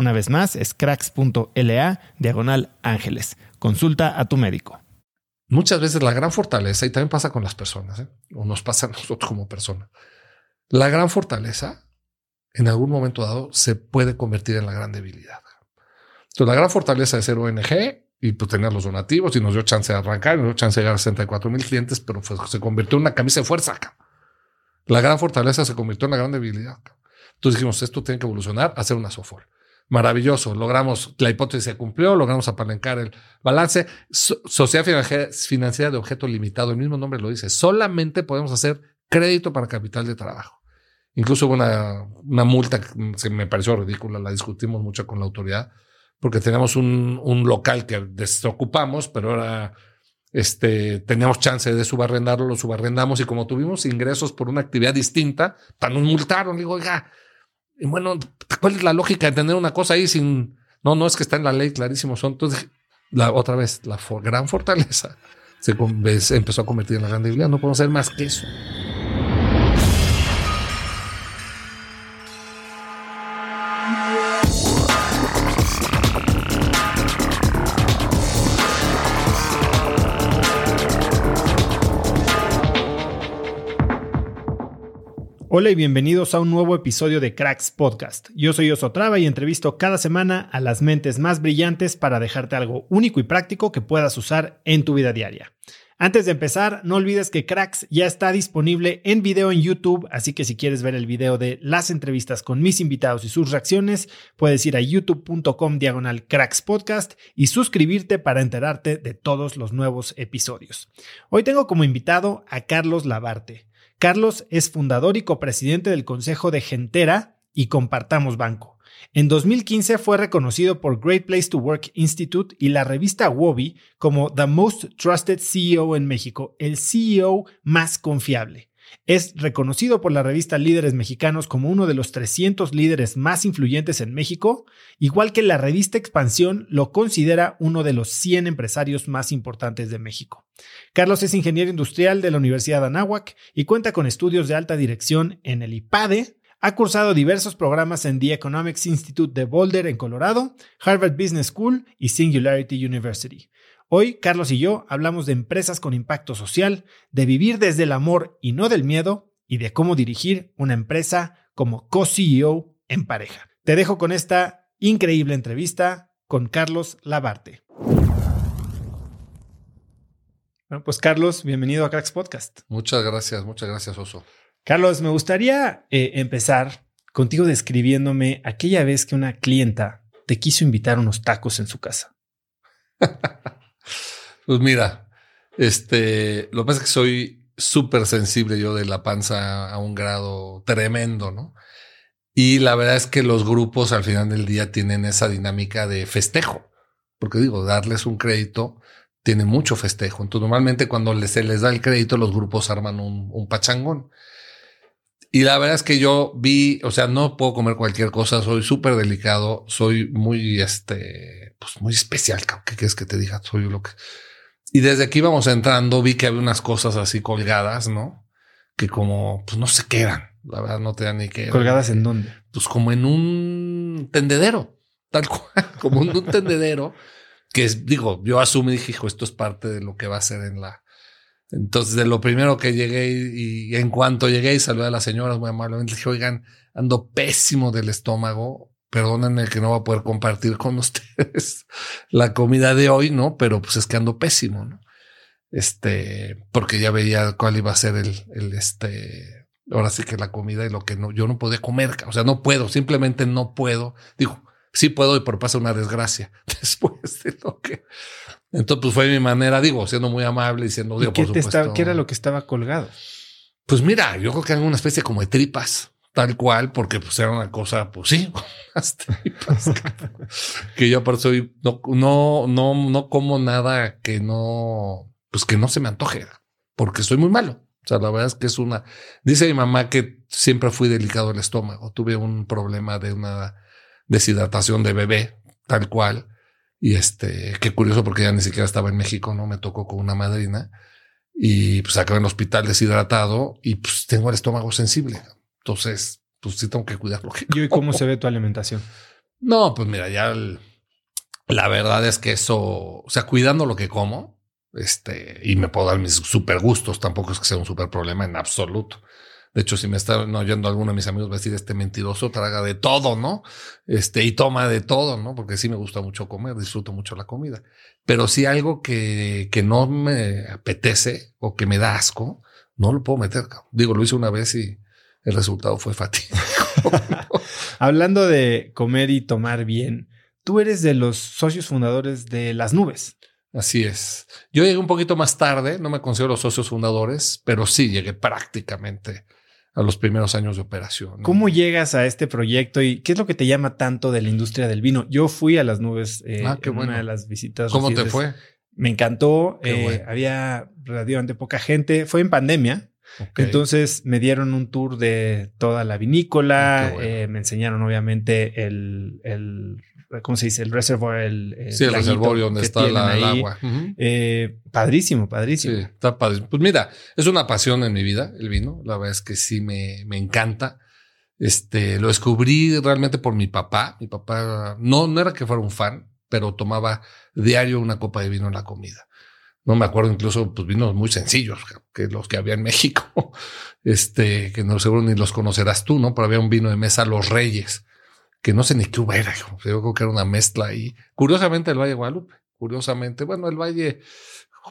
Una vez más, es cracks.la diagonal ángeles. Consulta a tu médico. Muchas veces la gran fortaleza, y también pasa con las personas, ¿eh? o nos pasa a nosotros como personas, la gran fortaleza en algún momento dado se puede convertir en la gran debilidad. Entonces, la gran fortaleza de ser ONG y pues tener los donativos y nos dio chance de arrancar, nos dio chance de llegar a 64 mil clientes, pero se convirtió en una camisa de fuerza. La gran fortaleza se convirtió en la gran debilidad. Entonces dijimos, esto tiene que evolucionar, hacer una software. Maravilloso, logramos, la hipótesis se cumplió, logramos apalancar el balance. sociedad financiera de objeto limitado, el mismo nombre lo dice, solamente podemos hacer crédito para capital de trabajo. Incluso hubo una, una multa que me pareció ridícula, la discutimos mucho con la autoridad, porque teníamos un, un local que desocupamos, pero ahora este, teníamos chance de subarrendarlo, lo subarrendamos y como tuvimos ingresos por una actividad distinta, nos multaron. Digo, oiga, y bueno, ¿cuál es la lógica de tener una cosa ahí sin... No, no es que está en la ley, clarísimo son. Entonces, la, otra vez, la gran fortaleza se, empezó a convertir en la gran debilidad. No podemos hacer más que eso. Hola y bienvenidos a un nuevo episodio de Cracks Podcast. Yo soy Osotrava y entrevisto cada semana a las mentes más brillantes para dejarte algo único y práctico que puedas usar en tu vida diaria. Antes de empezar, no olvides que Cracks ya está disponible en video en YouTube, así que si quieres ver el video de las entrevistas con mis invitados y sus reacciones, puedes ir a youtube.com diagonal Cracks Podcast y suscribirte para enterarte de todos los nuevos episodios. Hoy tengo como invitado a Carlos Labarte. Carlos es fundador y copresidente del Consejo de Gentera y Compartamos Banco. En 2015 fue reconocido por Great Place to Work Institute y la revista Wobby como The Most Trusted CEO en México, el CEO más confiable. Es reconocido por la revista Líderes Mexicanos como uno de los 300 líderes más influyentes en México, igual que la revista Expansión lo considera uno de los 100 empresarios más importantes de México. Carlos es ingeniero industrial de la Universidad de Anáhuac y cuenta con estudios de alta dirección en el IPADE, ha cursado diversos programas en The Economics Institute de Boulder, en Colorado, Harvard Business School y Singularity University. Hoy, Carlos y yo hablamos de empresas con impacto social, de vivir desde el amor y no del miedo, y de cómo dirigir una empresa como co-CEO en pareja. Te dejo con esta increíble entrevista con Carlos Labarte. Bueno, pues Carlos, bienvenido a Cracks Podcast. Muchas gracias, muchas gracias, Oso. Carlos, me gustaría eh, empezar contigo describiéndome aquella vez que una clienta te quiso invitar unos tacos en su casa. pues mira, este, lo que pasa es que soy súper sensible yo de la panza a un grado tremendo, ¿no? Y la verdad es que los grupos al final del día tienen esa dinámica de festejo, porque digo, darles un crédito tiene mucho festejo. Entonces, normalmente cuando se les da el crédito, los grupos arman un, pachangón. Y la verdad es que yo vi, o sea, no puedo comer cualquier cosa, soy súper delicado, soy muy, este, pues muy especial. ¿Qué quieres que te diga? Soy lo que. Y desde que íbamos entrando, vi que había unas cosas así colgadas, ¿no? Que como, pues no sé qué eran. La verdad, no te dan ni qué. ¿Colgadas en dónde? Pues como en un tendedero, tal cual, como en un tendedero que digo, yo asumí y dije, hijo, esto es parte de lo que va a ser en la. Entonces, de lo primero que llegué y, en cuanto llegué y saludé a las señoras muy amablemente, dije, oigan, ando pésimo del estómago, perdónenme que no va a poder compartir con ustedes la comida de hoy, ¿no? Pero pues es que ando pésimo, ¿no? Este, porque ya veía cuál iba a ser el, el este, ahora sí que la comida y lo que no, yo no podía comer, o sea, no puedo, simplemente no puedo. Digo, sí puedo y por pasa una desgracia después de lo que. Entonces, pues fue mi manera, digo, siendo muy amable y siendo, digo, qué, por supuesto, ¿Qué era lo que estaba colgado? Pues mira, yo creo que era una especie como de tripas, tal cual, porque pues era una cosa, pues sí, las tripas. que yo por eso no, no, no, no como nada que no, pues que no se me antoje, porque soy muy malo. O sea, la verdad es que es una. Dice mi mamá que siempre fui delicado el estómago. Tuve un problema de una deshidratación de bebé, tal cual. Y este, qué curioso porque ya ni siquiera estaba en México, no me tocó con una madrina y pues acabé en el hospital deshidratado y pues tengo el estómago sensible. Entonces, pues sí tengo que cuidarlo. ¿Y cómo se ve tu alimentación? No, pues mira, ya la verdad es que eso, o sea, cuidando lo que como, este, y me puedo dar mis super gustos, tampoco es que sea un super problema en absoluto. De hecho, si me están oyendo alguno de mis amigos va a decir este mentiroso, traga de todo, ¿no? Este, y toma de todo, ¿no? Porque sí me gusta mucho comer, disfruto mucho la comida. Pero si algo que, que no me apetece o que me da asco, no lo puedo meter. Digo, lo hice una vez y el resultado fue fatídico. Hablando de comer y tomar bien, tú eres de los socios fundadores de Las Nubes. Así es. Yo llegué un poquito más tarde, no me considero los socios fundadores, pero sí llegué prácticamente a los primeros años de operación. ¿Cómo llegas a este proyecto y qué es lo que te llama tanto de la industria del vino? Yo fui a las nubes eh, ah, en una de las visitas. ¿Cómo te fue? Me encantó. Eh, había relativamente poca gente. Fue en pandemia. Entonces me dieron un tour de toda la vinícola. Ah, eh, me enseñaron obviamente el, el ¿cómo se dice? El reservoir, el, sí, el reservorio donde está el agua. Eh, padrísimo, padrísimo. Sí, está padrísimo. Pues mira, es una pasión en mi vida el vino. La verdad es que sí me, me encanta. Este, lo descubrí realmente por mi papá. Mi papá no, no era que fuera un fan, pero tomaba diario una copa de vino en la comida. No me acuerdo incluso, pues vinos muy sencillos, que los que había en México, este, que no seguro ni los conocerás tú, ¿no? Pero había un vino de mesa Los Reyes, que no sé ni qué era. Yo creo que era una mezcla ahí. Curiosamente, el Valle Guadalupe. Curiosamente, bueno, el Valle,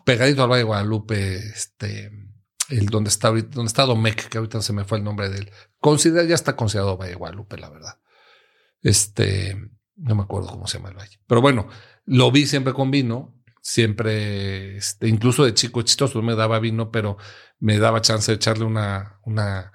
pegadito al Valle Guadalupe, este, el donde está donde está Domecq, que ahorita se me fue el nombre de él. Considera, ya está considerado Valle de Guadalupe, la verdad. Este, no me acuerdo cómo se llama el valle. Pero bueno, lo vi siempre con vino. Siempre, este, incluso de chico chistoso, me daba vino, pero me daba chance de echarle una, una,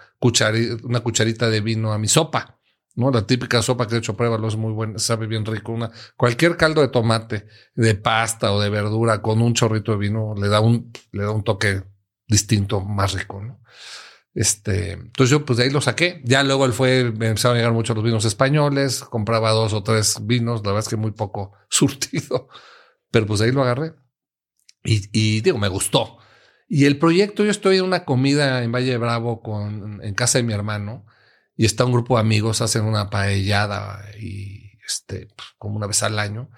una cucharita de vino a mi sopa. ¿No? La típica sopa que he hecho pruébalo, es muy buena, sabe bien rico. Una, cualquier caldo de tomate, de pasta o de verdura con un chorrito de vino le da un, le da un toque distinto, más rico. Este, entonces yo pues de ahí lo saqué. Ya luego él fue, me empezaron a llegar mucho los vinos españoles, compraba dos o tres vinos, la verdad es que muy poco surtido, pero pues de ahí lo agarré. Y, y digo, me gustó. Y el proyecto, yo estoy en una comida en Valle Bravo con, en casa de mi hermano, y está un grupo de amigos, hacen una paellada y este, pues, como una vez al año.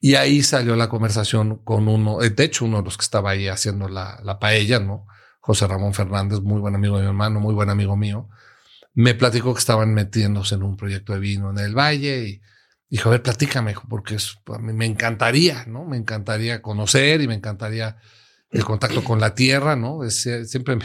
Y ahí salió la conversación con uno, eh, de hecho, uno de los que estaba ahí haciendo la, la paella, ¿no? José Ramón Fernández, muy buen amigo de mi hermano, muy buen amigo mío. Me platicó que estaban metiéndose en un proyecto de vino en el Valle y dijo, a ver, platícame, porque a mí me encantaría, ¿no? Me encantaría conocer y me encantaría el contacto con la tierra, ¿no? Es, eh, siempre me,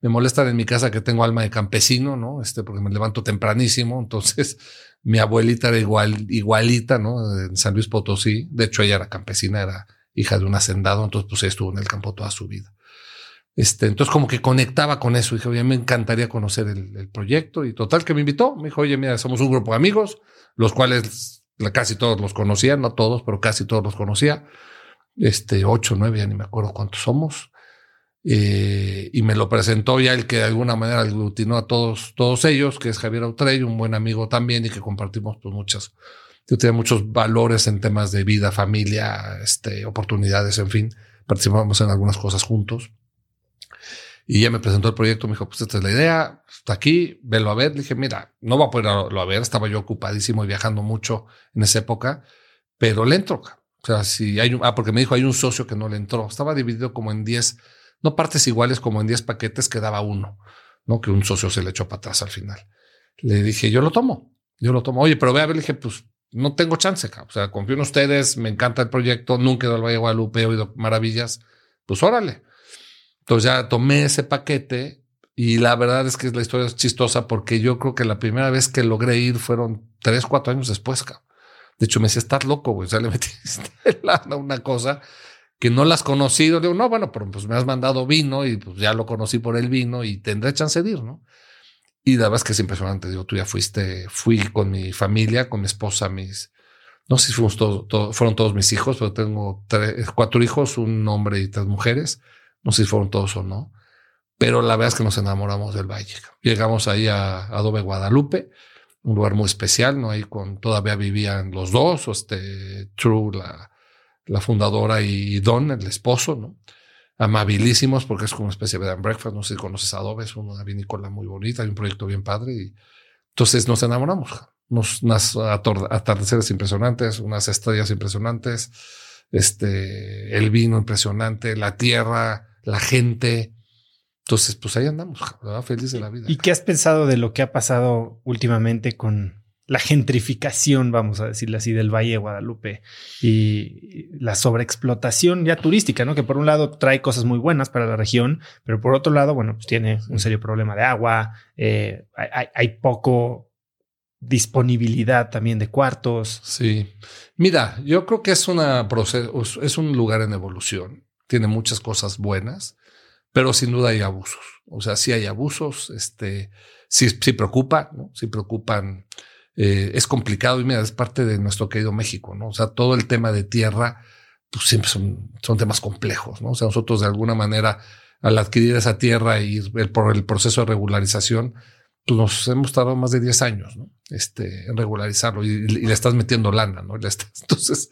me molesta en mi casa que tengo alma de campesino, ¿no? Este, porque me levanto tempranísimo. Entonces, mi abuelita era igual, igualita, ¿no? En San Luis Potosí. De hecho, ella era campesina, era hija de un hacendado. Entonces, pues estuvo en el campo toda su vida. Este, entonces, como que conectaba con eso. Dije, oye, me encantaría conocer el, el proyecto. Y total, que me invitó. Me dijo, oye, mira, somos un grupo de amigos, los cuales casi todos los conocía, no todos, pero casi todos los conocía. Este, ocho, nueve, ya ni me acuerdo cuántos somos. Eh, y me lo presentó ya el que de alguna manera aglutinó a todos, todos ellos, que es Javier Autrey, un buen amigo también y que compartimos pues muchas, yo tenía muchos valores en temas de vida, familia, este, oportunidades, en fin, participamos en algunas cosas juntos. Y ya me presentó el proyecto, me dijo, pues esta es la idea, está aquí, velo a ver. Le dije, mira, no va a poderlo a ver, estaba yo ocupadísimo y viajando mucho en esa época, pero le entro. O sea, si hay un, ah, porque me dijo, hay un socio que no le entró. Estaba dividido como en 10 no partes iguales como en 10 paquetes quedaba uno, ¿no? Que un socio se le echó para atrás al final. Le dije, yo lo tomo, yo lo tomo. Oye, pero ve a ver, le dije, pues no tengo chance, o sea, confío en ustedes, me encanta el proyecto, nunca he ido al Valle de Guadalupe, he oído maravillas, pues órale. Entonces ya tomé ese paquete y la verdad es que la historia es chistosa porque yo creo que la primera vez que logré ir fueron tres, cuatro años después, cabrón. De hecho, me decía, estás loco, güey. O sea, le metiste una cosa que no las has conocido. Digo, no, bueno, pero pues me has mandado vino y pues ya lo conocí por el vino y tendré chance de ir, ¿no? Y la verdad es que es impresionante. Digo, tú ya fuiste, fui con mi familia, con mi esposa, mis, no sé si fuimos todos, fueron todos mis hijos, pero tengo tres, cuatro hijos, un hombre y tres mujeres. No sé si fueron todos o no. Pero la verdad es que nos enamoramos del valle. Llegamos ahí a Adobe Guadalupe, un lugar muy especial, ¿no? Ahí con, todavía vivían los dos, este, True, la, la fundadora y Don, el esposo, ¿no? Amabilísimos porque es como una especie de bed and breakfast. No sé si conoces Adobe, es una vinícola muy bonita, hay un proyecto bien padre. Y entonces nos enamoramos. Unos, unas atardeceres impresionantes, unas estrellas impresionantes, este, el vino impresionante, la tierra, la gente. Entonces, pues ahí andamos, ¿verdad? feliz de la vida. ¿Y qué has pensado de lo que ha pasado últimamente con la gentrificación, vamos a decirle así, del Valle de Guadalupe y la sobreexplotación ya turística, ¿no? Que por un lado trae cosas muy buenas para la región, pero por otro lado, bueno, pues tiene un serio problema de agua, eh, hay, poco disponibilidad también de cuartos. Sí. Mira, yo creo que es una es un lugar en evolución. Tiene muchas cosas buenas, pero sin duda hay abusos. O sea, sí hay abusos, este, sí, sí preocupan, ¿no? Sí preocupan eh, es complicado y mira, es parte de nuestro querido México, ¿no? O sea, todo el tema de tierra, pues siempre son, son temas complejos, ¿no? O sea, nosotros de alguna manera, al adquirir esa tierra y el, por el proceso de regularización, pues nos hemos tardado más de 10 años, ¿no? Este, en regularizarlo y, le estás metiendo lana, ¿no? entonces,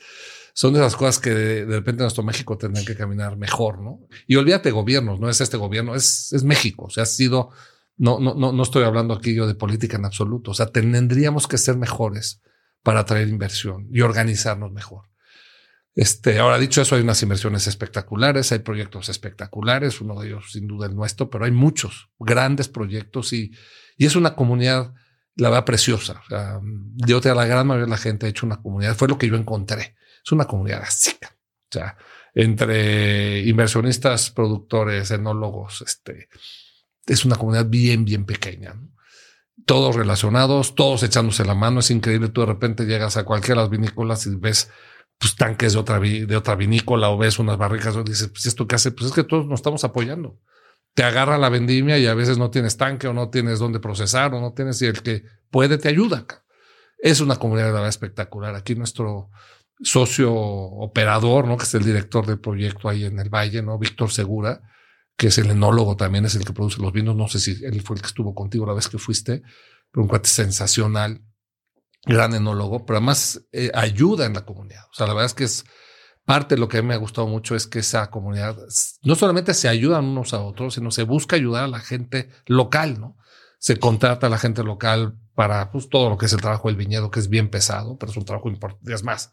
son esas cosas que de, repente nuestro México tendrán que caminar mejor, ¿no? Y olvídate gobiernos, no es este gobierno, es, es México, o sea, ha sido no, no, no, no estoy hablando aquí yo de política en absoluto. O sea, tendríamos que ser mejores para atraer inversión y organizarnos mejor. Este, ahora dicho eso, hay unas inversiones espectaculares, hay proyectos espectaculares, uno de ellos sin duda el nuestro, pero hay muchos grandes proyectos y, y es una comunidad, la verdad, preciosa. Yo te la gran mayoría de la gente ha hecho una comunidad, fue lo que yo encontré. Es una comunidad así. O sea, entre inversionistas, productores, enólogos, este, es una comunidad bien, bien pequeña. Todos relacionados, todos echándose la mano. Es increíble. Tú de repente llegas a cualquiera de las vinícolas y ves pues, tanques de otra, de otra vinícola o ves unas barricas o dices, pues esto qué hace, pues es que todos nos estamos apoyando. Te agarra la vendimia y a veces no tienes tanque o no tienes dónde procesar o no tienes y el que puede te ayuda. Es una comunidad espectacular. Aquí nuestro socio operador, ¿no? que es el director del proyecto ahí en el Valle, ¿no? Víctor Segura, que es el enólogo también, es el que produce los vinos. No sé si él fue el que estuvo contigo la vez que fuiste, pero un cuate sensacional, gran enólogo, pero además eh, ayuda en la comunidad. O sea, la verdad es que es parte de lo que a mí me ha gustado mucho es que esa comunidad no solamente se ayudan unos a otros, sino se busca ayudar a la gente local, ¿no? Se contrata a la gente local para pues, todo lo que es el trabajo del viñedo, que es bien pesado, pero es un trabajo importante. Es más,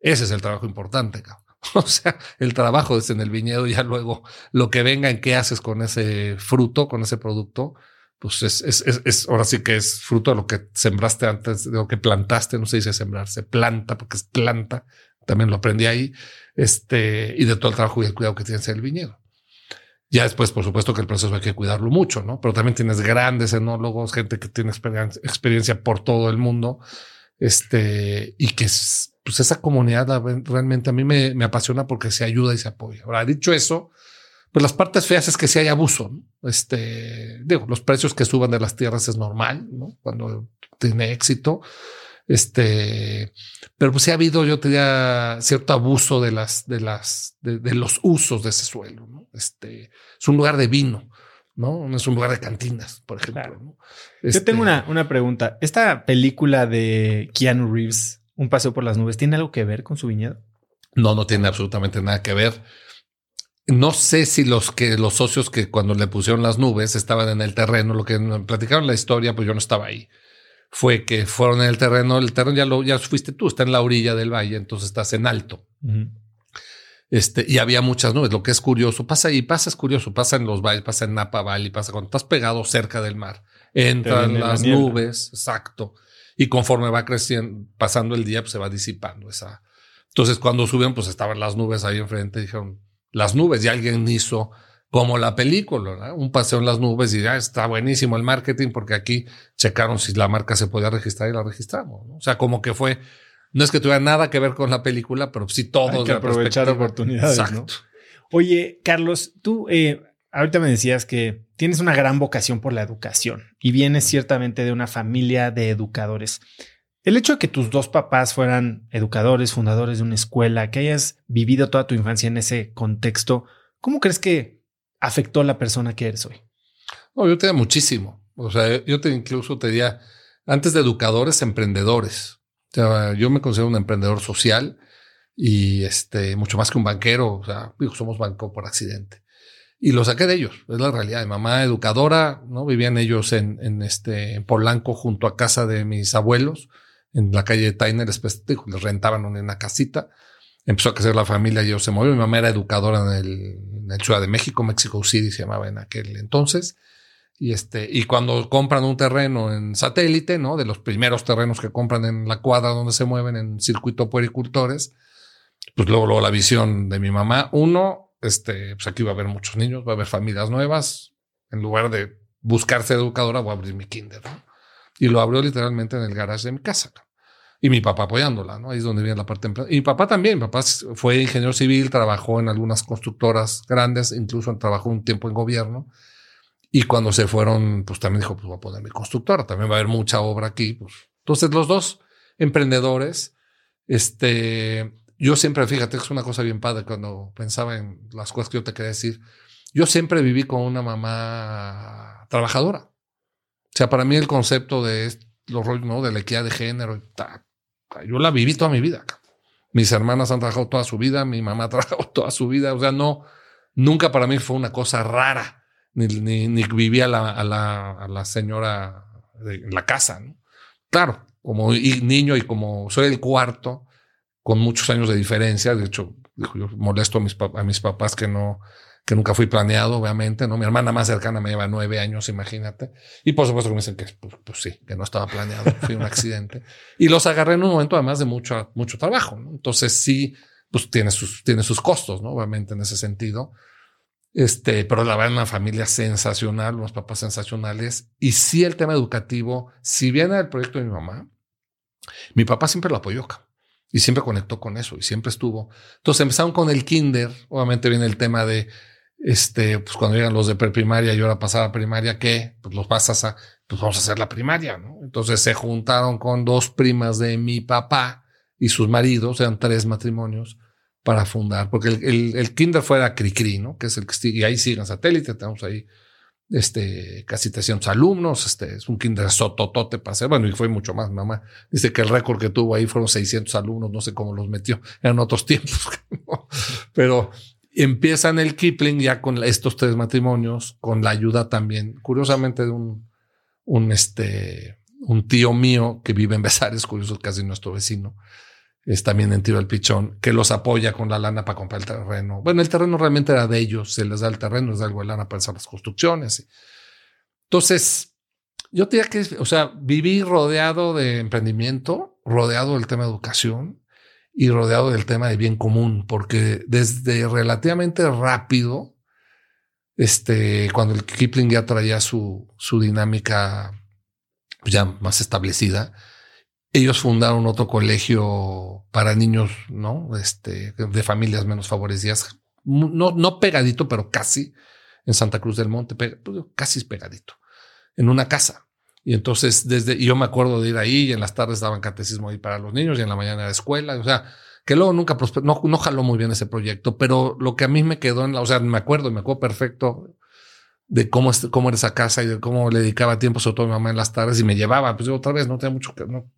ese es el trabajo importante, cabrón. O sea, el trabajo es en el viñedo, ya luego lo que venga en qué haces con ese fruto, con ese producto, pues es, es, es, ahora sí que es fruto de lo que sembraste antes, de lo que plantaste, no se dice sembrar, se planta porque es planta, también lo aprendí ahí, este, y de todo el trabajo y el cuidado que tienes en el viñedo. Ya después, por supuesto que el proceso hay que cuidarlo mucho, ¿no? Pero también tienes grandes enólogos, gente que tiene experiencia por todo el mundo, este, y que pues esa comunidad realmente a mí me, me, apasiona porque se ayuda y se apoya. Ahora, dicho eso, pues las partes feas es que si hay abuso, ¿no? Este, digo, los precios que suban de las tierras es normal, ¿no? Cuando tiene éxito, este, pero pues sí ha habido, yo tenía cierto abuso de las, de las, de, los usos de ese suelo. ¿no? Este es un lugar de vino, no, no es un lugar de cantinas, por ejemplo. yo tengo una, una pregunta. Esta película de Keanu Reeves, Un paseo por las nubes, ¿tiene algo que ver con su viñedo? No, no tiene absolutamente nada que ver. No sé si los que los socios que cuando le pusieron las nubes estaban en el terreno, lo que platicaron la historia, pues yo no estaba ahí fue que fueron en el terreno, el terreno ya lo ya fuiste tú, está en la orilla del valle, entonces estás en alto. Este, y había muchas nubes, lo que es curioso, pasa y pasa es curioso, pasa en los valles, pasa en Napa Valley, pasa cuando estás pegado cerca del mar, entran las nubes, exacto, y conforme va creciendo, pasando el día, pues se va disipando esa. Entonces, cuando subieron, pues estaban las nubes ahí enfrente, dijeron, las nubes, y alguien hizo como la película, un paseo en las nubes y ya está buenísimo el marketing porque aquí checaron si la marca se podía registrar y la registramos. O sea, como que fue, no es que tuviera nada que ver con la película, pero sí todo. Hay que aprovechar oportunidades. Exacto. Oye, Carlos, tú eh, ahorita me decías que tienes una gran vocación por la educación y vienes ciertamente de una familia de educadores. El hecho de que tus dos papás fueran educadores, fundadores de una escuela, que hayas vivido toda tu infancia en ese contexto, ¿cómo crees que afectó a la persona que eres hoy? No, yo tenía muchísimo. O sea, yo te incluso te diría, antes de educadores, emprendedores. O sea, yo me considero un emprendedor social y este, mucho más que un banquero. O sea, somos banco por accidente. Y lo saqué de ellos, es la realidad. Mi mamá educadora, ¿no? Vivían ellos en, en este, en Polanco, junto a casa de mis abuelos, en la calle de Tainer, después les rentaban una casita empezó a crecer la familia y yo se movió. Mi mamá era educadora en el, Ciudad de México, Mexico City se llamaba en aquel entonces. Y este, y cuando compran un terreno en satélite, ¿no? De los primeros terrenos que compran en la cuadra donde se mueven en circuito puericultores, pues luego, luego la visión de mi mamá, uno, este, pues aquí va a haber muchos niños, va a haber familias nuevas. En lugar de buscarse educadora, voy a abrir mi kinder, Y lo abrió literalmente en el garage de mi casa y mi papá apoyándola, ¿no? Ahí es donde viene la parte Y mi papá también, mi papá fue ingeniero civil, trabajó en algunas constructoras grandes, incluso trabajó un tiempo en gobierno. Y cuando se fueron, pues también dijo, pues voy a poner mi constructora, también va a haber mucha obra aquí. Pues. Entonces los dos emprendedores, este, yo siempre, fíjate, es una cosa bien padre cuando pensaba en las cosas que yo te quería decir. Yo siempre viví con una mamá trabajadora. O sea, para mí el concepto de los rollos, ¿no? De la equidad de género y tal yo la viví toda mi vida. Mis hermanas han trabajado toda su vida, mi mamá ha trabajado toda su vida. O sea, no, nunca para mí fue una cosa rara, ni, ni, vivía la, a, la, la señora en la casa. Claro, como niño y como soy el cuarto, con muchos años de diferencia, de hecho, yo molesto a mis, a mis papás que no, que nunca fui planeado, obviamente, ¿no? Mi hermana más cercana me lleva nueve años, imagínate. Y por supuesto que me dicen que, pues, pues sí, que no estaba planeado, fue un accidente. Y los agarré en un momento además de mucho, mucho trabajo, ¿no? Entonces sí, pues tiene sus, tiene sus costos, ¿no? Obviamente en ese sentido. Este, pero la verdad, una familia sensacional, unos papás sensacionales. Y sí, el tema educativo, si viene el proyecto de mi mamá, mi papá siempre lo apoyó. Y siempre conectó con eso y siempre estuvo. Entonces empezaron con el kinder. Obviamente viene el tema de este, pues cuando llegan los de preprimaria y ahora pasar a primaria, ¿qué? Pues los pasas a, pues vamos a hacer la primaria, ¿no? Entonces se juntaron con dos primas de mi papá y sus maridos, eran tres matrimonios, para fundar, porque el, el, kinder fuera Cricri, ¿no? Que es el que y ahí siguen satélite, tenemos ahí este, casi 300 alumnos, este, es un kinder sototote para hacer, bueno, y fue mucho más, mamá. Dice que el récord que tuvo ahí fueron 600 alumnos, no sé cómo los metió, eran otros tiempos, pero empiezan el Kipling ya con estos tres matrimonios, con la ayuda también, curiosamente, de un, un, este, un tío mío que vive en Besares, curioso, casi nuestro vecino, es también en Tiro el Pichón, que los apoya con la lana para comprar el terreno. Bueno, el terreno realmente era de ellos, se les da el terreno, les da algo de lana para hacer las construcciones. Entonces, yo tenía que, o sea, viví rodeado de emprendimiento, rodeado del tema de educación, y rodeado del tema de bien común, porque desde relativamente rápido este, cuando el Kipling ya traía su, su dinámica pues, ya más establecida, ellos fundaron otro colegio para niños, ¿no? Este, de familias menos favorecidas, no, no pegadito, pero casi en Santa Cruz del Monte, pues, casi pegadito, en una casa. Y entonces, desde, yo me acuerdo de ir ahí y en las tardes daban catecismo ahí para los niños y en la mañana era escuela. O sea, que luego nunca prosperó, no, no jaló muy bien ese proyecto, pero lo que a mí me quedó en la, o sea, me acuerdo, me acuerdo perfecto de cómo, cómo era esa casa y de cómo le dedicaba tiempo, sobre todo a mi mamá en las tardes y me llevaba, pues yo otra vez no tenía mucho que, no,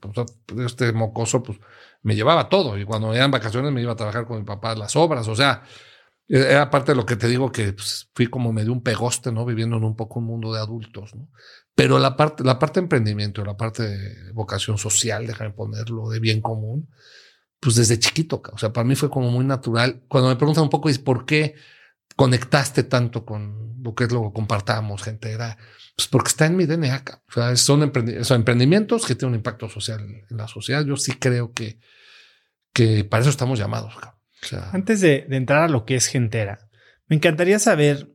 pues, este mocoso, pues me llevaba todo. Y cuando eran vacaciones me iba a trabajar con mi papá las obras. O sea, e, era parte de lo que te digo que pues, fui como medio un pegoste, ¿no? Viviendo en un poco un mundo de adultos, ¿no? Pero la parte, la parte de emprendimiento, la parte de vocación social, déjame ponerlo, de bien común, pues desde chiquito, o sea, para mí fue como muy natural. Cuando me preguntan un poco, por qué conectaste tanto con lo que es lo que compartábamos, gente, era pues porque está en mi DNA. O sea, son, emprendimientos que tienen un impacto social en la sociedad. Yo sí creo que, que para eso estamos llamados. Antes de, de, entrar a lo que es Gentera, me encantaría saber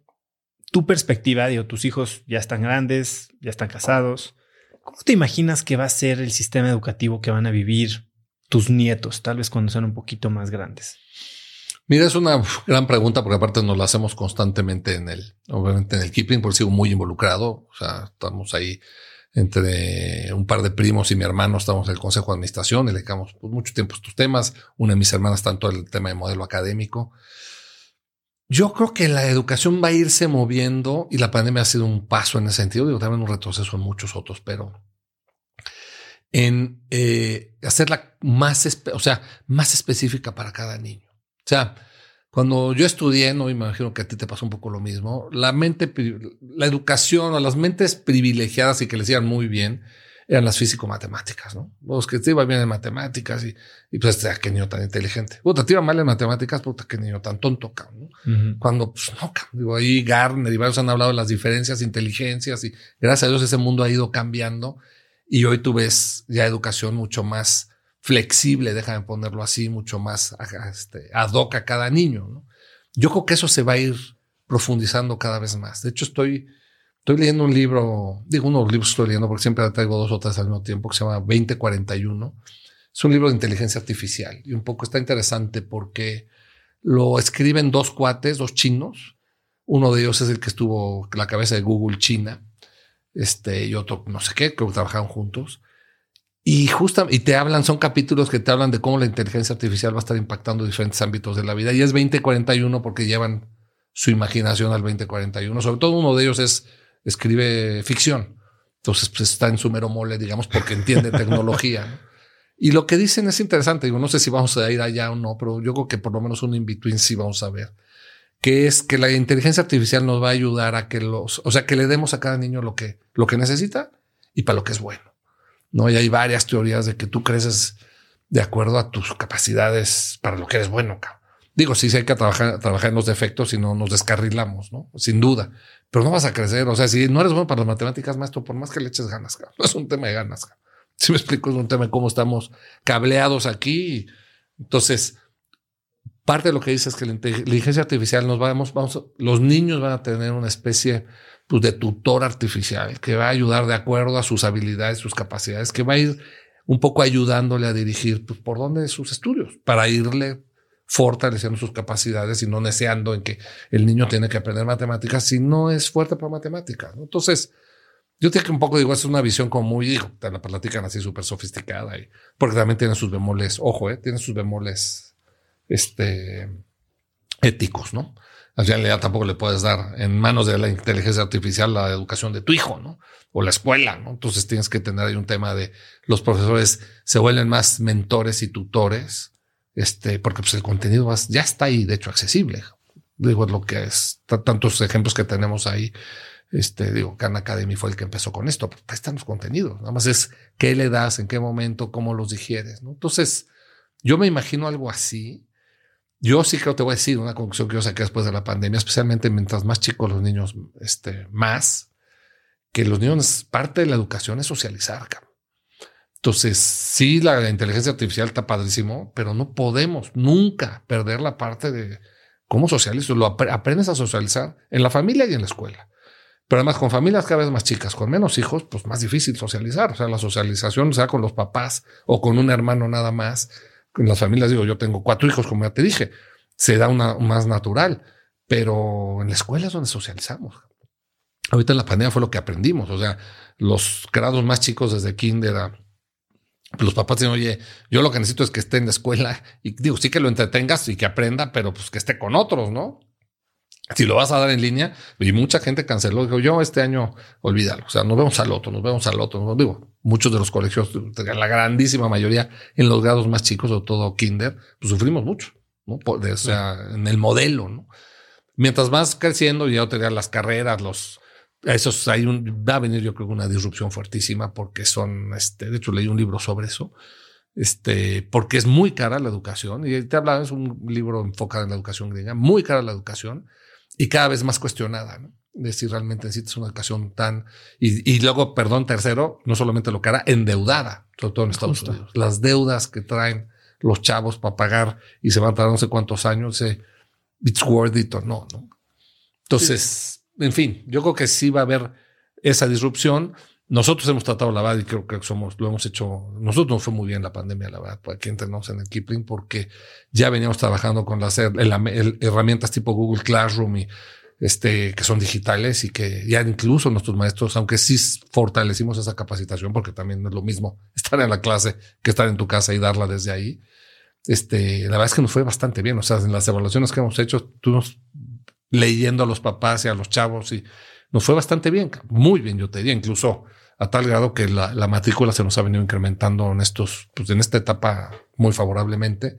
tu perspectiva. Digo, tus hijos ya están grandes, ya están casados. ¿Cómo te imaginas que va a ser el sistema educativo que van a vivir tus nietos, tal vez cuando sean un poquito más grandes? Mira, es una gran pregunta porque aparte nos la hacemos constantemente en el, obviamente en el Kipling, porque sigo muy involucrado. O sea, estamos ahí entre un par de primos y mi hermano, estamos en el consejo de administración y le dedicamos pues, mucho tiempo a estos temas. Una de mis hermanas todo el tema de modelo académico. Yo creo que la educación va a irse moviendo y la pandemia ha sido un paso en ese sentido. Digo, también un retroceso en muchos otros, pero en eh, hacerla más, o sea, más específica para cada niño. O sea, cuando yo estudié, no me imagino que a ti te pasó un poco lo mismo, la mente, la educación o las mentes privilegiadas y que les iban muy bien eran las físico-matemáticas, ¿no? Los que te iban bien en matemáticas y, y pues, este, qué niño tan inteligente. Puta, te iba mal en matemáticas, puta, qué niño tan tonto, ¿no? Cuando, pues, no, digo, ahí Garner y varios han hablado de las diferencias, inteligencias y gracias a Dios ese mundo ha ido cambiando y hoy tú ves ya educación mucho más flexible, déjame ponerlo así, mucho más este, ad hoc a cada niño. Yo creo que eso se va a ir profundizando cada vez más. De hecho, estoy, estoy leyendo un libro, digo uno de los libros estoy leyendo porque siempre traigo dos o tres al mismo tiempo, que se llama 2041. Es un libro de inteligencia artificial y un poco está interesante porque lo escriben dos cuates, dos chinos. Uno de ellos es el que estuvo la cabeza de Google China, este, y otro no sé qué, creo que trabajaron juntos. Y justo, y te hablan, son capítulos que te hablan de cómo la inteligencia artificial va a estar impactando diferentes ámbitos de la vida. Y es 2041 porque llevan su imaginación al 2041. Sobre todo uno de ellos es, escribe ficción. Entonces, pues está en su mero mole, digamos, porque entiende tecnología. Y lo que dicen es interesante. Digo, no sé si vamos a ir allá o no, pero yo creo que por lo menos un in-between sí vamos a ver. Que es que la inteligencia artificial nos va a ayudar a que los, o sea, que le demos a cada niño lo que, lo que necesita y para lo que es bueno. ¿No? Y hay varias teorías de que tú creces de acuerdo a tus capacidades para lo que eres bueno. Digo, sí, sí hay que trabajar, trabajar en los defectos y no nos descarrilamos, ¿no? Sin duda. Pero no vas a crecer. O sea, si no eres bueno para las matemáticas, maestro, por más que le eches ganas, no es un tema de ganas. Si me explico, es un tema de cómo estamos cableados aquí. Entonces, parte de lo que dice es que la inteligencia artificial nos vamos, vamos, los niños van a tener una especie pues, de tutor artificial que va a ayudar de acuerdo a sus habilidades, sus capacidades, que va a ir un poco ayudándole a dirigir pues, por dónde sus estudios para irle fortaleciendo sus capacidades y no deseando en que el niño tiene que aprender matemáticas si no es fuerte para matemáticas. Entonces, yo tengo que un poco digo, es una visión como muy, digo, te la platican así súper sofisticada, y, porque también tiene sus bemoles, ojo, eh, tiene sus bemoles este, éticos, ¿no? Al final ya tampoco le puedes dar en manos de la inteligencia artificial la educación de tu hijo, ¿no? O la escuela, ¿no? Entonces tienes que tener ahí un tema de los profesores se vuelven más mentores y tutores, este, porque pues el contenido ya está ahí, de hecho, accesible. Digo, es lo que es, tantos ejemplos que tenemos ahí. Este, digo, Khan Academy fue el que empezó con esto, ahí están los contenidos. Nada más es qué le das, en qué momento, cómo los digieres, ¿no? Entonces, yo me imagino algo así yo sí creo, te voy a decir una conclusión que yo saqué después de la pandemia, especialmente mientras más chicos los niños, este, más, que los niños, parte de la educación es socializar. Entonces, sí, la inteligencia artificial está padrísimo, pero no podemos nunca perder la parte de, ¿Cómo socializo? Lo aprendes a socializar en la familia y en la escuela. Pero además con familias cada vez más chicas, con menos hijos, pues más difícil socializar. O sea, la socialización sea con los papás o con un hermano nada más. Las familias digo, yo tengo cuatro hijos, como ya te dije, se da una más natural, pero en la escuela es donde socializamos. Ahorita en la pandemia fue lo que aprendimos. O sea, los grados más chicos desde kinder a los papás dicen, oye, yo lo que necesito es que esté en la escuela y digo, sí que lo entretengas y que aprenda, pero pues que esté con otros, ¿no? Si lo vas a dar en línea, y mucha gente canceló, dijo, yo este año olvídalo, o sea, nos vemos al otro, nos vemos al otro, digo, muchos de los colegios, la grandísima mayoría en los grados más chicos, sobre todo kinder, pues sufrimos mucho, ¿no? O sea, en el modelo, ¿no? Mientras más creciendo, ya te las carreras, los eso hay un, va a venir yo creo una disrupción fuertísima porque son, este, de hecho leí un libro sobre eso, este, porque es muy cara la educación y te hablaba, es un libro enfocado en la educación griega, muy cara la educación y cada vez más cuestionada, ¿no? De si realmente necesitas una educación tan, y, y luego, perdón, tercero, no solamente lo cara, endeudada, sobre todo en Estados Unidos. Las deudas que traen los chavos para pagar y se van a tardar no sé cuántos años, eh, it's worth it o no, ¿no? Entonces, en fin, yo creo que sí va a haber esa disrupción. Nosotros hemos tratado la verdad y creo que somos, lo hemos hecho. Nosotros nos fue muy bien la pandemia, la verdad, aquí entramos en el Kipling, porque ya veníamos trabajando con las herramientas tipo Google Classroom y este, que son digitales y que ya incluso nuestros maestros, aunque sí fortalecimos esa capacitación, porque también es lo mismo estar en la clase que estar en tu casa y darla desde ahí. Este, la verdad es que nos fue bastante bien. O sea, en las evaluaciones que hemos hecho, tú nos leyendo a los papás y a los chavos y nos fue bastante bien, muy bien, yo te diría, incluso a tal grado que la, matrícula se nos ha venido incrementando en estos, pues en esta etapa muy favorablemente,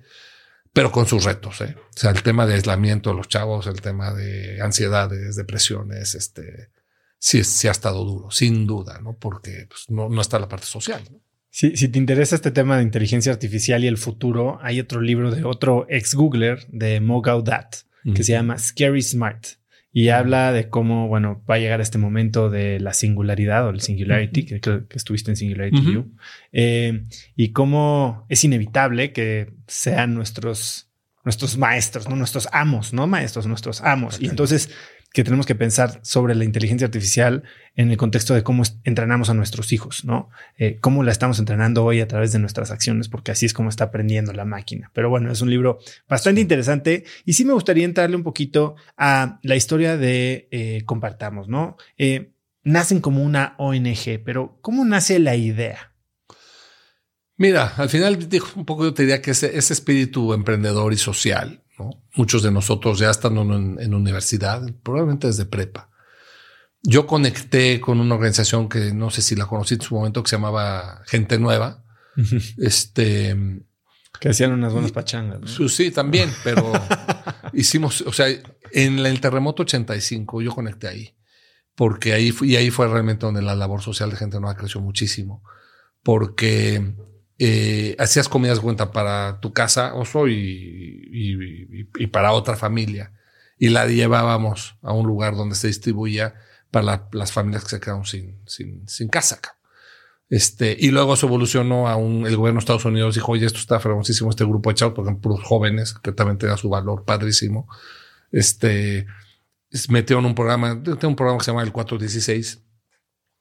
pero con sus retos, ¿eh? O sea, el tema de aislamiento de los chavos, el tema de ansiedades, depresiones, este, sí, sí ha estado duro, sin duda, ¿no? Porque pues, no, no está la parte social, ¿no? si te interesa este tema de inteligencia artificial y el futuro, hay otro libro de otro ex Googler de Mo Gaudat que se llama Scary Smart y habla de cómo, bueno, va a llegar este momento de la singularidad o el singularity, que, que, estuviste en Singularity eh, y cómo es inevitable que sean nuestros, nuestros maestros, ¿no? Nuestros amos, no maestros, nuestros amos. Y entonces que tenemos que pensar sobre la inteligencia artificial en el contexto de cómo entrenamos a nuestros hijos, ¿no? Eh, cómo la estamos entrenando hoy a través de nuestras acciones, porque así es como está aprendiendo la máquina. Pero bueno, es un libro bastante interesante y sí me gustaría entrarle un poquito a la historia de eh, Compartamos, ¿no? Eh, nacen como una ONG, pero ¿cómo nace la idea? Mira, al final dijo un poco yo te diría que ese, ese espíritu emprendedor y social Muchos de nosotros ya estando en, universidad, probablemente desde prepa. Yo conecté con una organización que no sé si la conocí en su momento, que se llamaba Gente Nueva. este. Que hacían unas buenas pachangas. Sí, también, pero hicimos, o sea, en el terremoto 85 yo conecté ahí, porque ahí y ahí fue realmente donde la labor social de Gente Nueva creció muchísimo, porque eh, hacías comidas cuenta para tu casa, oso, y, y, para otra familia. Y la llevábamos a un lugar donde se distribuía para las familias que se quedaron sin, sin, sin casa. Este, y luego se evolucionó a un, el gobierno de Estados Unidos dijo, oye, esto está famosísimo, este grupo de chavos, porque son puros jóvenes, que también tenga su valor padrísimo. Este, metió en un programa, tengo un programa que se llama el 416,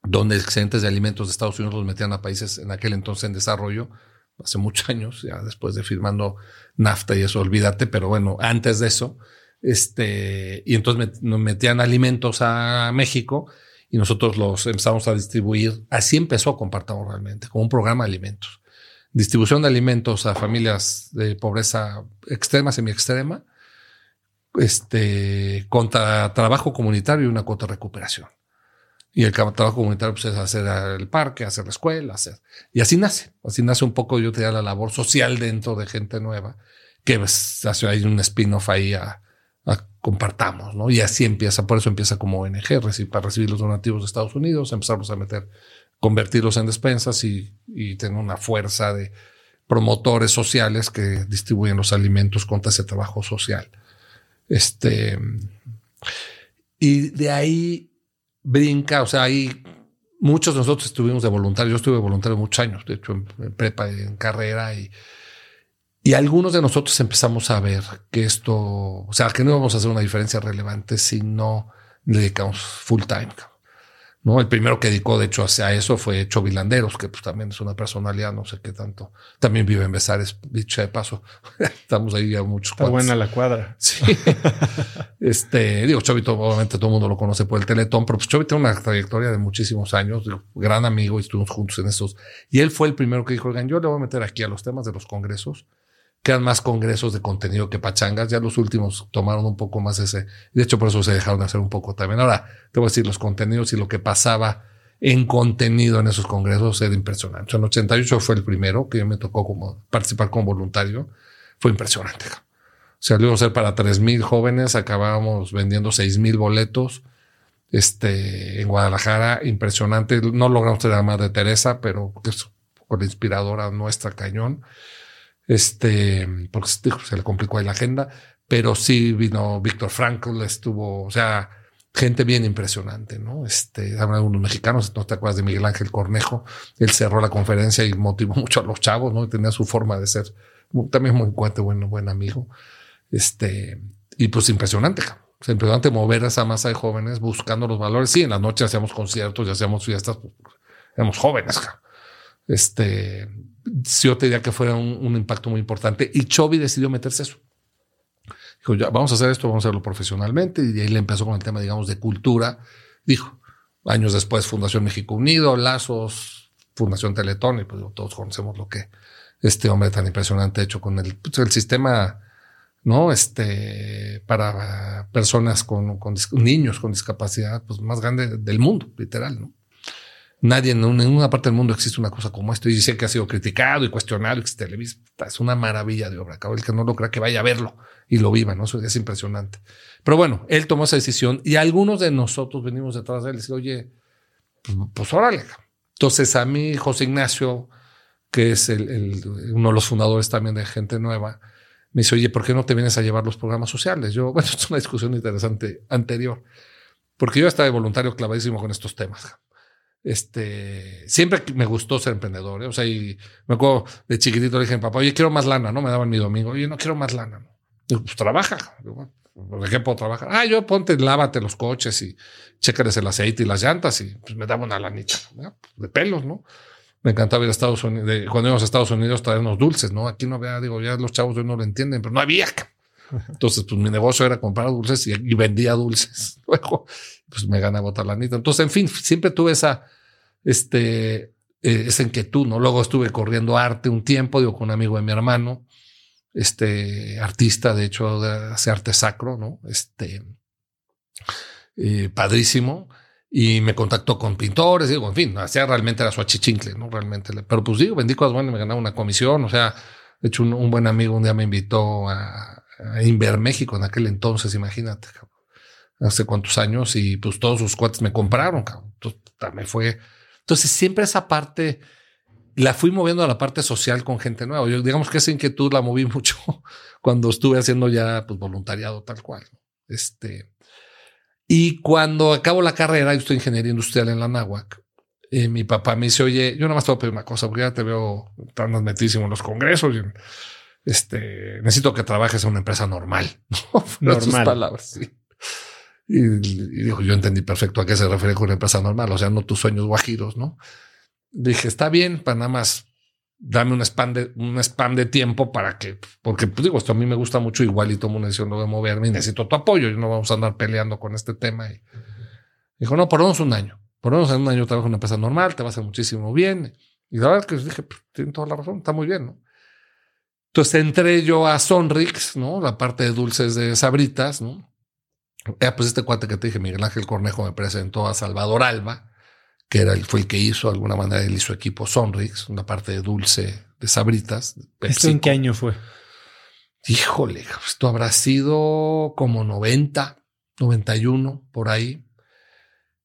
donde excedentes de alimentos de Estados Unidos los metían a países en aquel entonces en desarrollo, hace muchos años, ya después de firmando NAFTA y eso, olvídate, pero bueno, antes de eso, este, y entonces nos metían alimentos a México y nosotros los empezamos a distribuir. Así empezó Compartamos Realmente, como un programa de alimentos. Distribución de alimentos a familias de pobreza extrema, semi-extrema, este, contra trabajo comunitario y una cuota de recuperación. Y el trabajo comunitario pues, es hacer el parque, hacer la escuela, hacer. Y así nace. Así nace un poco, yo te diría, la labor social dentro de gente nueva, que pues, hace un spin-off ahí a, compartamos, ¿no? Y así empieza, por eso empieza como ONG, para recibir los donativos de Estados Unidos, empezamos a meter, convertirlos en despensas y, y tener una fuerza de promotores sociales que distribuyen los alimentos contra ese trabajo social. Este, y de ahí brinca, o sea, hay muchos de nosotros estuvimos de voluntario, yo estuve voluntario muchos años, de hecho en, prepa, en carrera y, Y algunos de nosotros empezamos a ver que esto, o sea, que no íbamos a hacer una diferencia relevante si no le dedicamos full time. ¿No? El primero que dedicó, de hecho, hacia eso fue Chovilanderos, que pues también es una personalidad, no sé qué tanto. También vive en Besares, dicho de paso. Estamos ahí ya muchos Está buena la cuadra. Sí. este, digo, Chovito, obviamente todo el mundo lo conoce por el Teletón, pero pues Chovito tiene una trayectoria de muchísimos años, gran amigo, y estuvimos juntos en estos. Y él fue el primero que dijo, oigan, yo le voy a meter aquí a los temas de los congresos quedan más congresos de contenido que pachangas. Ya los últimos tomaron un poco más ese. De hecho, por eso se dejaron de hacer un poco también. Ahora, te voy a decir, los contenidos y lo que pasaba en contenido en esos congresos era impresionante. En 88 fue el primero que me tocó como participar como voluntario. Fue impresionante. O sea, lo a ser para 3.000 jóvenes, acabábamos vendiendo 6.000 boletos este, en Guadalajara. Impresionante. No logramos tener a Madre Teresa, pero es con la inspiradora nuestra cañón este, porque se le complicó ahí la agenda, pero sí vino Víctor Frankl, estuvo, o sea, gente bien impresionante, ¿no? Este, hablan unos mexicanos, no te acuerdas de Miguel Ángel Cornejo, él cerró la conferencia y motivó mucho a los chavos, ¿no? tenía su forma de ser, también muy cuente, buen, buen amigo. Este, y pues impresionante, es impresionante mover a esa masa de jóvenes buscando los valores. Sí, en la noche hacíamos conciertos y hacíamos fiestas, pues, éramos jóvenes. Este, yo te diría que fuera un, impacto muy importante. Y Chovy decidió meterse eso. Dijo, ya, vamos a hacer esto, vamos a hacerlo profesionalmente. Y ahí le empezó con el tema, digamos, de cultura. Dijo, años después, Fundación México Unido, Lazos, Fundación Teletón, y pues todos conocemos lo que este hombre tan impresionante ha hecho con el, pues, el sistema, ¿no? Este, para personas con, con, niños con discapacidad, pues más grande del mundo, literal, ¿no? Nadie en, ninguna parte del mundo existe una cosa como esto. Y sé que ha sido criticado y cuestionado. Es una maravilla de obra. El que no lo crea que vaya a verlo y lo viva, ¿no? Es impresionante. Pero bueno, él tomó esa decisión y algunos de nosotros venimos detrás de él y decimos, oye, pues, pues, órale. Entonces a mí, José Ignacio, que es el, uno de los fundadores también de Gente Nueva, me dice, oye, ¿por qué no te vienes a llevar los programas sociales? Yo, bueno, es una discusión interesante anterior, porque yo estaba de voluntario clavadísimo con estos temas. Este, siempre me gustó ser emprendedor. ¿eh? O sea, y me acuerdo de chiquitito le dije a mi papá, oye, quiero más lana, ¿no? Me daban mi domingo. Oye, no quiero más lana. Digo, pues trabaja. ¿De qué puedo trabajar? Ah, yo ponte, lávate los coches y chécales el aceite y las llantas y pues me daba una lanita de pelos, ¿no? Me encantaba ir a Estados Unidos, cuando íbamos a Estados Unidos traernos dulces, ¿no? Aquí no había, digo, ya los chavos hoy no lo entienden, pero no había. Entonces, pues mi negocio era comprar dulces y, vendía dulces. Luego, pues me ganaba otra lanita. Entonces, en fin, siempre tuve esa, este, eh, esa inquietud, ¿no? Luego estuve corriendo arte un tiempo, digo, con un amigo de mi hermano, este, artista, de hecho, hace arte sacro, ¿no? Este, eh, padrísimo. Y me contactó con pintores, digo, en fin, hacía realmente era su achichincle, ¿no? Realmente. Pero pues digo, vendí cosas buenas, me ganaba una comisión, o sea, de hecho, un, buen amigo un día me invitó a, a Inver México en aquel entonces, imagínate, hace cuántos años, y pues todos sus cuates me compraron, cabrón. Entonces, me fue entonces, siempre esa parte la fui moviendo a la parte social con gente nueva. Yo digamos que esa inquietud la moví mucho cuando estuve haciendo ya pues, voluntariado tal cual. Este, y cuando acabo la carrera, yo estoy en ingeniería industrial en la NAWAC, eh, mi papá me dice, oye, yo nada más te voy a pedir una cosa, porque ya te veo tan metísimo en los congresos. Y, este, necesito que trabajes en una empresa normal. ¿no? Normal. palabras, sí. Y, dijo, yo entendí perfecto a qué se refiere con una empresa normal, o sea, no tus sueños guajiros, ¿no? Dije, está bien, para nada más dame un spam de, un spam de tiempo para que, porque pues digo, esto a mí me gusta mucho, igual y tomo una decisión de moverme y necesito tu apoyo, y no vamos a andar peleando con este tema. Dijo, no, por menos un año, por menos en un año trabajo en una empresa normal, te va a hacer muchísimo bien. Y la verdad que dije, pues, tiene toda la razón, está muy bien, ¿no? Entonces entré yo a Sonrix, ¿no? La parte de dulces de sabritas, ¿no? Eh, pues este cuate que te dije, Miguel Ángel Cornejo, me presentó a Salvador Alba, que era el, fue el que hizo, de alguna manera, él hizo equipo Sonrix, una parte de dulce de sabritas. ¿Esto en qué año fue? Híjole, esto habrá sido como 90, 91, por ahí.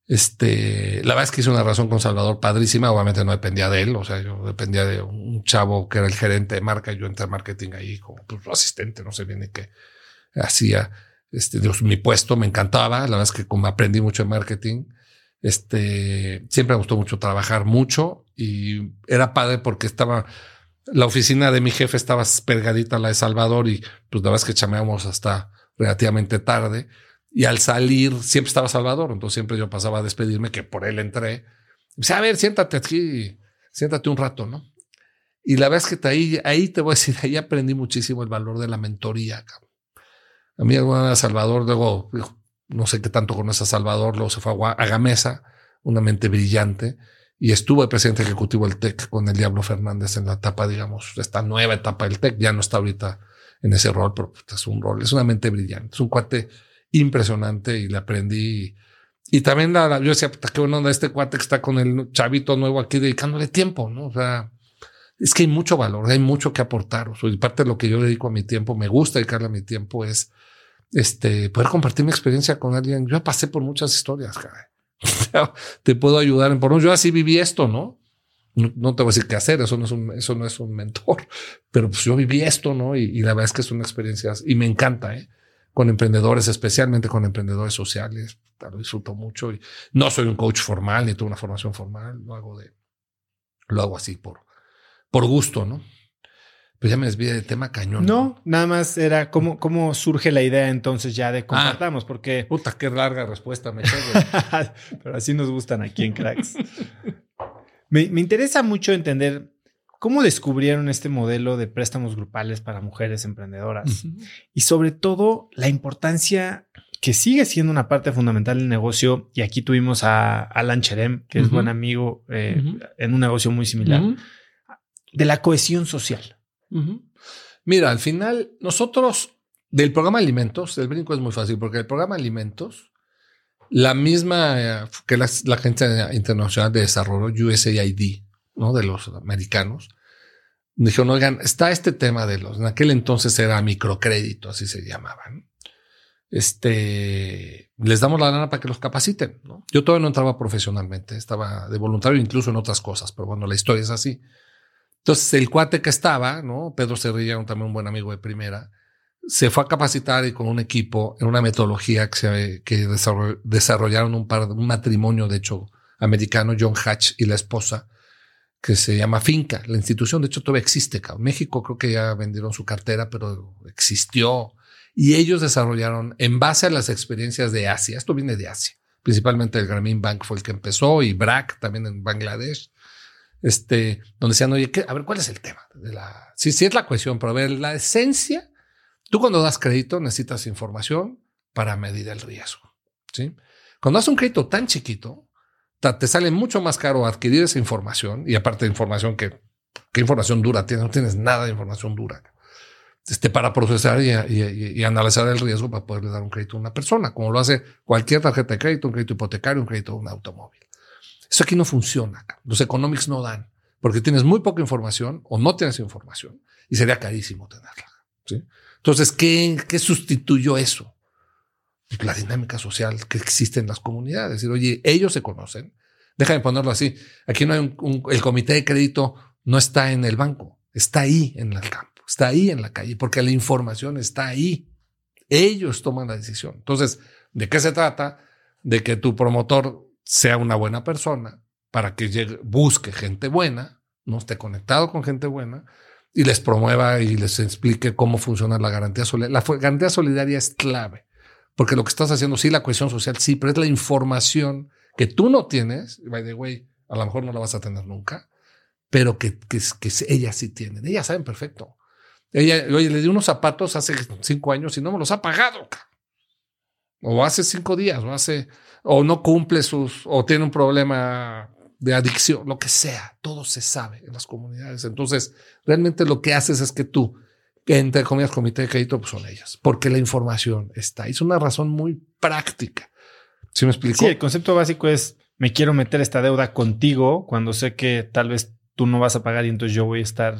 Este, la verdad es que hice una razón con Salvador padrísima. Obviamente no dependía de él. O sea, yo dependía de un chavo que era el gerente de marca. Y yo entré a marketing ahí como pues, asistente, no sé bien ni qué hacía este, mi puesto me encantaba. La verdad es que como aprendí mucho en marketing, este, siempre me gustó mucho trabajar mucho y era padre porque estaba, La oficina de mi jefe estaba pergadita a la de Salvador y pues la verdad es que chameamos hasta relativamente tarde. Y al salir siempre estaba Salvador, entonces siempre yo pasaba a despedirme, que por él entré. Dice, a ver, siéntate aquí, siéntate un rato, ¿no? Y la verdad es que ahí, ahí te voy a decir, ahí aprendí muchísimo el valor de la mentoría. A mí alguna vez Salvador, luego, no sé qué tanto conoce a Salvador, luego se fue a Gamesa, una mente brillante, y estuvo el presidente ejecutivo del TEC con el Diablo Fernández en la etapa, digamos, esta nueva etapa del TEC, ya no está ahorita en ese rol, pero es un rol, es una mente brillante, es un cuate impresionante y le aprendí. Y también la, yo decía, qué bueno este cuate que está con el chavito nuevo aquí dedicándole tiempo, ¿no? O sea, es que hay mucho valor, hay mucho que aportar. O y parte de lo que yo dedico a mi tiempo, me gusta dedicarle a mi tiempo, es este, poder compartir mi experiencia con alguien. Yo pasé por muchas historias, cara. te puedo ayudar en por Yo así viví esto, ¿no? ¿no? te voy a decir qué hacer, eso no es un, eso no es un mentor, pero pues yo viví esto, ¿no? Y, la verdad es que es una experiencia y me encanta, ¿eh? Con emprendedores, especialmente con emprendedores sociales, lo disfruto mucho y no soy un coach formal ni tengo una formación formal, lo hago de, lo hago así por, por gusto, ¿no? Pues ya me desvié del tema cañón. No, nada más era cómo, cómo surge la idea entonces ya de ah. compartamos, porque. Puta, qué larga respuesta me Pero así nos gustan aquí en Cracks. me, me, interesa mucho entender cómo descubrieron este modelo de préstamos grupales para mujeres emprendedoras y sobre todo la importancia que sigue siendo una parte fundamental del negocio. Y aquí tuvimos a Alan Cherem, que es buen amigo eh, en un negocio muy similar de la cohesión social. Mira, al final, nosotros del programa Alimentos, el brinco es muy fácil, porque el programa Alimentos, la misma eh, que la, Agencia Internacional de Desarrollo, USAID, ¿no? de los americanos, dijeron, oigan, está este tema de los, en aquel entonces era microcrédito, así se llamaban. Este, les damos la lana para que los capaciten. ¿no? Yo todavía no entraba profesionalmente, estaba de voluntario incluso en otras cosas, pero bueno, la historia es así. Entonces, el cuate que estaba, ¿no? Pedro Cerrilla, también un buen amigo de primera, se fue a capacitar y con un equipo en una metodología que, desarrollaron un, par, un matrimonio, de hecho, americano, John Hatch y la esposa, que se llama Finca. La institución, de hecho, todavía existe. México creo que ya vendieron su cartera, pero existió. Y ellos desarrollaron, en base a las experiencias de Asia, esto viene de Asia, principalmente el Grameen Bank fue el que empezó y BRAC también en Bangladesh, este, donde decían, oye, a ver, ¿cuál es el tema? De la, sí, sí es la cuestión, pero a ver, la esencia, tú cuando das crédito necesitas información para medir el riesgo. ¿sí? Cuando das un crédito tan chiquito, te sale mucho más caro adquirir esa información y aparte de información que, ¿qué información dura tienes? No tienes nada de información dura. Este, para procesar y, y, analizar el riesgo para poderle dar un crédito a una persona, como lo hace cualquier tarjeta de crédito, un crédito hipotecario, un crédito de un automóvil. Eso aquí no funciona. Los economics no dan porque tienes muy poca información o no tienes información y sería carísimo tenerla. Entonces, ¿qué, ¿qué sustituyó eso? Pues la dinámica social que existe en las comunidades. Es decir, oye, ellos se conocen. Déjame ponerlo así. Aquí no hay un, el comité de crédito no está en el banco, está ahí en el campo, está ahí en la calle, porque la información está ahí. Ellos toman la decisión. Entonces, ¿de qué se trata? De que tu promotor sea una buena persona para que llegue, busque gente buena, no esté conectado con gente buena y les promueva y les explique cómo funciona la garantía solidaria. La garantía solidaria es clave, porque lo que estás haciendo, sí, la cohesión social, sí, pero es la información que tú no tienes, by the way, a lo mejor no la vas a tener nunca, pero que, que, que ellas sí tienen. Ellas saben perfecto. Ella, oye, le di unos zapatos hace cinco años y no me los ha pagado. O hace cinco días, o hace o no cumple sus, o tiene un problema de adicción, lo que sea, todo se sabe en las comunidades. Entonces, realmente lo que haces es que tú, entre comillas, comité de crédito, pues son ellas, porque la información está. Es una razón muy práctica. ¿Sí me explico? Sí, el concepto básico es, me quiero meter esta deuda contigo cuando sé que tal vez tú no vas a pagar y entonces yo voy a estar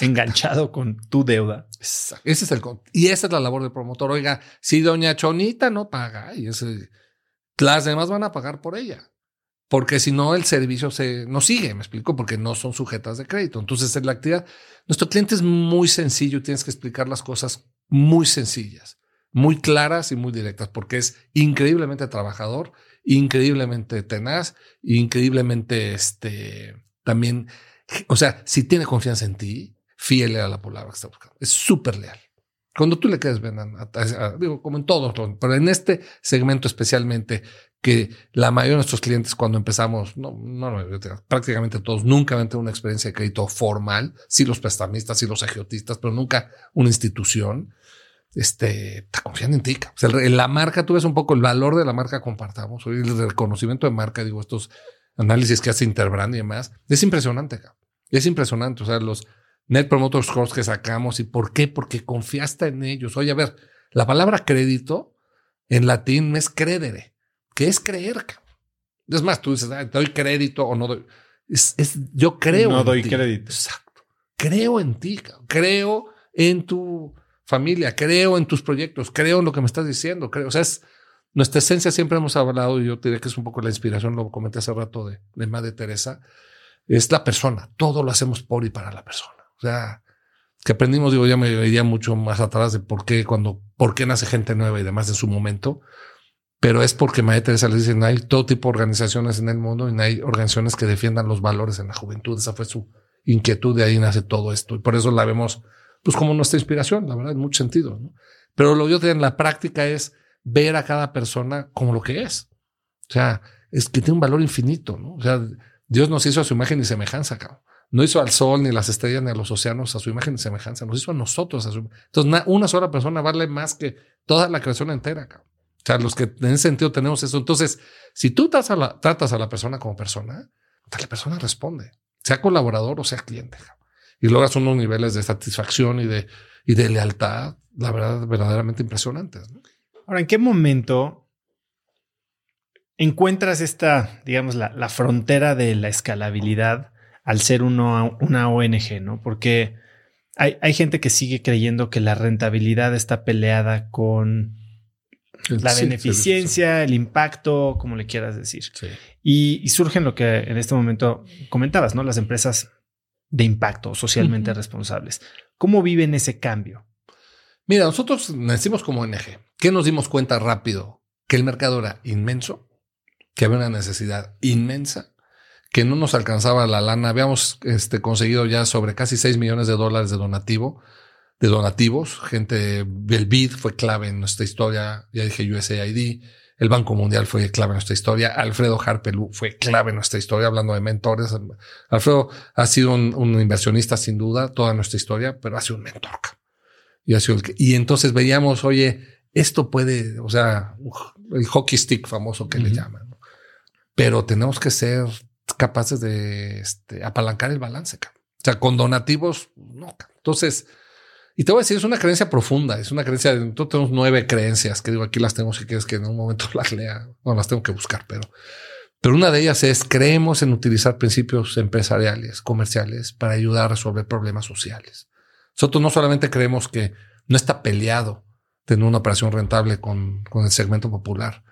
enganchado con tu deuda. Ese es el y esa es la labor del promotor. Oiga, si doña Chonita no paga y ese las demás van a pagar por ella. Porque si no, el servicio se, no sigue, me explico, porque no son sujetas de crédito. Entonces, en la actividad, nuestro cliente es muy sencillo, tienes que explicar las cosas muy sencillas, muy claras y muy directas, porque es increíblemente trabajador, increíblemente tenaz, increíblemente este, también, o sea, si tiene confianza en ti, fiel a la palabra que está buscando. Es súper leal. Cuando tú le quedes bien, digo, como en todos, pero en este segmento especialmente, que la mayoría de nuestros clientes cuando empezamos, no, no, prácticamente todos, nunca han tenido una experiencia de crédito formal, sí los prestamistas, sí los agiotistas, pero nunca una institución, este, está confiando en ti. O sea, la marca, tú ves un poco el valor de la marca, compartamos, el reconocimiento de marca, digo, estos análisis que hace Interbrand y demás, es impresionante, es impresionante, o sea, los Net Promoter Scores que sacamos. ¿Y por qué? Porque confiaste en ellos. Oye, a ver, la palabra crédito en latín es credere, que es creer. Es más, tú dices, doy crédito o no doy. Es, yo creo. No doy crédito. Exacto. Creo en ti, creo en tu familia, creo en tus proyectos, creo en lo que me estás diciendo, creo. O sea, es nuestra esencia. Siempre hemos hablado, y yo te diré que es un poco la inspiración, lo comenté hace rato de, de Madre Teresa, es la persona. Todo lo hacemos por y para la persona. O sea, que aprendimos, digo, ya me veía mucho más atrás de por qué, cuando, por qué nace gente nueva y demás en su momento. Pero es porque María Teresa les dice, no hay todo tipo de organizaciones en el mundo y no hay organizaciones que defiendan los valores en la juventud. Esa fue su inquietud, de ahí nace todo esto. Y por eso la vemos, pues, como nuestra inspiración, la verdad, en mucho sentido. ¿no? Pero lo que yo en la práctica es ver a cada persona como lo que es. O sea, es que tiene un valor infinito, ¿no? O sea, Dios nos hizo a su imagen y semejanza, cabrón. No hizo al sol, ni las estrellas, ni a los océanos a su imagen y semejanza. Nos hizo a nosotros. A su... Entonces, una sola persona vale más que toda la creación entera. O sea, los que en ese sentido tenemos eso. Entonces, si tú tratas a la, tratas a la persona como persona, la persona responde, sea colaborador o sea cliente. Y logras unos niveles de satisfacción y de, y de lealtad, la verdad, verdaderamente impresionantes. Ahora, ¿en qué momento encuentras esta, digamos, la, la frontera de la escalabilidad al ser uno, una ONG, ¿no? Porque hay, hay, gente que sigue creyendo que la rentabilidad está peleada con la beneficencia, el impacto, como le quieras decir. Y, y, surge lo que en este momento comentabas, ¿no? Las empresas de impacto socialmente responsables. ¿Cómo viven ese cambio? Mira, nosotros nacimos como ONG. ¿Qué nos dimos cuenta rápido? Que el mercado era inmenso, que había una necesidad inmensa que no nos alcanzaba la lana. Habíamos este, conseguido ya sobre casi 6 millones de dólares de donativo, de donativos. Gente, el BID fue clave en nuestra historia. Ya dije USAID. El Banco Mundial fue clave en nuestra historia. Alfredo Harpelú fue clave en nuestra historia, hablando de mentores. Alfredo ha sido un, inversionista sin duda, toda nuestra historia, pero ha sido un mentor. Y, ha sido y entonces veíamos, oye, esto puede, o sea, el hockey stick famoso que le llaman. Pero tenemos que ser capaces de este, apalancar el balance. O sea, con donativos, no. Entonces, y te voy a decir, es una creencia profunda, es una creencia, de, nosotros tenemos nueve creencias, que digo, aquí las tengo si quieres que en un momento las lea, no las tengo que buscar, pero, pero una de ellas es, creemos en utilizar principios empresariales, comerciales, para ayudar a resolver problemas sociales. Nosotros no solamente creemos que no está peleado tener una operación rentable con, con el segmento popular,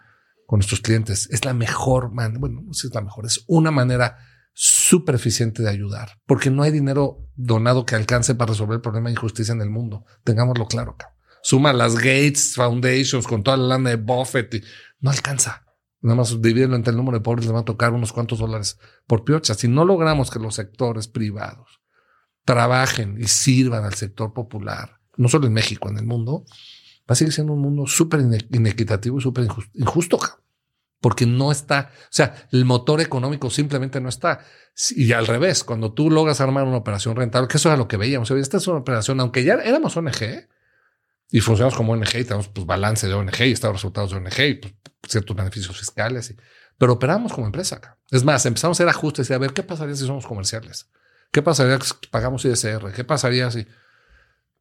con nuestros clientes. Es la mejor manera, bueno, no sé si es la mejor, es una manera súper eficiente de ayudar, porque no hay dinero donado que alcance para resolver el problema de injusticia en el mundo. Tengámoslo claro. Suma las Gates Foundations con toda la lana de Buffett y no alcanza. Nada más dividirlo entre el número de pobres le va a tocar unos cuantos dólares por piocha. Si no logramos que los sectores privados trabajen y sirvan al sector popular, no solo en México, en el mundo, va a seguir siendo un mundo súper inequitativo y súper injusto porque no está, o sea, el motor económico simplemente no está. Y al revés, cuando tú logras armar una operación rentable, que eso era lo que veíamos, esta es una operación, aunque ya éramos ONG y funcionamos como ONG y tenemos pues, balance de ONG y estados resultados de ONG y pues, ciertos beneficios fiscales, y, pero operamos como empresa acá. Es más, empezamos a hacer ajustes y a ver qué pasaría si somos comerciales, qué pasaría si pagamos ISR, qué pasaría si.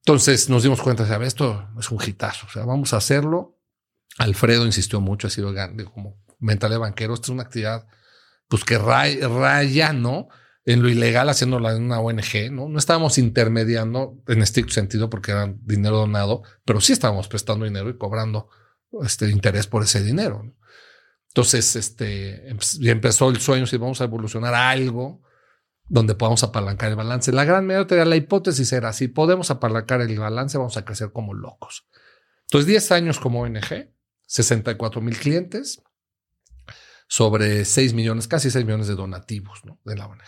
Entonces nos dimos cuenta, de, esto es un hitazo, o sea, vamos a hacerlo. Alfredo insistió mucho, ha sido como mental de banquero. Esta es una actividad pues que raya, ¿no? En lo ilegal haciéndola en una ONG, ¿no? No estábamos intermediando en estricto sentido porque era dinero donado, pero sí estábamos prestando dinero y cobrando este interés por ese dinero. Entonces, este, empezó el sueño si vamos a evolucionar algo donde podamos apalancar el balance. La gran mayoría, la hipótesis era, si podemos apalancar el balance, vamos a crecer como locos. Entonces, 10 años como ONG, 64 mil clientes, sobre 6 millones, casi 6 millones de donativos de la ONG.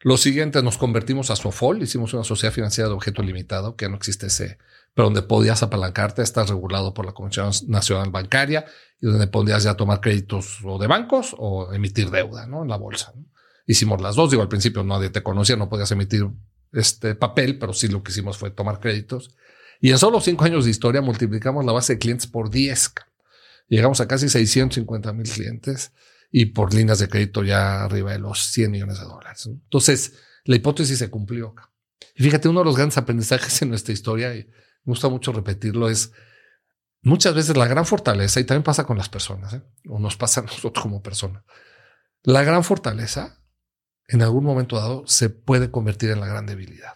Lo siguiente, nos convertimos a Sofol, hicimos una sociedad financiera de objeto limitado, que no existe ese, pero donde podías apalancarte, está regulado por la Comisión Nacional Bancaria y donde podías ya tomar créditos o de bancos o emitir deuda. En la bolsa. Hicimos las dos, digo, al principio nadie te conocía, no podías emitir este papel, pero sí lo que hicimos fue tomar créditos. Y en solo cinco años de historia multiplicamos la base de clientes por 10. Llegamos a casi 650 mil clientes y por líneas de crédito ya arriba de los 100 millones de dólares. Entonces, la hipótesis se cumplió. Y fíjate, uno de los grandes aprendizajes en nuestra historia, y me gusta mucho repetirlo, es muchas veces la gran fortaleza, y también pasa con las personas, ¿eh? o nos pasa a nosotros como personas, la gran fortaleza en algún momento dado se puede convertir en la gran debilidad.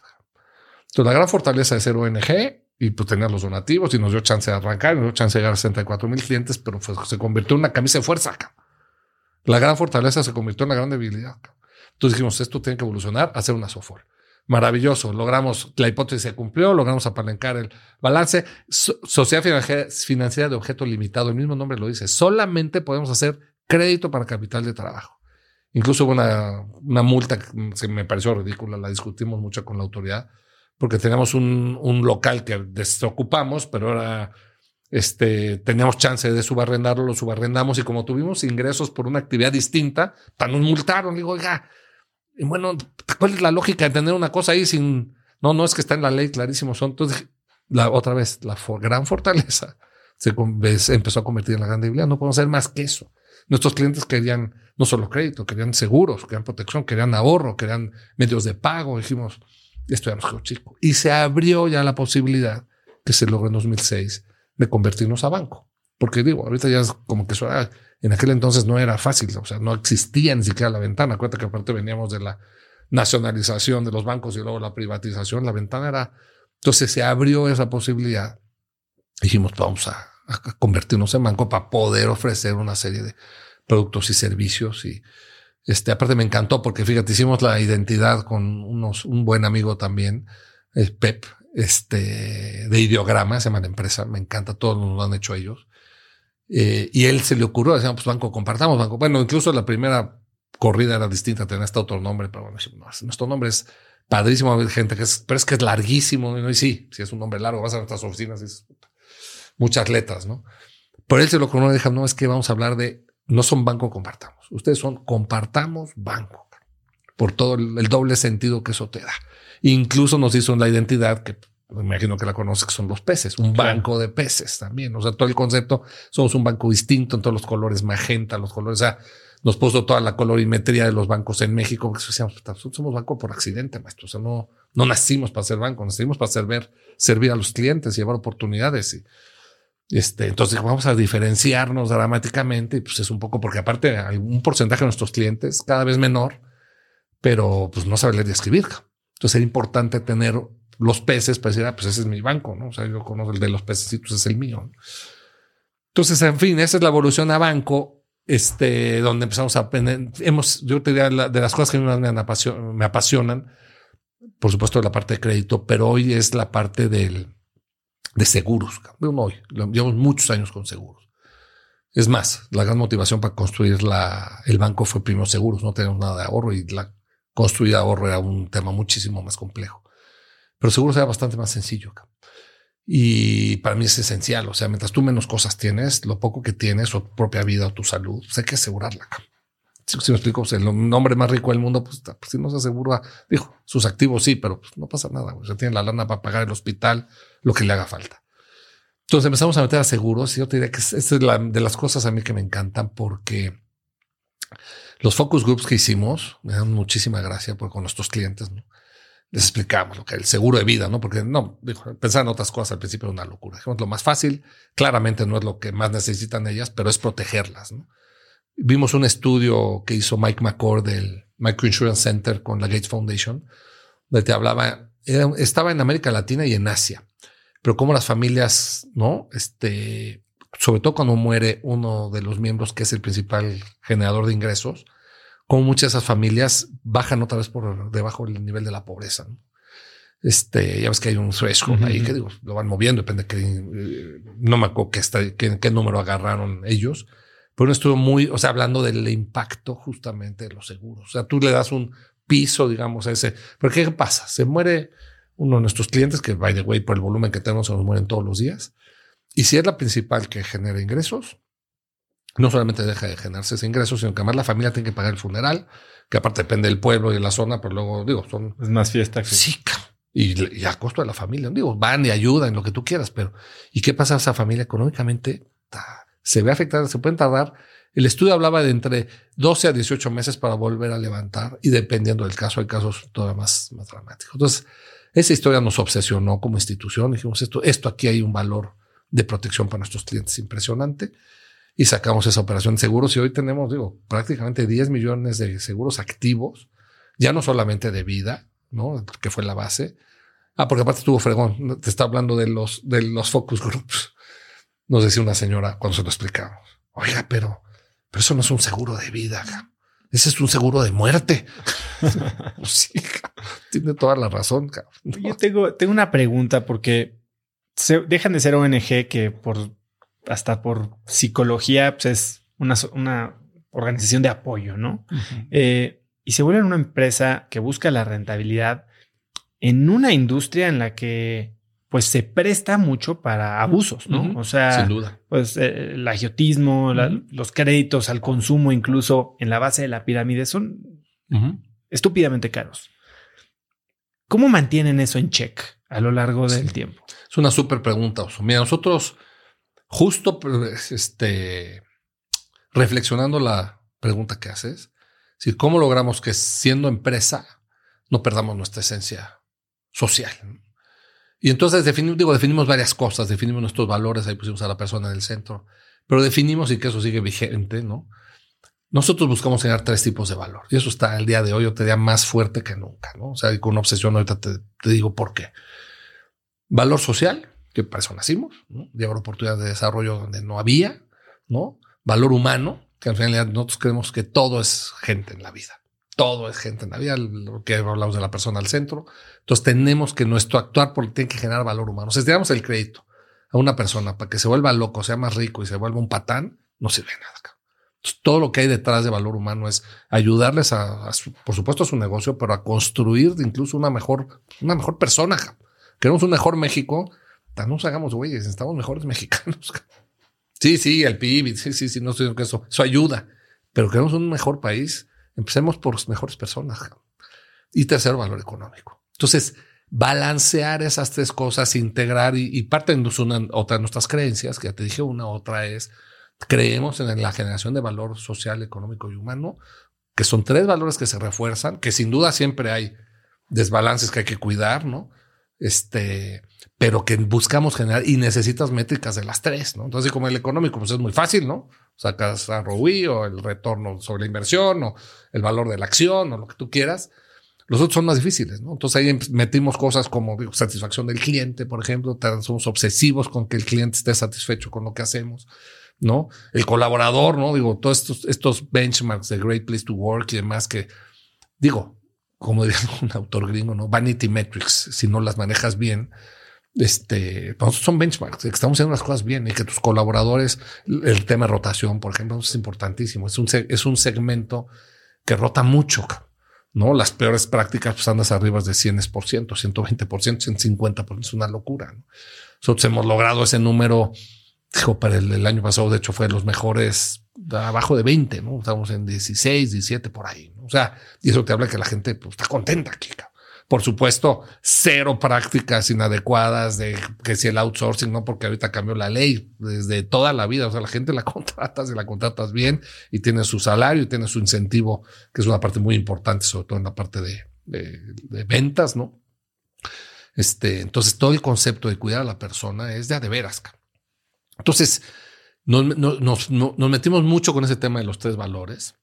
Entonces, la gran fortaleza de ser ONG y pues tener los donativos y nos dio chance de arrancar, nos dio chance de llegar a 64 mil clientes, pero se convirtió en una camisa de fuerza. La gran fortaleza se convirtió en la gran debilidad. Entonces dijimos, esto tiene que evolucionar, hacer una software. Maravilloso, logramos, la hipótesis se cumplió, logramos apalancar el balance. sociedad financiera de objeto limitado, el mismo nombre lo dice, solamente podemos hacer crédito para capital de trabajo. Incluso una, una multa que me pareció ridícula, la discutimos mucho con la autoridad, porque teníamos un, un local que desocupamos, pero ahora este, teníamos chance de subarrendarlo, lo subarrendamos y como tuvimos ingresos por una actividad distinta, nos multaron. Digo, oiga, bueno, ¿cuál es la lógica de tener una cosa ahí sin... No, no es que está en la ley, clarísimo. Son, entonces, la, otra vez, la gran fortaleza se, empezó a convertir en la gran debilidad. No podemos hacer más que eso. Nuestros clientes querían no solo crédito, querían seguros, querían protección, querían ahorro, querían medios de pago. Dijimos, esto ya nos quedó chico. Y se abrió ya la posibilidad que se logró en 2006 de convertirnos a banco. Porque digo, ahorita ya es como que suena, en aquel entonces no era fácil, o sea, no existía ni siquiera la ventana. Acuérdate que aparte veníamos de la nacionalización de los bancos y luego la privatización, la ventana era, entonces se abrió esa posibilidad. Dijimos, vamos a, convertirnos en banco para poder ofrecer una serie de productos y servicios y, este, aparte me encantó porque fíjate, hicimos la identidad con unos, un buen amigo también, el Pep, este, de ideograma, se llama la empresa, me encanta, todos nos lo han hecho ellos. Eh, y él se le ocurrió, decíamos, pues banco, compartamos banco. Bueno, incluso la primera corrida era distinta, tenía este otro nombre, pero bueno, nuestro nombre es padrísimo, gente que es, pero es que es larguísimo. Y sí, si es un nombre largo, vas a nuestras oficinas y es muchas letras, ¿no? Por él se lo ocurrió, dijo, no, es que vamos a hablar de, no son banco, compartamos. Ustedes son compartamos banco, por todo el doble sentido que eso te da. Incluso nos hizo la identidad que me imagino que la conoces, que son los peces, un banco de peces también. O sea, todo el concepto, somos un banco distinto en todos los colores magenta, los colores, o sea, nos puso toda la colorimetría de los bancos en México, porque decíamos, somos banco por accidente, maestro. O sea, no, no nacimos para ser banco, nacimos para servir, servir a los clientes, llevar oportunidades. Y, este, entonces vamos a diferenciarnos dramáticamente, y pues es un poco porque aparte hay un porcentaje de nuestros clientes cada vez menor, pero pues no sabe leer y escribir. Entonces era importante tener los peces para decir, ah, pues ese es mi banco, ¿no? O sea, yo conozco el de los pececitos, es el mío. Entonces, en fin, esa es la evolución a banco, este, donde empezamos a aprender. Hemos, yo te diría, de las cosas que más me, apasionan, me apasionan, por supuesto, la parte de crédito, pero hoy es la parte del, de seguros. Hoy, llevamos muchos años con seguros. Es más, la gran motivación para construir la, el banco fue primero seguros, no tenemos nada de ahorro y la construir ahorro era un tema muchísimo más complejo. Pero seguro sea bastante más sencillo. Y para mí es esencial. O sea, mientras tú menos cosas tienes, lo poco que tienes, o tu propia vida o tu salud, pues hay que asegurarla. Si, me explico, pues el hombre más rico del mundo, pues, pues, si no se asegura, dijo, sus activos sí, pero pues, no pasa nada. O sea, tiene la lana para pagar el hospital, lo que le haga falta. Entonces empezamos a meter a seguros y yo te diría que esta es la, de las cosas a mí que me encantan porque los focus groups que hicimos me dan muchísima gracia porque con nuestros clientes les explicamos lo que es el seguro de vida, no? Porque no pensar en otras cosas al principio es una locura. Es lo más fácil. Claramente no es lo que más necesitan ellas, pero es protegerlas. Vimos un estudio que hizo Mike McCord del Microinsurance Center con la Gates Foundation, donde te hablaba, estaba en América Latina y en Asia, pero como las familias, no, este, sobre todo cuando muere uno de los miembros que es el principal generador de ingresos, como muchas de esas familias bajan otra vez por debajo del nivel de la pobreza. ¿no? Este, ya ves que hay un threshold ahí que digo, lo van moviendo, depende de que, eh, no me acuerdo qué, está, qué, qué, número agarraron ellos, pero estuvo muy, o sea, hablando del impacto justamente de los seguros. O sea, tú le das un piso, digamos, ese. Pero ¿qué pasa? Se muere uno de nuestros clientes, que by the way, por el volumen que tenemos, se nos mueren todos los días. Y si es la principal que genera ingresos, no solamente deja de generarse ese ingreso, sino que además la familia tiene que pagar el funeral, que aparte depende del pueblo y de la zona, pero luego, digo, son... Es más fiesta que... Sí, y, y, a costo de la familia. Digo, van y ayudan, lo que tú quieras, pero ¿y qué pasa a esa familia económicamente? Se ve afectada, se pueden tardar. El estudio hablaba de entre 12 a 18 meses para volver a levantar y dependiendo del caso, hay casos todavía más, más dramáticos. Entonces, esa historia nos obsesionó como institución. Dijimos, esto, esto aquí hay un valor de protección para nuestros clientes impresionante y sacamos esa operación de seguros y hoy tenemos, digo, prácticamente 10 millones de seguros activos, ya no solamente de vida, ¿no? Que fue la base. Ah, porque aparte estuvo fregón, te está hablando de los, de los focus groups. Nos decía una señora cuando se lo explicamos. Oiga, pero, pero eso no es un seguro de vida. Ese es un seguro de muerte. sí, tiene toda la razón. Yo tengo, tengo una pregunta porque se, dejan de ser ONG que por hasta por psicología pues es una, una organización de apoyo, ¿no? Eh, y se vuelven una empresa que busca la rentabilidad en una industria en la que pues se presta mucho para abusos, ¿no? O sea, sin duda. Pues eh, el agiotismo, los créditos al consumo, incluso en la base de la pirámide, son estúpidamente caros. ¿Cómo mantienen eso en check a lo largo del tiempo? Es una súper pregunta. Mira, nosotros justo pues, este, reflexionando la pregunta que haces, si cómo logramos que siendo empresa no perdamos nuestra esencia social. Y entonces definimos, digo, definimos varias cosas, definimos nuestros valores, ahí pusimos a la persona en el centro, pero definimos y que eso sigue vigente, ¿no? Nosotros buscamos generar tres tipos de valor y eso está el día de hoy, yo te diría más fuerte que nunca, ¿no? O sea, con una obsesión ahorita te, te digo por qué. Valor social, que para eso nacimos, ¿no? de oportunidades de desarrollo donde no había, ¿no? Valor humano, que al final nosotros creemos que todo es gente en la vida. Todo es gente en la vida, lo que hablamos de la persona al centro. Entonces tenemos que nuestro actuar por, tiene que generar valor humano. Si damos el crédito a una persona para que se vuelva loco, sea más rico y se vuelva un patán, no sirve de nada. Entonces, todo lo que hay detrás de valor humano es ayudarles a, por supuesto, a su negocio, pero a construir incluso una mejor, una mejor persona. Queremos un mejor México no nos hagamos güeyes, estamos mejores mexicanos. Sí, sí, el PIB, sí, sí, sí, no estoy diciendo que eso, eso ayuda, pero queremos un mejor país, empecemos por las mejores personas. Y tercero, valor económico. Entonces, balancear esas tres cosas, integrar y, parte de una, otra de nuestras creencias, que ya te dije una, otra es, creemos en la generación de valor social, económico y humano, que son tres valores que se refuerzan, que sin duda siempre hay desbalances que hay que cuidar, ¿no? Este, pero que buscamos generar y necesitas métricas de las tres, ¿no? Entonces, como el económico, pues es muy fácil, ¿no? Sacas ROI o el retorno sobre la inversión o el valor de la acción o lo que tú quieras. Los otros son más difíciles, ¿no? Entonces ahí metimos cosas como satisfacción del cliente, por ejemplo, somos obsesivos con que el cliente esté satisfecho con lo que hacemos, ¿no? El colaborador, ¿no? Digo, todos estos, estos benchmarks de Great Place to Work y demás que, digo, como diría un autor gringo, ¿no? Vanity metrics, si no las manejas bien, este, son benchmarks, que estamos haciendo las cosas bien y que tus colaboradores, el tema de rotación, por ejemplo, es importantísimo. Es un, es un segmento que rota mucho, ¿no? Las peores prácticas pues andas arriba de 100%, 120%, 150%, es una locura. Nosotros hemos logrado ese número, dijo, para el, año pasado, de hecho, fue los mejores, abajo de 20, ¿no? Estamos en 16, 17 por ahí. O sea, y eso te habla que la gente pues, está contenta aquí, por supuesto, cero prácticas inadecuadas de que si el outsourcing, no, porque ahorita cambió la ley desde toda la vida. O sea, la gente la contratas y la contratas bien y tiene su salario y tiene su incentivo, que es una parte muy importante, sobre todo en la parte de, de, ventas, ¿no? Este, entonces todo el concepto de cuidar a la persona es de a de veras. Entonces, nos, nos, nos metimos mucho con ese tema de los tres valores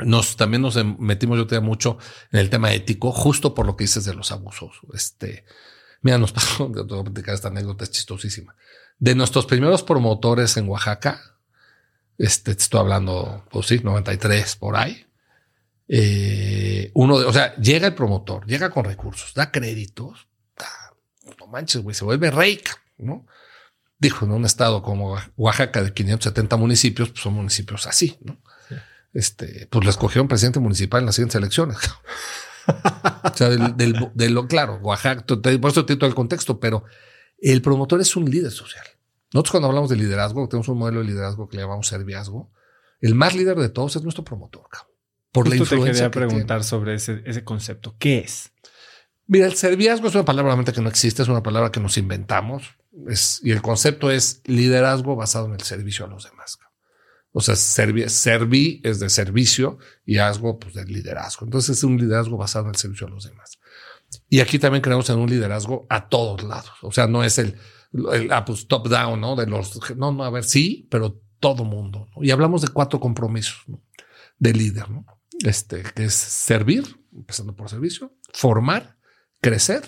nos también nos metimos yo te mucho en el tema ético, justo por lo que dices de los abusos. Este, mira, nos pasó, te voy a platicar esta anécdota, es chistosísima. De nuestros primeros promotores en Oaxaca, este, te estoy hablando, pues sí, 93 por ahí. Eh, uno de, o sea, llega el promotor, llega con recursos, da créditos, no manches, güey, se vuelve rey, ¿no? Dijo, en un estado como Oaxaca de 570 municipios, pues son municipios así, ¿no? Este, pues lo escogieron presidente municipal en las siguientes elecciones. o sea, del, de lo claro, Oaxaca, por eso te todo el contexto, pero el promotor es un líder social. Nosotros cuando hablamos de liderazgo, tenemos un modelo de liderazgo que le llamamos serviazgo. El más líder de todos es nuestro promotor, por la influencia te quería preguntar sobre ese, ese concepto. ¿Qué es? Mira, el serviazgo es una palabra realmente que no existe, es una palabra que nos inventamos. Es, y el concepto es liderazgo basado en el servicio a los demás. O sea, serví es de servicio y asgo pues de liderazgo. Entonces es un liderazgo basado en el servicio a los demás. Y aquí también creemos en un liderazgo a todos lados. O sea, no es el, el ah, pues, top down, ¿no? De los, no, no, a ver, sí, pero todo mundo. Y hablamos de cuatro compromisos de líder, ¿no? Este, que es servir, empezando por servicio, formar, crecer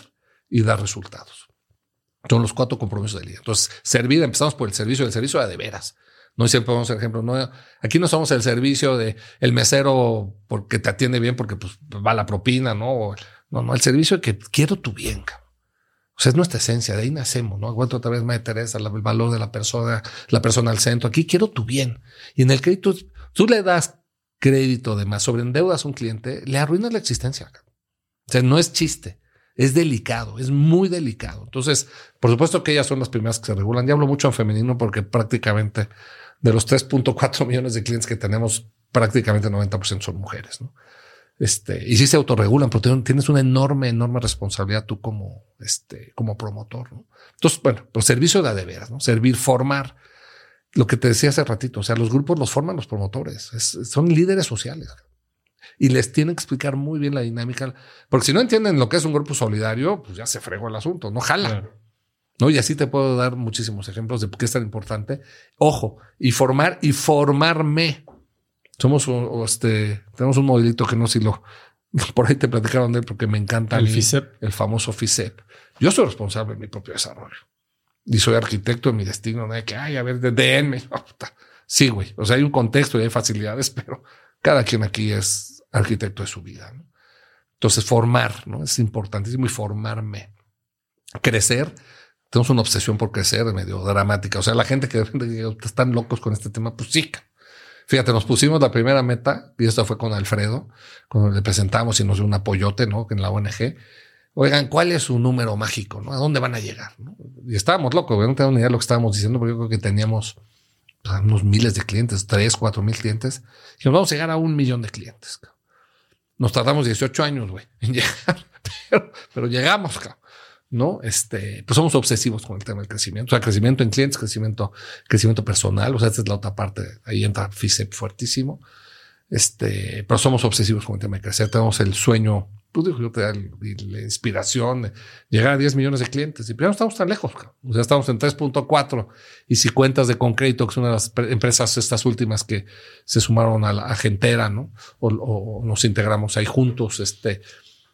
y dar resultados. Son los cuatro compromisos del líder. Entonces, servir, empezamos por el servicio, el servicio de veras. No siempre vamos a ejemplo. No, aquí no somos el servicio de el mesero porque te atiende bien, porque pues, va la propina, no, no, no, el servicio de que quiero tu bien. O sea, es nuestra esencia, de ahí nacemos, ¿no? Aguanto otra vez, Madre Teresa, el valor de la persona, la persona al centro. Aquí quiero tu bien. Y en el crédito, tú le das crédito de más, sobreendeudas a un cliente, le arruinas la existencia. O sea, no es chiste es delicado, es muy delicado. Entonces, por supuesto que ellas son las primeras que se regulan. Ya hablo mucho en femenino porque prácticamente de los 3.4 millones de clientes que tenemos, prácticamente 90% son mujeres, ¿no? Este, y sí se autorregulan, pero tienes una enorme, enorme responsabilidad tú como, este, como promotor. Entonces, bueno, pues servicio de de ¿no? Servir, formar. Lo que te decía hace ratito, o sea, los grupos los forman los promotores, son líderes sociales y les tienen que explicar muy bien la dinámica, porque si no entienden lo que es un grupo solidario, pues ya se fregó el asunto, no jala. ¿No? Y así te puedo dar muchísimos ejemplos de por qué es tan importante. Ojo, y formar y formarme. Somos este, tenemos un modelito que no si lo por ahí te platicaron de él porque me encanta el FICEP, el famoso FICEP. Yo soy responsable de mi propio desarrollo y soy arquitecto de mi destino. No hay que, ay, a ver, denme. Sí, güey. O sea, hay un contexto y hay facilidades, pero cada quien aquí es arquitecto de su vida. Entonces, formar, ¿no? Es importantísimo y formarme. Crecer. Tenemos una obsesión por crecer medio dramática. O sea, la gente que están locos con este tema, pues sí. Fíjate, nos pusimos la primera meta, y esto fue con Alfredo, cuando le presentamos y nos dio un apoyote, ¿no? En la ONG. Oigan, ¿cuál es su número mágico? ¿no? ¿A dónde van a llegar? Y estábamos locos, no tengo ni idea de lo que estábamos diciendo, porque yo creo que teníamos pues, unos miles de clientes, tres, cuatro mil clientes. Y nos vamos a llegar a un millón de clientes. Nos tardamos 18 años, güey, en llegar, pero, llegamos, ¿no? Este, pues somos obsesivos con el tema del crecimiento, o sea, crecimiento en clientes, crecimiento, crecimiento personal, o sea, esta es la otra parte, ahí entra FICEP fuertísimo, este, pero somos obsesivos con el tema de crecer, tenemos el sueño pues digo, yo te da la inspiración, llegar a 10 millones de clientes. Y primero estamos tan lejos, o sea, estamos en 3.4. Y si cuentas de Concreto, que es una de las empresas estas últimas que se sumaron a la agentera, ¿no? O, nos integramos ahí juntos, este,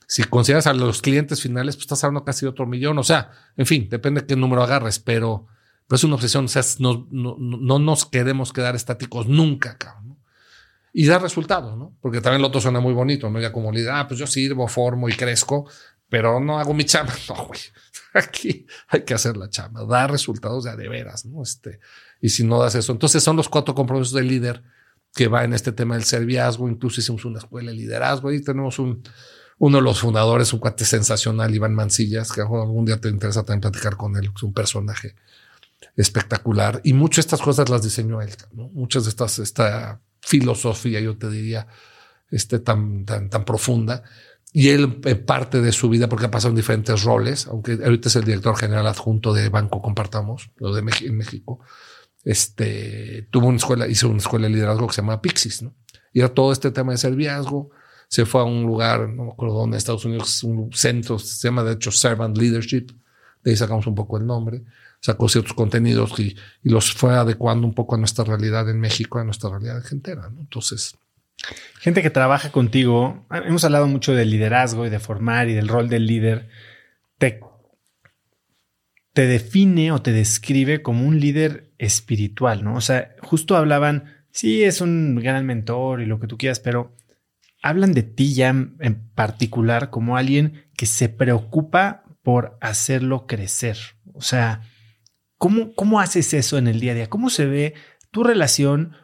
si consideras a los clientes finales, pues estás hablando casi de otro millón. O sea, en fin, depende de qué número agarres, pero, es una obsesión. O sea, no, no, no nos queremos quedar estáticos nunca, cabrón y dar resultados, ¿no? Porque también lo otro suena muy bonito, ¿no? Ya como líder, ah, pues yo sirvo, formo y crezco, pero no hago mi chamba. No, güey. Aquí hay que hacer la chamba, dar resultados de, de veras, ¿no? Este, y si no das eso, entonces son los cuatro compromisos del líder que va en este tema del serviazgo. Incluso hicimos una escuela de liderazgo y tenemos un, uno de los fundadores, un cuate sensacional, Iván Mancillas, que algún día te interesa también platicar con él, es un personaje espectacular. Y muchas de estas cosas las diseñó él, ¿no? Muchas de estas, esta filosofía, yo te diría, este, tan, tan, tan profunda. Y él, eh, parte de su vida, porque ha pasado en diferentes roles, aunque ahorita es el director general adjunto de Banco Compartamos, lo de en México, este, tuvo una escuela, hizo una escuela de liderazgo que se llama Pixis, ¿no? Y era todo este tema de serviazgo. Se fue a un lugar, no me acuerdo dónde, Estados Unidos, un centro, se llama de hecho Servant Leadership. De ahí sacamos un poco el nombre sacó ciertos contenidos y, los fue adecuando un poco a nuestra realidad en México, a nuestra realidad argentina. Entonces. Gente que trabaja contigo, hemos hablado mucho del liderazgo y de formar y del rol del líder. Te, te define o te describe como un líder espiritual, ¿no? O sea, justo hablaban, sí, es un gran mentor y lo que tú quieras, pero hablan de ti ya en particular como alguien que se preocupa por hacerlo crecer. O sea, ¿Cómo, ¿Cómo haces eso en el día a día? ¿Cómo se ve tu relación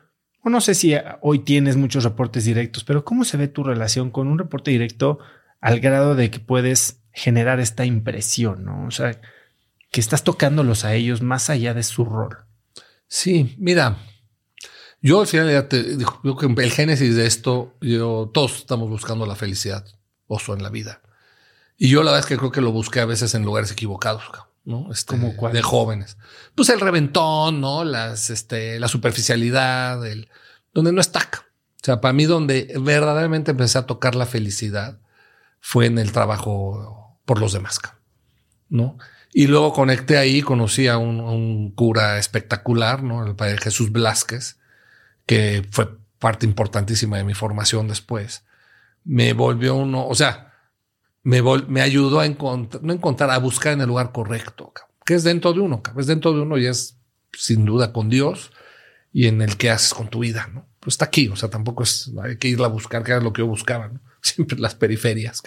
o no sé si hoy tienes muchos reportes directos, pero ¿cómo se ve tu relación con un reporte directo al grado de que puedes generar esta impresión, ¿no? O sea, que estás tocándolos a ellos más allá de su rol. Sí, mira, yo al final ya te digo que el génesis de esto, yo, todos estamos buscando la felicidad, oso en la vida. Y yo la verdad es que creo que lo busqué a veces en lugares equivocados, ¿no? Este, ¿Como cuál? De jóvenes. Pues el reventón, ¿no? Las, este, la superficialidad, el, donde no está. O sea, para mí donde verdaderamente empecé a tocar la felicidad fue en el trabajo por los demás, ¿no? Y luego conecté ahí, conocí a un, un cura espectacular, ¿no? El padre Jesús Blasquez, que fue parte importantísima de mi formación después, me volvió uno, o sea, me, me ayudó a encontrar, no encontrar, a buscar en el lugar correcto, que es dentro de uno, es dentro de uno y es sin duda con Dios y en el que haces con tu vida, ¿no? Pues está aquí, o sea, tampoco es, hay que irla a buscar, que era lo que yo buscaba. Siempre las periferias,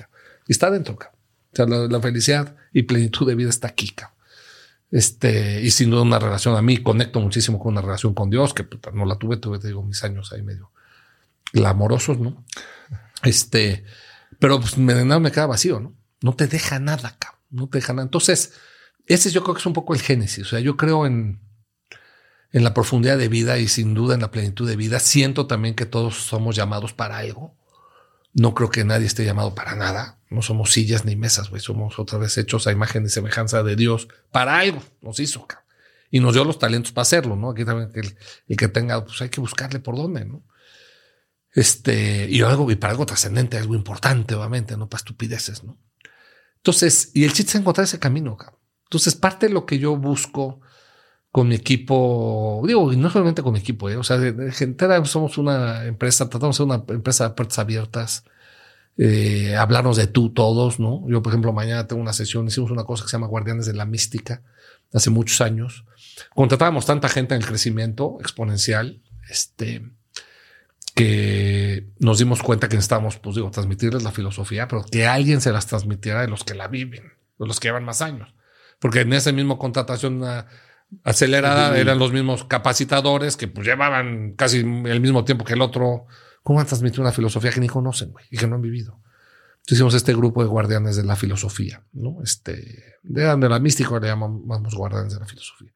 y está dentro, O sea, la, la, felicidad y plenitud de vida está aquí, cabrón. Este, y sin duda una relación a mí, conecto muchísimo con una relación con Dios, que puta, no la tuve, tuve, te digo, mis años ahí medio glamorosos, ¿no? Este, pero pues me, nada me queda vacío, ¿no? No te deja nada, no te deja nada. Entonces, ese yo creo que es un poco el génesis. O sea, yo creo en, en la profundidad de vida y sin duda en la plenitud de vida. Siento también que todos somos llamados para algo. No creo que nadie esté llamado para nada. No somos sillas ni mesas, güey. Somos otra vez hechos a imagen y semejanza de Dios para algo. Nos hizo, cabrón. Y nos dio los talentos para hacerlo, ¿no? Aquí también el, el, que tenga, pues hay que buscarle por dónde, ¿no? Este, y algo, y para algo trascendente, algo importante, obviamente, no para estupideces, ¿no? Entonces, y el chiste es encontrar ese camino, cabrón. Entonces, parte de lo que yo busco con mi equipo, digo, no solamente con mi equipo, ¿eh? o sea, de, de gente, somos una empresa, tratamos de ser una empresa de puertas abiertas, eh, hablarnos de tú todos, ¿no? Yo, por ejemplo, mañana tengo una sesión, hicimos una cosa que se llama Guardianes de la Mística, hace muchos años. Contratábamos tanta gente en el crecimiento exponencial, este, que nos dimos cuenta que necesitábamos, pues digo, transmitirles la filosofía, pero que alguien se las transmitiera de los que la viven, de los que llevan más años. Porque en esa misma contratación acelerada eran los mismos capacitadores que pues llevaban casi el mismo tiempo que el otro. ¿Cómo han transmitido una filosofía que ni conocen güey, y que no han vivido? Entonces hicimos este grupo de guardianes de la filosofía, ¿no? Este, de, de la mística le llamamos guardianes de la filosofía.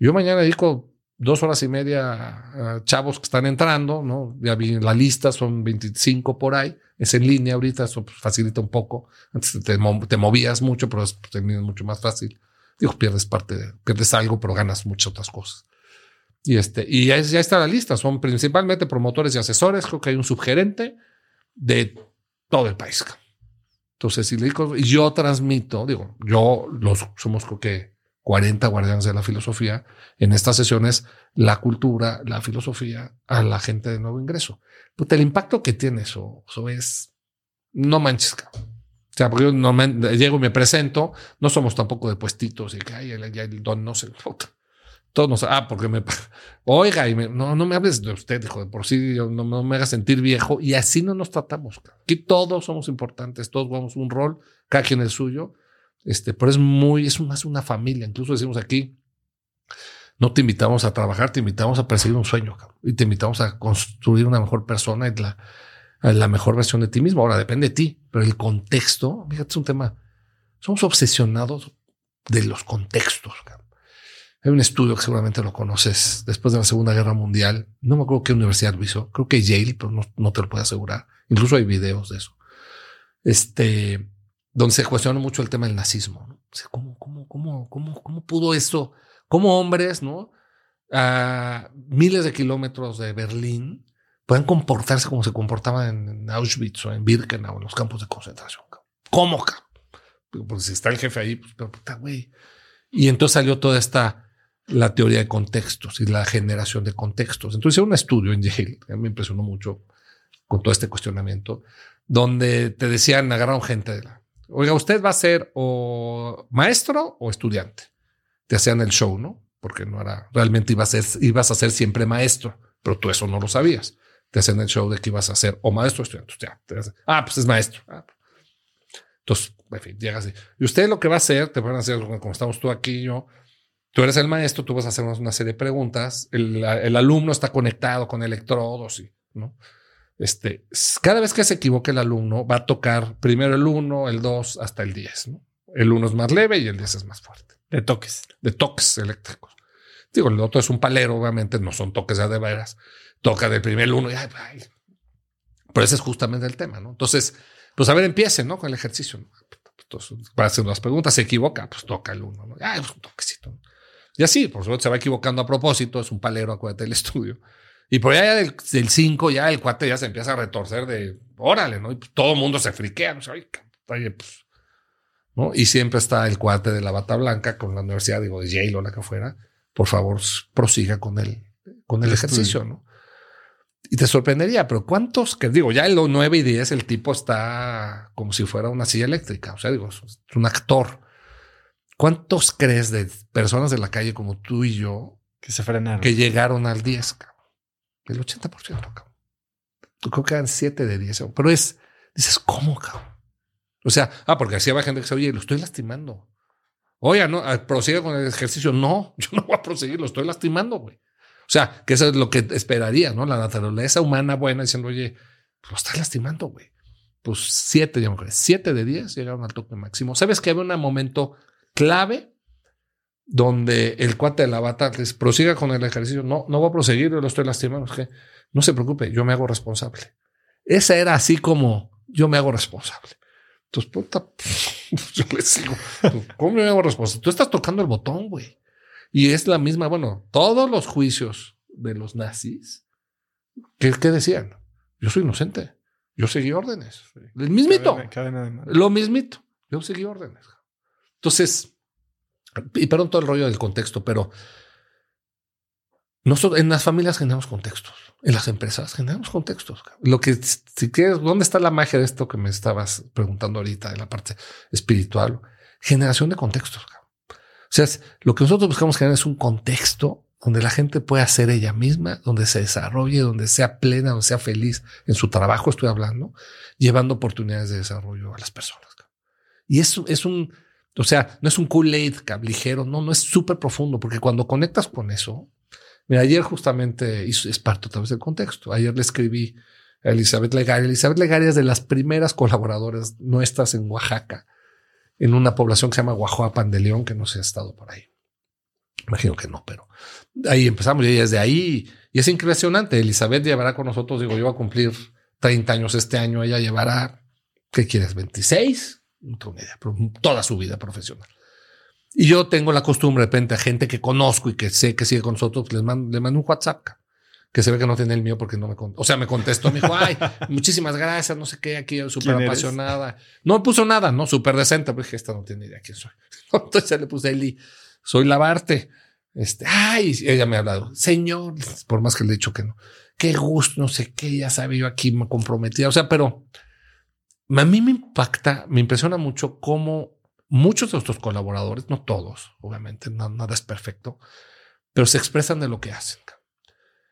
Yo mañana dedico dos horas y media a chavos que están entrando, ¿no? Ya vi la lista, son 25 por ahí. Es en línea ahorita, eso pues, facilita un poco. Antes te, te movías mucho, pero es pues, mucho más fácil. Digo, pierdes parte, de, pierdes algo, pero ganas muchas otras cosas. Y este, y ya, ya, está la lista. Son principalmente promotores y asesores. Creo que hay un subgerente de todo el país. Entonces, si le digo, yo transmito, digo, yo los somos creo que 40 guardianes de la filosofía en estas sesiones, la cultura, la filosofía a la gente de nuevo ingreso. Pues el impacto que tiene eso, eso es, no manches, cabrón. O sea, porque yo no me, llego y me presento, no somos tampoco de puestitos y que hay el, don no sé. Todos nos, ah, porque me, oiga, y no, no me hables de usted, hijo, de por sí no, no, me haga sentir viejo. Y así no nos tratamos. Aquí todos somos importantes, todos jugamos un rol, cada quien el suyo. Este, pero es muy, es más una familia. Incluso decimos aquí, no te invitamos a trabajar, te invitamos a perseguir un sueño y te invitamos a construir una mejor persona y la, la mejor versión de ti mismo. Ahora depende de ti, pero el contexto, fíjate, es un tema. Somos obsesionados de los contextos. Hay un estudio que seguramente lo conoces después de la Segunda Guerra Mundial. No me acuerdo qué universidad lo hizo. Creo que Yale, pero no, no te lo puedo asegurar. Incluso hay videos de eso. Este, donde se cuestiona mucho el tema del nazismo. ¿Cómo, cómo, cómo, cómo, cómo pudo esto? ¿Cómo hombres, no? A miles de kilómetros de Berlín puedan comportarse como se comportaban en Auschwitz o en Birkenau, en los campos de concentración. ¿Cómo? Porque si está el jefe ahí, pues, pero puta, güey. Y entonces salió toda esta, la teoría de contextos y la generación de contextos. Entonces un estudio en Yale, me impresionó mucho con todo este cuestionamiento, donde te decían, agarraron gente de la, oiga, usted va a ser o maestro o estudiante. Te hacían el show, ¿no? Porque no era, realmente ibas a ser, ibas a ser siempre maestro, pero tú eso no lo sabías te hacen el show de que ibas a ser o maestro o estudiante. Ya, ah, pues es maestro. Ah, pues. Entonces, en fin, llegas y, y usted lo que va a hacer, te van a hacer como estamos tú aquí y yo, tú eres el maestro, tú vas a hacernos una serie de preguntas, el, el alumno está conectado con electrodos y, ¿no? Este, cada vez que se equivoque el alumno, va a tocar primero el 1, el 2, hasta el 10. ¿no? El 1 es más leve y el 10 es más fuerte. De toques. De toques eléctricos. Digo, el otro es un palero, obviamente, no son toques ya de veras. Toca del primer uno y ay, ay. Pero ese es justamente el tema, ¿no? Entonces, pues a ver, empiece, ¿no? Con el ejercicio. Entonces, para hacer las preguntas, se equivoca, pues toca el uno, ¿no? Ay, un toquecito. Y así, por supuesto, se va equivocando a propósito, es un palero, acuérdate del estudio. Y por allá del 5, ya el cuate ya se empieza a retorcer de órale, ¿no? Y pues, todo el mundo se friquea, ¿no? Pues, ¿no? Y siempre está el cuate de la bata blanca con la universidad, digo, de Yale o la que fuera. Por favor, prosiga con el, con el, ejercicio, ¿no? Y te sorprendería, pero ¿cuántos que digo? Ya en los 9 y 10 el tipo está como si fuera una silla eléctrica. O sea, digo, es un actor. ¿Cuántos crees de personas de la calle como tú y yo que se frenaron? Que llegaron al 10, cabrón? El 80%, cabrón. Creo que eran 7 de 10. Pero es, dices, ¿cómo, cabrón? O sea, ah, porque así va gente que se oye, lo estoy lastimando. Oye, no, ah, prosiga con el ejercicio. No, yo no voy a proseguir, lo estoy lastimando, güey. O sea, que eso es lo que esperaría, ¿no? La naturaleza humana buena diciendo, oye, lo estás lastimando, güey. Pues siete, ya me siete de diez llegaron al toque máximo. ¿Sabes que había un momento clave donde el cuate de la bata les prosiga con el ejercicio. No, no voy a proseguir, yo lo estoy lastimando. Es que no se preocupe, yo me hago responsable. Esa era así como yo me hago responsable. Entonces, puta, yo le sigo. ¿Cómo me hago responsable? Tú estás tocando el botón, güey. Y es la misma, bueno, todos los juicios de los nazis, ¿qué, qué decían? Yo soy inocente. Yo seguí órdenes. El mismito. lo mismito. Yo seguí órdenes. Entonces, y perdón todo el rollo del contexto, pero nosotros en las familias generamos contextos, en las empresas generamos contextos. Lo que, si quieres, ¿dónde está la magia de esto que me estabas preguntando ahorita en la parte espiritual? Generación de contextos. O sea, lo que nosotros buscamos generar es un contexto donde la gente pueda ser ella misma, donde se desarrolle, donde sea plena, donde sea feliz en su trabajo, estoy hablando, llevando oportunidades de desarrollo a las personas. Y eso es un, o sea, no es un Kool-Aid ligero, no, no es súper profundo, porque cuando conectas con eso, mira, ayer justamente es parte otra vez del contexto. Ayer le escribí a Elizabeth Legaria. Elizabeth Legaria es de las primeras colaboradoras nuestras en Oaxaca, en una población que se llama Guajuapan de León, que no se ha estado por ahí. Imagino que no, pero ahí empezamos y desde ahí, y es impresionante. Elizabeth llevará con nosotros, digo, yo voy a cumplir 30 años este año, ella llevará, ¿qué quieres? 26 no idea, toda su vida profesional. Y yo tengo la costumbre de repente a gente que conozco y que sé que sigue con nosotros, les mando, le mando un WhatsApp que se ve que no tiene el mío porque no me contó. O sea, me contestó, me dijo, ay, muchísimas gracias, no sé qué, aquí súper apasionada. No puso nada, no, súper decente, porque esta no tiene idea quién soy. Entonces ya le puse Eli, soy Lavarte. Este, ay, ella me ha hablado, señor, por más que le he dicho que no, qué gusto, no sé qué, ya sabe, yo aquí me comprometía. O sea, pero a mí me impacta, me impresiona mucho cómo muchos de nuestros colaboradores, no todos, obviamente, nada es perfecto, pero se expresan de lo que hacen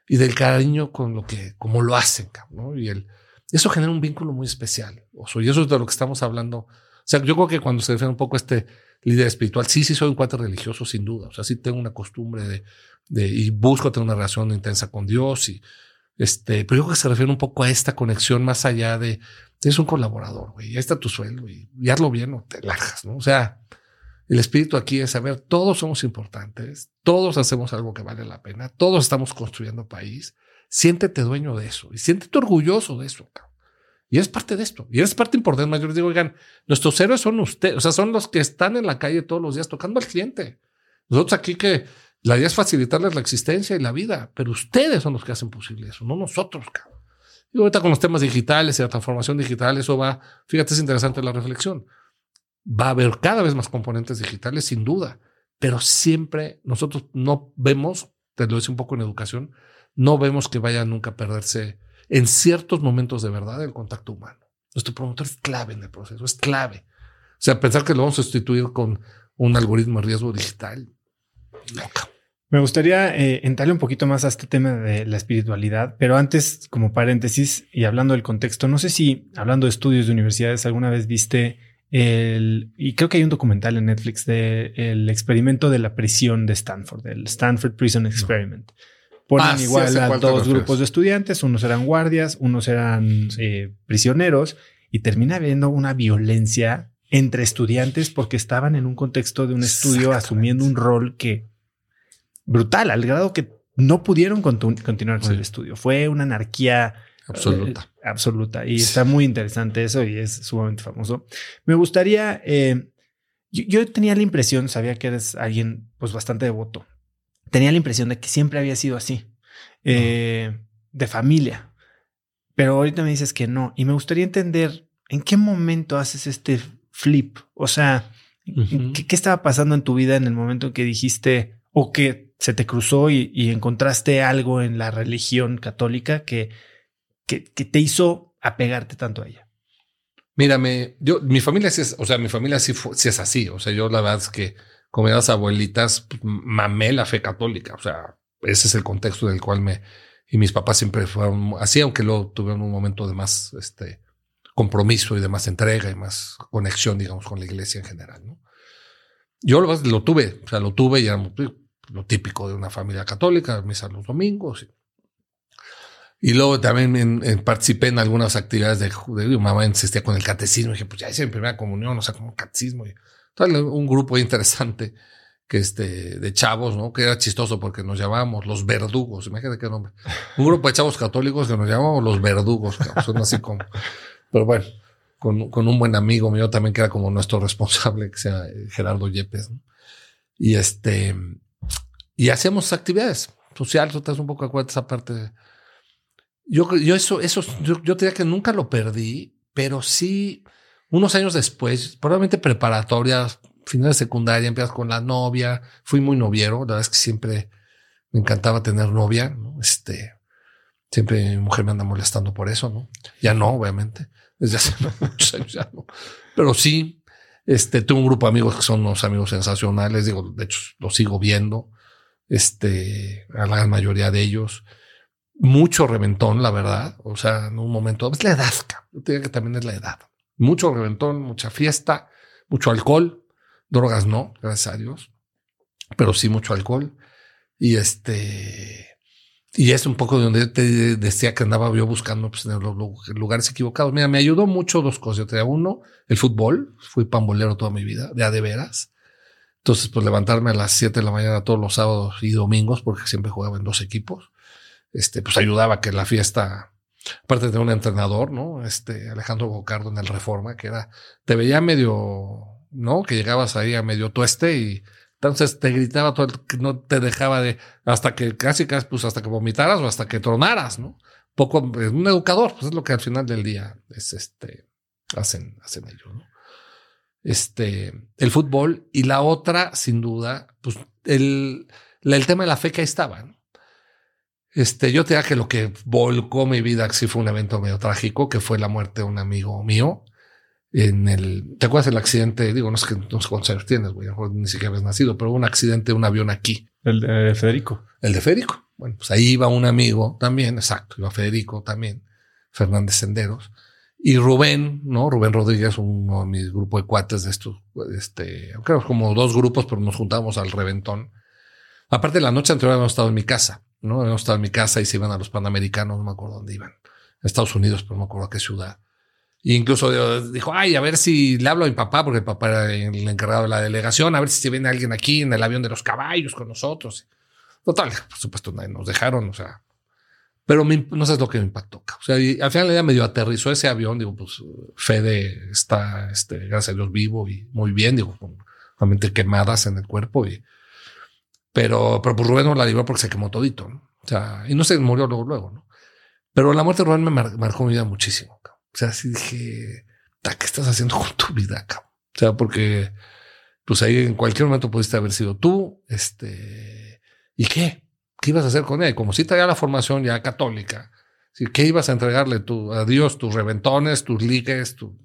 y del cariño con lo que, como lo hacen, ¿no? Y el, eso genera un vínculo muy especial. O y eso es de lo que estamos hablando. O sea, yo creo que cuando se refiere un poco a este líder espiritual, sí, sí soy un cuate religioso, sin duda. O sea, sí tengo una costumbre de, de y busco tener una relación intensa con Dios y, este, pero yo creo que se refiere un poco a esta conexión más allá de, es un colaborador, güey, ya está tu sueldo y, y hazlo bien o te largas, ¿no? O sea, el espíritu aquí es saber, todos somos importantes, todos hacemos algo que vale la pena, todos estamos construyendo país, siéntete dueño de eso y siéntete orgulloso de eso. Y eres parte de esto. Y eres parte importante. Yo les digo, oigan, nuestros héroes son ustedes. O sea, son los que están en la calle todos los días tocando al cliente. Nosotros aquí que la idea es facilitarles la existencia y la vida, pero ustedes son los que hacen posible eso, no nosotros, cabrón. Y ahorita con los temas digitales y la transformación digital, eso va, fíjate, es interesante la reflexión. Va a haber cada vez más componentes digitales, sin duda, pero siempre nosotros no vemos, te lo decía un poco en educación, no vemos que vaya nunca a perderse en ciertos momentos de verdad el contacto humano. Nuestro promotor es clave en el proceso, es clave. O sea, pensar que lo vamos a sustituir con un algoritmo de riesgo digital, no, me gustaría eh, entrarle un poquito más a este tema de la espiritualidad, pero antes, como paréntesis y hablando del contexto, no sé si hablando de estudios de universidades, alguna vez viste el, y creo que hay un documental en Netflix de el experimento de la prisión de Stanford, el Stanford Prison Experiment. Ponen Ah, igual a dos grupos de estudiantes, unos eran guardias, unos eran eh, prisioneros, y termina habiendo una violencia entre estudiantes porque estaban en un contexto de un estudio asumiendo un rol que brutal, al grado que no pudieron continuar con Sí. el estudio. Fue una anarquía Absoluta. eh, absoluta. Y Sí. está muy interesante eso y es sumamente famoso. Me gustaría, eh, yo, yo tenía la impresión, sabía que eres alguien pues bastante devoto. Tenía la impresión de que siempre había sido así, eh, de familia. Pero ahorita me dices que no. Y me gustaría entender en qué momento haces este flip. O sea. ¿qué, qué estaba pasando en tu vida en el momento en que dijiste o que se te cruzó y, y encontraste algo en la religión católica que, que, te hizo apegarte tanto a ella? Mírame, yo, mi familia sí es, o sea, mi familia sí, fu- sí es así. O sea, yo la verdad es que como las abuelitas, pues, mamé la fe católica. O sea, ese es el contexto del cual me, y mis papás siempre fueron así, aunque luego tuvieron un momento de más, este, compromiso y de más entrega y más conexión, digamos, con la iglesia en general, ¿no? Yo lo, lo tuve, o sea, lo tuve y era lo típico de una familia católica, misa los domingos. Y, y luego también participé en algunas actividades de, de- mi mamá insistía con el catecismo. Y dije, pues ya hice mi primera comunión, o sea, como catecismo. Y un grupo interesante que este, de chavos, ¿no? Que era chistoso porque nos llamábamos los verdugos. Imagínate qué nombre. Un grupo de chavos católicos que nos llamábamos los verdugos. Son así como, pero bueno, con, con un buen amigo mío también que era como nuestro responsable, que sea eh, Gerardo Yepes. ¿no? Y este, y hacíamos actividades sociales, das un poco de esa parte. Yo, yo eso, eso, yo, yo diría que nunca lo perdí, pero sí unos años después, probablemente preparatorias, final de secundaria, empiezas con la novia, fui muy noviero, la verdad es que siempre me encantaba tener novia, ¿no? Este, siempre mi mujer me anda molestando por eso, ¿no? Ya no, obviamente, desde hace muchos años ya no, pero sí, este, tuve un grupo de amigos que son unos amigos sensacionales, digo, de hecho, los sigo viendo, este, a la gran mayoría de ellos, mucho reventón, la verdad, o sea, en un momento, es la edad, que también es la edad, mucho reventón, mucha fiesta, mucho alcohol, drogas no, gracias a Dios, pero sí mucho alcohol. Y este, y es un poco de donde te decía que andaba yo buscando pues, en los lu- lugares equivocados. Mira, me ayudó mucho dos cosas. Yo uno, el fútbol, fui pambolero toda mi vida, de de veras. Entonces, pues levantarme a las 7 de la mañana todos los sábados y domingos, porque siempre jugaba en dos equipos, este, pues ayudaba que la fiesta, aparte de un entrenador, ¿no? Este, Alejandro Gocardo en el Reforma, que era, te veía medio, ¿no? Que llegabas ahí a medio tueste y entonces te gritaba todo, el- no te dejaba de, hasta que casi, casi, pues hasta que vomitaras o hasta que tronaras, ¿no? Poco, es un educador, pues es lo que al final del día es este, hacen, hacen ellos, ¿no? Este, el fútbol y la otra, sin duda, pues el, el tema de la fe que ahí estaba, ¿no? Este, yo te diría que lo que volcó mi vida, que sí fue un evento medio trágico, que fue la muerte de un amigo mío en el, ¿te acuerdas del accidente? Digo, no sé, qué- no sé cuántos años tienes, güey, ni siquiera habías nacido, pero hubo un accidente de un avión aquí, El de Federico. el de Federico. Bueno, pues ahí iba un amigo también, exacto, iba Federico también, Fernández Senderos. Y Rubén, ¿no? Rubén Rodríguez, uno de mis grupos de cuates de estos, este, creo que como dos grupos, pero nos juntamos al reventón. Aparte, la noche anterior habíamos estado en mi casa, ¿no? Habíamos estado en mi casa y se iban a los Panamericanos, no me acuerdo dónde iban. Estados Unidos, pero no me acuerdo a qué ciudad. Y incluso dijo, ay, a ver si le hablo a mi papá, porque el papá era el encargado de la delegación, a ver si se viene alguien aquí en el avión de los caballos con nosotros. Total, por supuesto, nadie nos dejaron, o sea, pero no sé lo que me impactó. O sea, y al final ya medio aterrizó ese avión, digo, pues Fede está, este, gracias a Dios, vivo y muy bien, digo, con la quemadas en el cuerpo y, pero, pero pues Rubén no la libró porque se quemó todito. O sea, y no se murió luego, luego, ¿no? Pero la muerte de Rubén me mar- marcó mi vida muchísimo. O sea, sí dije, "Ta, ¿qué estás haciendo con tu vida, cabrón? O sea, porque pues ahí en cualquier momento pudiste haber sido tú, este, ¿y qué? ¿Qué ibas a hacer con él? Como si traía la formación ya católica. ¿qué ibas a entregarle tú, a Dios? Tus reventones, tus ligues, tu,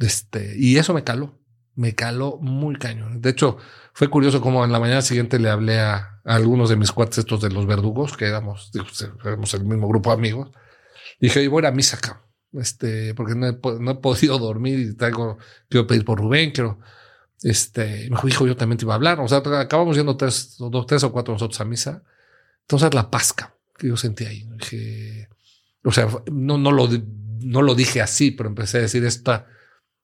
este, y eso me caló, me caló muy cañón. De hecho, fue curioso como en la mañana siguiente le hablé a, algunos de mis cuates estos de los verdugos, que éramos, éramos el mismo grupo de amigos. Dije, oye, voy a ir a misa, cabrón. este, porque no he, no he podido dormir y traigo, quiero pedir por Rubén, quiero, este, me dijo, yo también te iba a hablar. O sea, acabamos yendo tres, dos, tres o cuatro nosotros a misa. Entonces la pasca que yo sentí ahí. Dije, o sea, no, no, lo, no lo dije así, pero empecé a decir esta,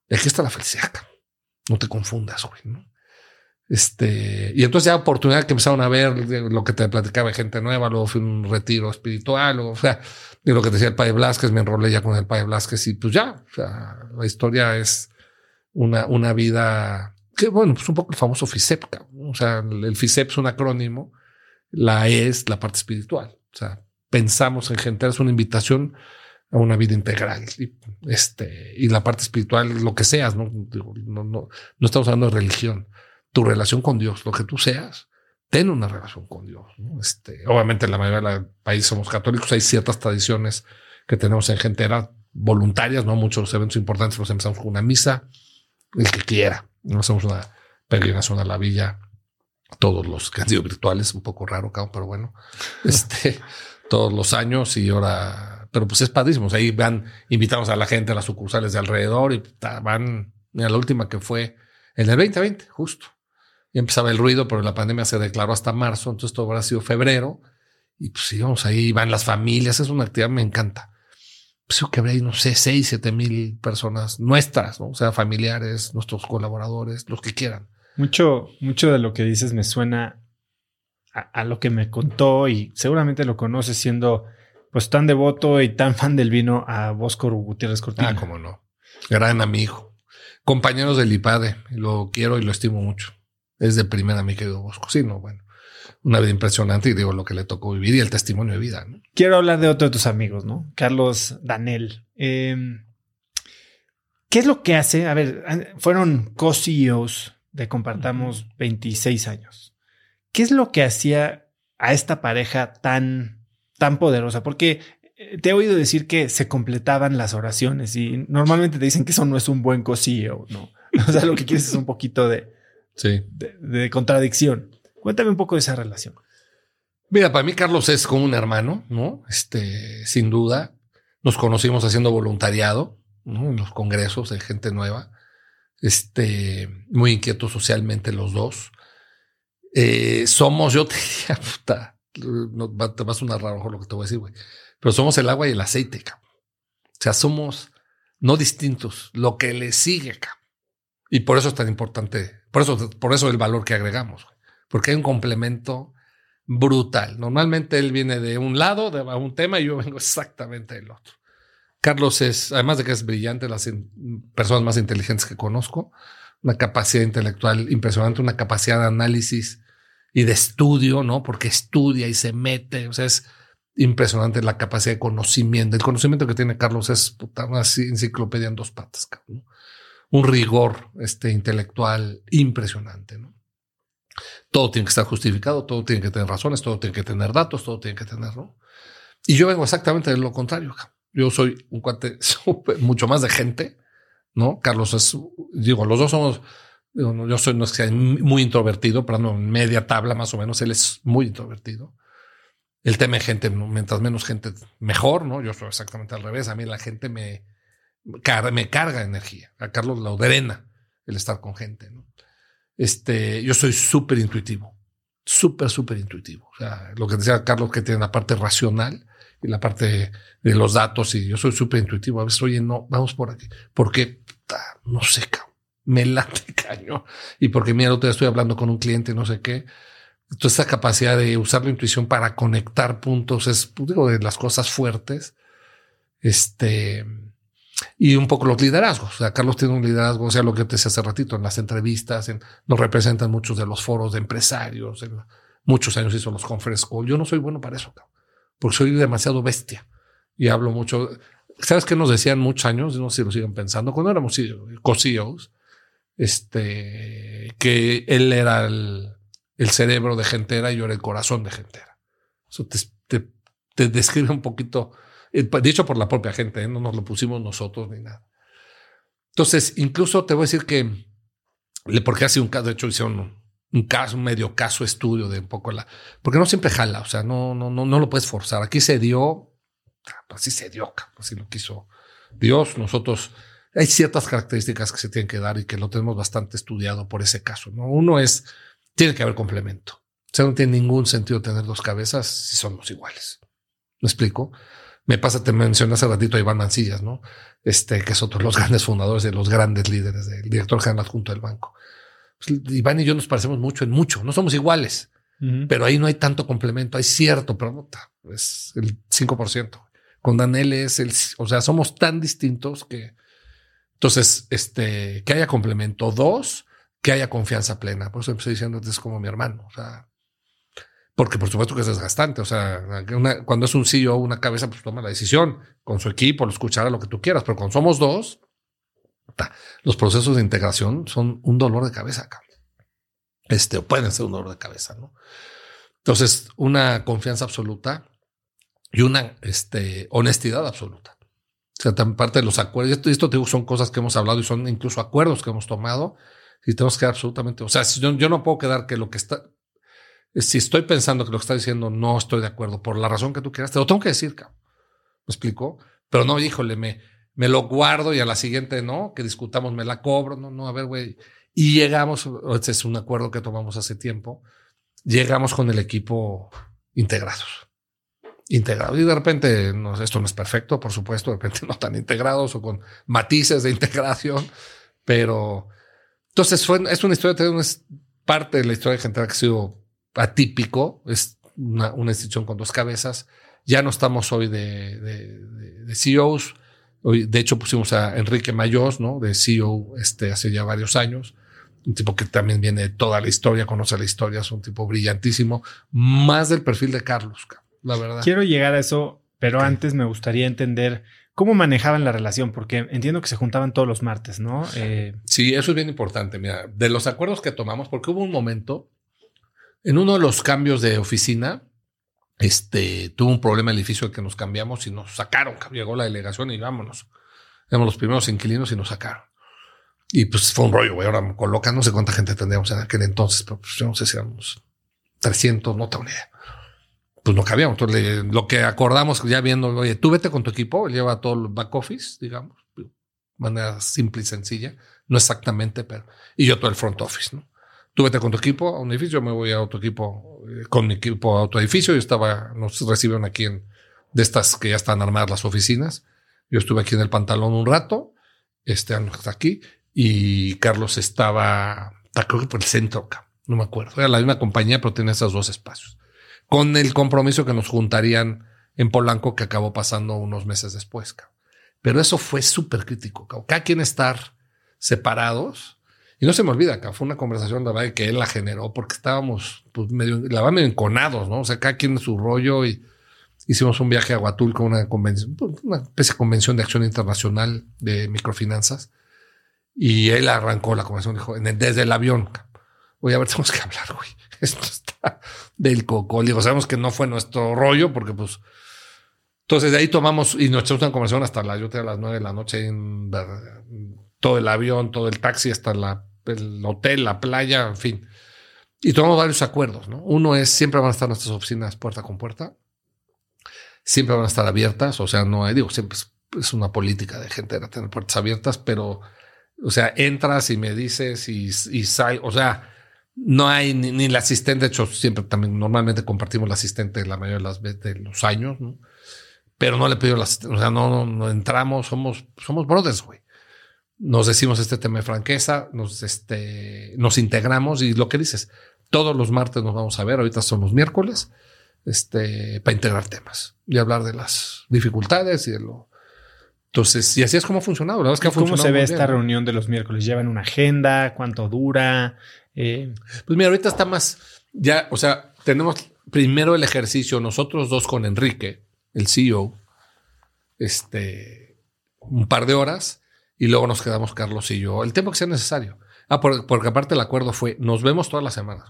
aquí está la felicidad. No te confundas, güey. Este, y entonces ya oportunidad que empezaron a ver lo que te platicaba gente nueva, luego fui un retiro espiritual, o, sea, y lo que decía el Padre Blasquez, me enrolé ya con el Padre Blasquez y pues ya, o sea, la historia es una, una vida que bueno, pues un poco el famoso FISEP, o sea, el FISEP es un acrónimo, la E es la parte espiritual, o sea, pensamos en gente, es una invitación a una vida integral. Y, este, y la parte espiritual, lo que seas, ¿no? No, no, no estamos hablando de religión tu relación con Dios, lo que tú seas, ten una relación con Dios. Este, obviamente en la mayoría del país somos católicos, hay ciertas tradiciones que tenemos en gentera voluntarias, no muchos eventos importantes, los empezamos con una misa, el que quiera, no hacemos una peregrinación a la villa, todos los que han sido virtuales, un poco raro, pero bueno, este, todos los años y ahora, pero pues es padrísimo. ahí van, invitamos a la gente a las sucursales de alrededor y van, mira, la última que fue en el 2020, justo y empezaba el ruido, pero la pandemia se declaró hasta marzo, entonces todo habrá sido febrero. Y pues íbamos ahí, van las familias, es una actividad, me encanta. Pues yo que habría, no sé, seis, siete mil personas nuestras, ¿no? O sea, familiares, nuestros colaboradores, los que quieran. Mucho, mucho de lo que dices me suena a, lo que me contó y seguramente lo conoces siendo pues tan devoto y tan fan del vino a Bosco Gutiérrez Cortina. Ah, cómo no. Gran amigo. Compañeros del IPADE. Lo quiero y lo estimo mucho es de primera, mi querido Bosco. Sí, no, bueno, una vida impresionante y digo lo que le tocó vivir y el testimonio de vida. ¿no? Quiero hablar de otro de tus amigos, ¿no? Carlos Danel. Em, ¿Qué es lo que hace? A ver, fueron co-CEOs de Compartamos 26 años. ¿Qué es lo que hacía a esta pareja tan, tan poderosa? Porque eh, te he oído decir que se completaban las oraciones y normalmente te dicen que eso no es un buen co-CEO, ¿no? O sea, lo que quieres es un poquito de, sí. de, contradicción. Cuéntame un poco de esa relación. Mira, para mí Carlos es como un hermano, ¿no? Este, sin duda. Nos conocimos haciendo voluntariado, ¿no? En los congresos de gente nueva. Este, muy inquietos socialmente los dos. Eh, somos, yo te diría, puta, no, te vas a sonar raro lo que te voy a decir, güey. Pero somos el agua y el aceite, cabrón. O sea, somos no distintos. Lo que le sigue, cabrón. Y por eso es tan importante, por eso, por eso el valor que agregamos, porque hay un complemento brutal. Normalmente él viene de un lado, de un tema, y yo vengo exactamente del otro. Carlos es, además de que es brillante, las personas más inteligentes que conozco, una capacidad intelectual impresionante, una capacidad de análisis y de estudio, ¿no? Porque estudia y se mete, o sea, es impresionante la capacidad de conocimiento. El conocimiento que tiene Carlos es una enciclopedia en dos patas, ¿no? un rigor este, intelectual impresionante. ¿no? Todo tiene que estar justificado, todo tiene que tener razones, todo tiene que tener datos, todo tiene que tener, ¿no? Y yo vengo exactamente de lo contrario. Yo soy un cuate mucho más de gente, ¿no? Carlos es, digo, los dos somos, yo soy no es muy introvertido, pero no, media tabla más o menos, él es muy introvertido. El tema de gente, mientras menos gente, mejor, ¿no? Yo soy exactamente al revés. A mí la gente me, me carga energía. A Carlos la drena el estar con gente. Este, yo soy súper intuitivo, súper, súper intuitivo. O sea, lo que decía Carlos, que tiene la parte racional y la parte de los datos, y yo soy súper intuitivo. A veces, oye, no, vamos por aquí. Porque, no sé, me late caño. Y porque, mira, otro día estoy hablando con un cliente, no sé qué. Entonces, esta capacidad de usar la intuición para conectar puntos es, pues, digo, de las cosas fuertes. Este, y un poco los liderazgos. O sea, Carlos tiene un liderazgo, o sea, lo que te decía hace ratito, en las entrevistas, en, nos representan muchos de los foros de empresarios, en, muchos años hizo los conference call. Yo no soy bueno para eso, porque soy demasiado bestia y hablo mucho. ¿Sabes qué nos decían muchos años? No sé si lo siguen pensando, cuando éramos co-CEOs, este, que él era el, cerebro de Gentera y yo era el corazón de Gentera. Eso te, te, describe un poquito eh, pues, dicho por la propia gente, ¿eh? no nos lo pusimos nosotros ni nada. Entonces, incluso te voy a decir que, porque hace un caso, de hecho hicieron un caso, un medio caso estudio de un poco la, porque no siempre jala, o sea, no, no, no, no lo puedes forzar. Aquí se dio así se dio, así lo quiso Dios. Nosotros hay ciertas características que se tienen que dar y que lo tenemos bastante estudiado por ese caso. ¿no? Uno es, tiene que haber complemento. O sea, no tiene ningún sentido tener dos cabezas si somos iguales. ¿Me explico? Me pasa, te mencioné hace ratito a Iván Mancillas, ¿no? Este, que es otro de los grandes fundadores de los grandes líderes del director general adjunto del banco. Pues, Iván y yo nos parecemos mucho en mucho, no somos iguales, pero ahí no hay tanto complemento, hay cierto, pero es el 5%. Con Daniel es el, o sea, somos tan distintos que, entonces, este, que haya complemento. Dos, que haya confianza plena. Por eso empecé diciendo, es como mi hermano. O sea, porque por supuesto que es desgastante. O sea, cuando es un CEO, una cabeza, pues toma la decisión con su equipo, lo escuchará lo que tú quieras. Pero cuando somos dos, los procesos de integración son un dolor de cabeza acá. Este, pueden ser un dolor de cabeza, ¿no? Entonces, una confianza absoluta y una este, honestidad absoluta. O sea, parte de los acuerdos. Esto, esto digo, son cosas que hemos hablado y son incluso acuerdos que hemos tomado. Y tenemos que absolutamente. O sea, yo, yo no puedo quedar que lo que está si estoy pensando que lo que está diciendo no estoy de acuerdo por la razón que tú quieras, te lo tengo que decir, cabrón. ¿Me explico? Pero no, híjole, me, me lo guardo y a la siguiente no, que discutamos, me la cobro. No, no, a ver, güey. Y llegamos, este es un acuerdo que tomamos hace tiempo, llegamos con el equipo integrados. Integrados. Y de repente, no, esto no es perfecto, por supuesto, de repente no tan integrados o con matices de integración, pero entonces fue, es una historia, es parte de la historia de gente que ha sido atípico, es una, institución con dos cabezas. Ya no estamos hoy de, de, CEOs. Hoy, de hecho, pusimos a Enrique Mayos, ¿no? De CEO este, hace ya varios años. Un tipo que también viene de toda la historia, conoce la historia, es un tipo brillantísimo. Más del perfil de Carlos, la verdad. Quiero llegar a eso, pero antes me gustaría entender cómo manejaban la relación, porque entiendo que se juntaban todos los martes, ¿no? Eh, sí, eso es bien importante. Mira, de los acuerdos que tomamos, porque hubo un momento en uno de los cambios de oficina, este, tuvo un problema el edificio al que nos cambiamos y nos sacaron. Llegó la delegación y vámonos. Éramos los primeros inquilinos y nos sacaron. Y pues fue un rollo, güey. Ahora colocan, no sé cuánta gente tendríamos en aquel entonces, pero pues yo no sé si éramos 300, no tengo ni idea. Pues no cabíamos. Entonces, lo que acordamos ya viendo, oye, tú vete con tu equipo, lleva todo el back office, digamos, de manera simple y sencilla. No exactamente, pero. Y yo todo el front office, ¿no? Tú vete con tu equipo a un edificio, me voy a otro equipo, eh, con mi equipo a otro edificio. Yo estaba, nos reciben aquí en, de estas que ya están armadas las oficinas. Yo estuve aquí en el pantalón un rato, este está aquí, y Carlos estaba, creo que por el centro, no me acuerdo. Era la misma compañía, pero tenía esos dos espacios. Con el compromiso que nos juntarían en Polanco, que acabó pasando unos meses después. Pero eso fue súper crítico. Cada quien estar separados y no se me olvida, fue una conversación la verdad que él la generó porque estábamos pues, medio, la verdad, enconados, ¿no? O sea, cada quien en su rollo y hicimos un viaje a Huatul con una convención, pues, una especie de convención de acción internacional de microfinanzas. Y él arrancó la conversación, dijo, desde el avión, oye, a ver, tenemos que hablar, güey. Esto está del coco. Digo, sabemos que no fue nuestro rollo porque pues... Entonces de ahí tomamos y nos echamos una conversación hasta la, yo a las nueve de la noche en, todo el avión, todo el taxi hasta la el hotel, la playa, en fin. Y tomamos varios acuerdos, ¿no? Uno es siempre van a estar nuestras oficinas puerta con puerta. Siempre van a estar abiertas, o sea, no hay, digo, siempre es, una política de gente de tener puertas abiertas, pero, o sea, entras y me dices y, y sal, o sea, no hay ni, ni, el asistente, de hecho, siempre también normalmente compartimos el asistente la mayoría de las veces de los años, ¿no? Pero no le pido el asistente, o sea, no, no, no entramos, somos, somos brothers, güey nos decimos este tema de franqueza, nos, este, nos integramos y lo que dices, todos los martes nos vamos a ver, ahorita son los miércoles, este, para integrar temas y hablar de las dificultades y de lo... Entonces, y así es como ha funcionado. La verdad es que ¿Cómo se ve esta reunión de los miércoles? ¿Llevan una agenda? ¿Cuánto dura? Eh, pues mira, ahorita está más, ya, o sea, tenemos primero el ejercicio, nosotros dos con Enrique, el CEO, este, un par de horas y luego nos quedamos Carlos y yo el tiempo que sea necesario. Ah, porque aparte el acuerdo fue, nos vemos todas las semanas.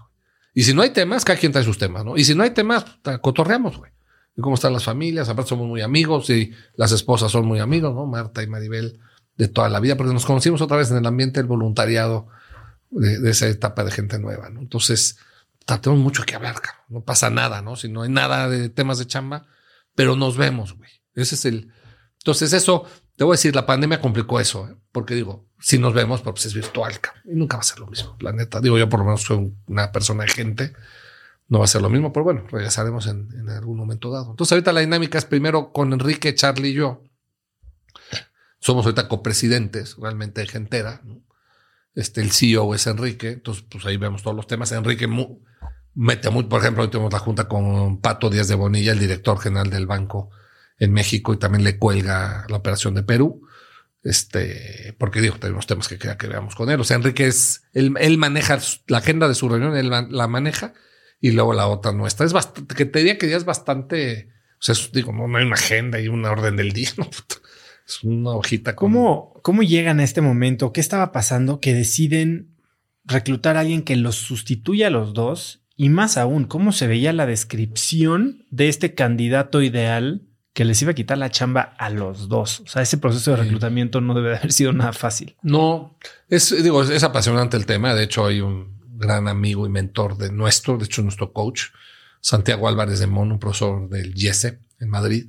Y si no hay temas, cada quien trae sus temas, ¿no? Y si no hay temas, cotorreamos, güey. Y cómo están las familias, aparte somos muy amigos y las esposas son muy amigos, ¿no? Marta y Maribel de toda la vida, porque nos conocimos otra vez en el ambiente del voluntariado de, esa etapa de gente nueva, ¿no? Entonces, tenemos mucho que hablar, no pasa nada, ¿no? Si no hay nada de temas de chamba, pero nos vemos, güey. Ese es el. Entonces, eso, te voy a decir, la pandemia complicó eso, ¿eh? porque digo, si nos vemos, pues es virtual y nunca va a ser lo mismo. La neta, digo, yo por lo menos soy una persona de gente, no va a ser lo mismo, pero bueno, regresaremos en, algún momento dado. Entonces, ahorita la dinámica es primero con Enrique, Charlie y yo. Somos ahorita copresidentes, realmente gentera. ¿no? Este, el CEO es Enrique, entonces, pues ahí vemos todos los temas. Enrique mete muy, por ejemplo, hoy tenemos la junta con Pato Díaz de Bonilla, el director general del banco en México, y también le cuelga la operación de Perú. Este, porque digo, tenemos temas que queda que veamos con él. O sea, Enrique es, él, él maneja la agenda de su reunión, él la maneja, y luego la otra nuestra. Es bastante, que te diría que ya es bastante, o sea, digo, no, no, hay una agenda y una orden del día, ¿no? Es una hojita. ¿Cómo, ¿Cómo llegan a este momento? ¿Qué estaba pasando que deciden reclutar a alguien que los sustituya a los dos y más aún, ¿cómo se veía la descripción de este candidato ideal que les iba a quitar la chamba a los dos? O sea, ese proceso de reclutamiento no debe de haber sido nada fácil. No, es, digo, es apasionante el tema. De hecho, hay un gran amigo y mentor de nuestro, de hecho, nuestro coach, Santiago Álvarez de Mon, un profesor del IESE en Madrid,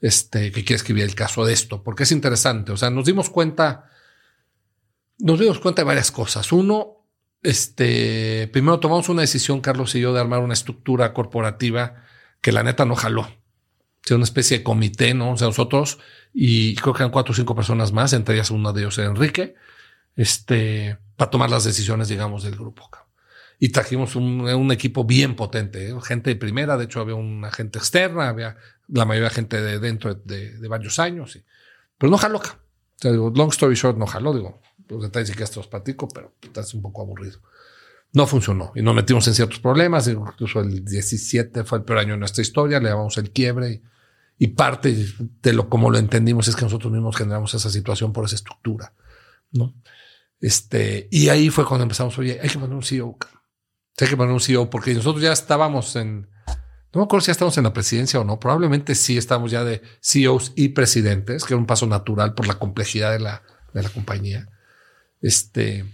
este, que quiere escribir el caso de esto, porque es interesante. O sea, nos dimos cuenta, nos dimos cuenta de varias cosas. Uno, este, primero tomamos una decisión, Carlos y yo, de armar una estructura corporativa que la neta no jaló. Sea, una especie de comité, ¿no? O sea, nosotros y creo que eran cuatro o cinco personas más, entre ellas una de ellos era Enrique, este, para tomar las decisiones, digamos, del grupo. Y trajimos un, equipo bien potente, ¿eh? gente de primera, de hecho había una gente externa, había la mayoría de gente de dentro de, varios años, y, pero no jaló. O sea, digo, long story short, no jaló, digo, los detalles y que esto os platico, pero es un poco aburrido. No funcionó y nos metimos en ciertos problemas. Incluso el 17 fue el peor año de nuestra historia, le llamamos el quiebre y, parte de lo como lo entendimos es que nosotros mismos generamos esa situación por esa estructura, ¿no? Este, y ahí fue cuando empezamos, oye, hay que poner un CEO. Hay que poner un CEO porque nosotros ya estábamos en, no me acuerdo si ya estamos en la presidencia o no, probablemente sí estamos ya de CEOs y presidentes, que es un paso natural por la complejidad de la, de la compañía. Este,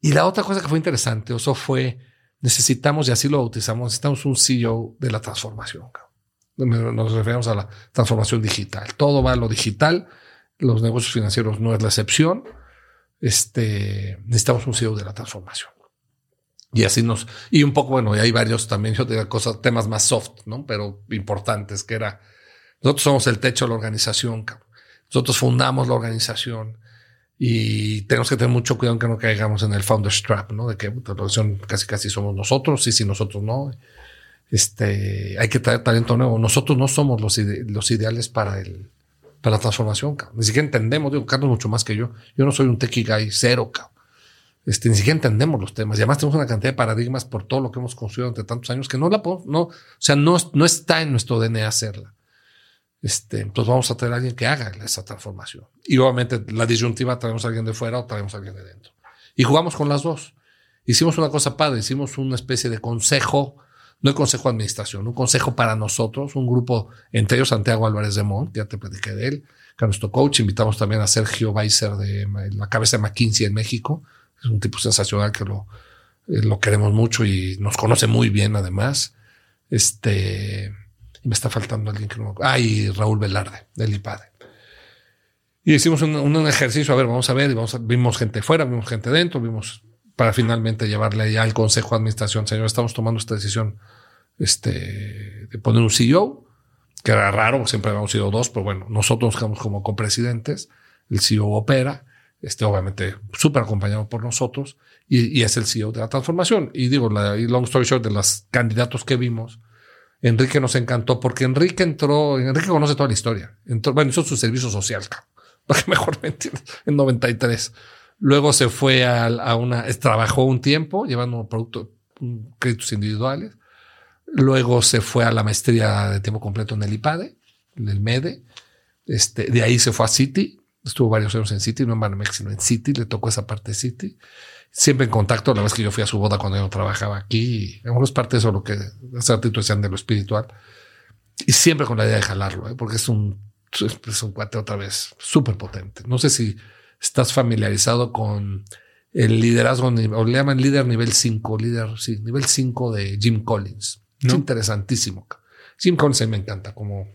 y la otra cosa que fue interesante, eso fue, necesitamos, y así lo bautizamos, necesitamos un CEO de la transformación. Nos referimos a la transformación digital. Todo va a lo digital. Los negocios financieros no es la excepción. Este, necesitamos un CEO de la transformación. Y así nos, y un poco, bueno, y hay varios también, yo tenía cosas, temas más soft, ¿no? Pero importantes, que era, nosotros somos el techo de la organización, nosotros fundamos la organización, y tenemos que tener mucho cuidado que no caigamos en el founder's trap, ¿no? De que la producción casi casi somos nosotros y si nosotros no, este, hay que traer talento nuevo. Nosotros no somos los, los ideales para el, para la transformación, cabrón. Ni siquiera entendemos, digo, Carlos mucho más que yo. Yo no soy un techie guy cero, cabrón. Este, ni siquiera entendemos los temas. Y además tenemos una cantidad de paradigmas por todo lo que hemos construido durante tantos años que no la podemos, no, o sea, no, no está en nuestro DNA hacerla. Este, entonces vamos a tener a alguien que haga esa transformación. Y obviamente la disyuntiva traemos a alguien de fuera o traemos a alguien de dentro. Y jugamos con las dos. Hicimos una cosa padre, hicimos una especie de consejo, no el consejo de administración, un consejo para nosotros, un grupo, entre ellos Santiago Álvarez de Mont, ya te platiqué de él, que es nuestro coach. Invitamos también a Sergio Weiser de la cabeza de McKinsey en México. Es un tipo sensacional que lo, eh, lo queremos mucho y nos conoce muy bien además. Este, me está faltando alguien que no. Ah, y Raúl Velarde, del IPADE. Y hicimos un, ejercicio, a ver, vamos a ver, y vamos vimos gente fuera, vimos gente dentro, vimos para finalmente llevarle ya al Consejo de Administración, señor, estamos tomando esta decisión este, de poner un CEO, que era raro, siempre habíamos sido dos, pero bueno, nosotros nos quedamos como copresidentes, el CEO opera, este, obviamente súper acompañado por nosotros, y, es el CEO de la transformación. Y digo, la long story short, de los candidatos que vimos, Enrique nos encantó porque Enrique entró, Enrique conoce toda la historia. Entró, bueno, hizo su servicio social, para mejor me entiendas, en 93. Luego se fue a, una, trabajó un tiempo llevando productos, créditos individuales. Luego se fue a la maestría de tiempo completo en el IPADE, en el MEDE. Este, de ahí se fue a City. Estuvo varios años en City, no en Banamex, sino en City. Le tocó esa parte de City siempre en contacto. La vez que yo fui a su boda cuando yo trabajaba aquí, es parte de eso lo que hace ratito decían de lo espiritual. Y siempre con la idea de jalarlo, ¿eh? porque es un, es un cuate otra vez súper potente. No sé si estás familiarizado con el liderazgo, o le llaman líder nivel 5, líder, sí, nivel 5 de Jim Collins. Es interesantísimo. Jim Collins me encanta como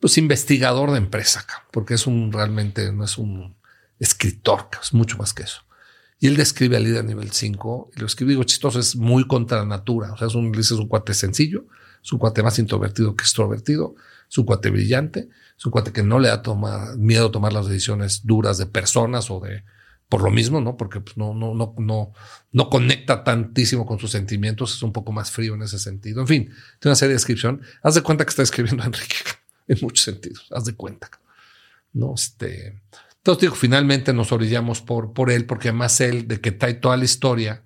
pues investigador de empresa, porque es un realmente, no es un escritor, es mucho más que eso. Y él describe al líder nivel 5, y lo escribe, digo, chistoso, es muy contra la natura. O sea, es un, es un cuate sencillo, es un cuate más introvertido que extrovertido, es un cuate brillante, es un cuate que no le da miedo a tomar las decisiones duras de personas o de, por lo mismo, ¿no? Porque pues, no, no, no, no, no conecta tantísimo con sus sentimientos, es un poco más frío en ese sentido. En fin, tiene una serie de descripción. Haz de cuenta que está escribiendo Enrique en muchos sentidos, haz de cuenta. No, este. Entonces digo, finalmente nos orillamos por, por él, porque además él, de que trae toda la historia,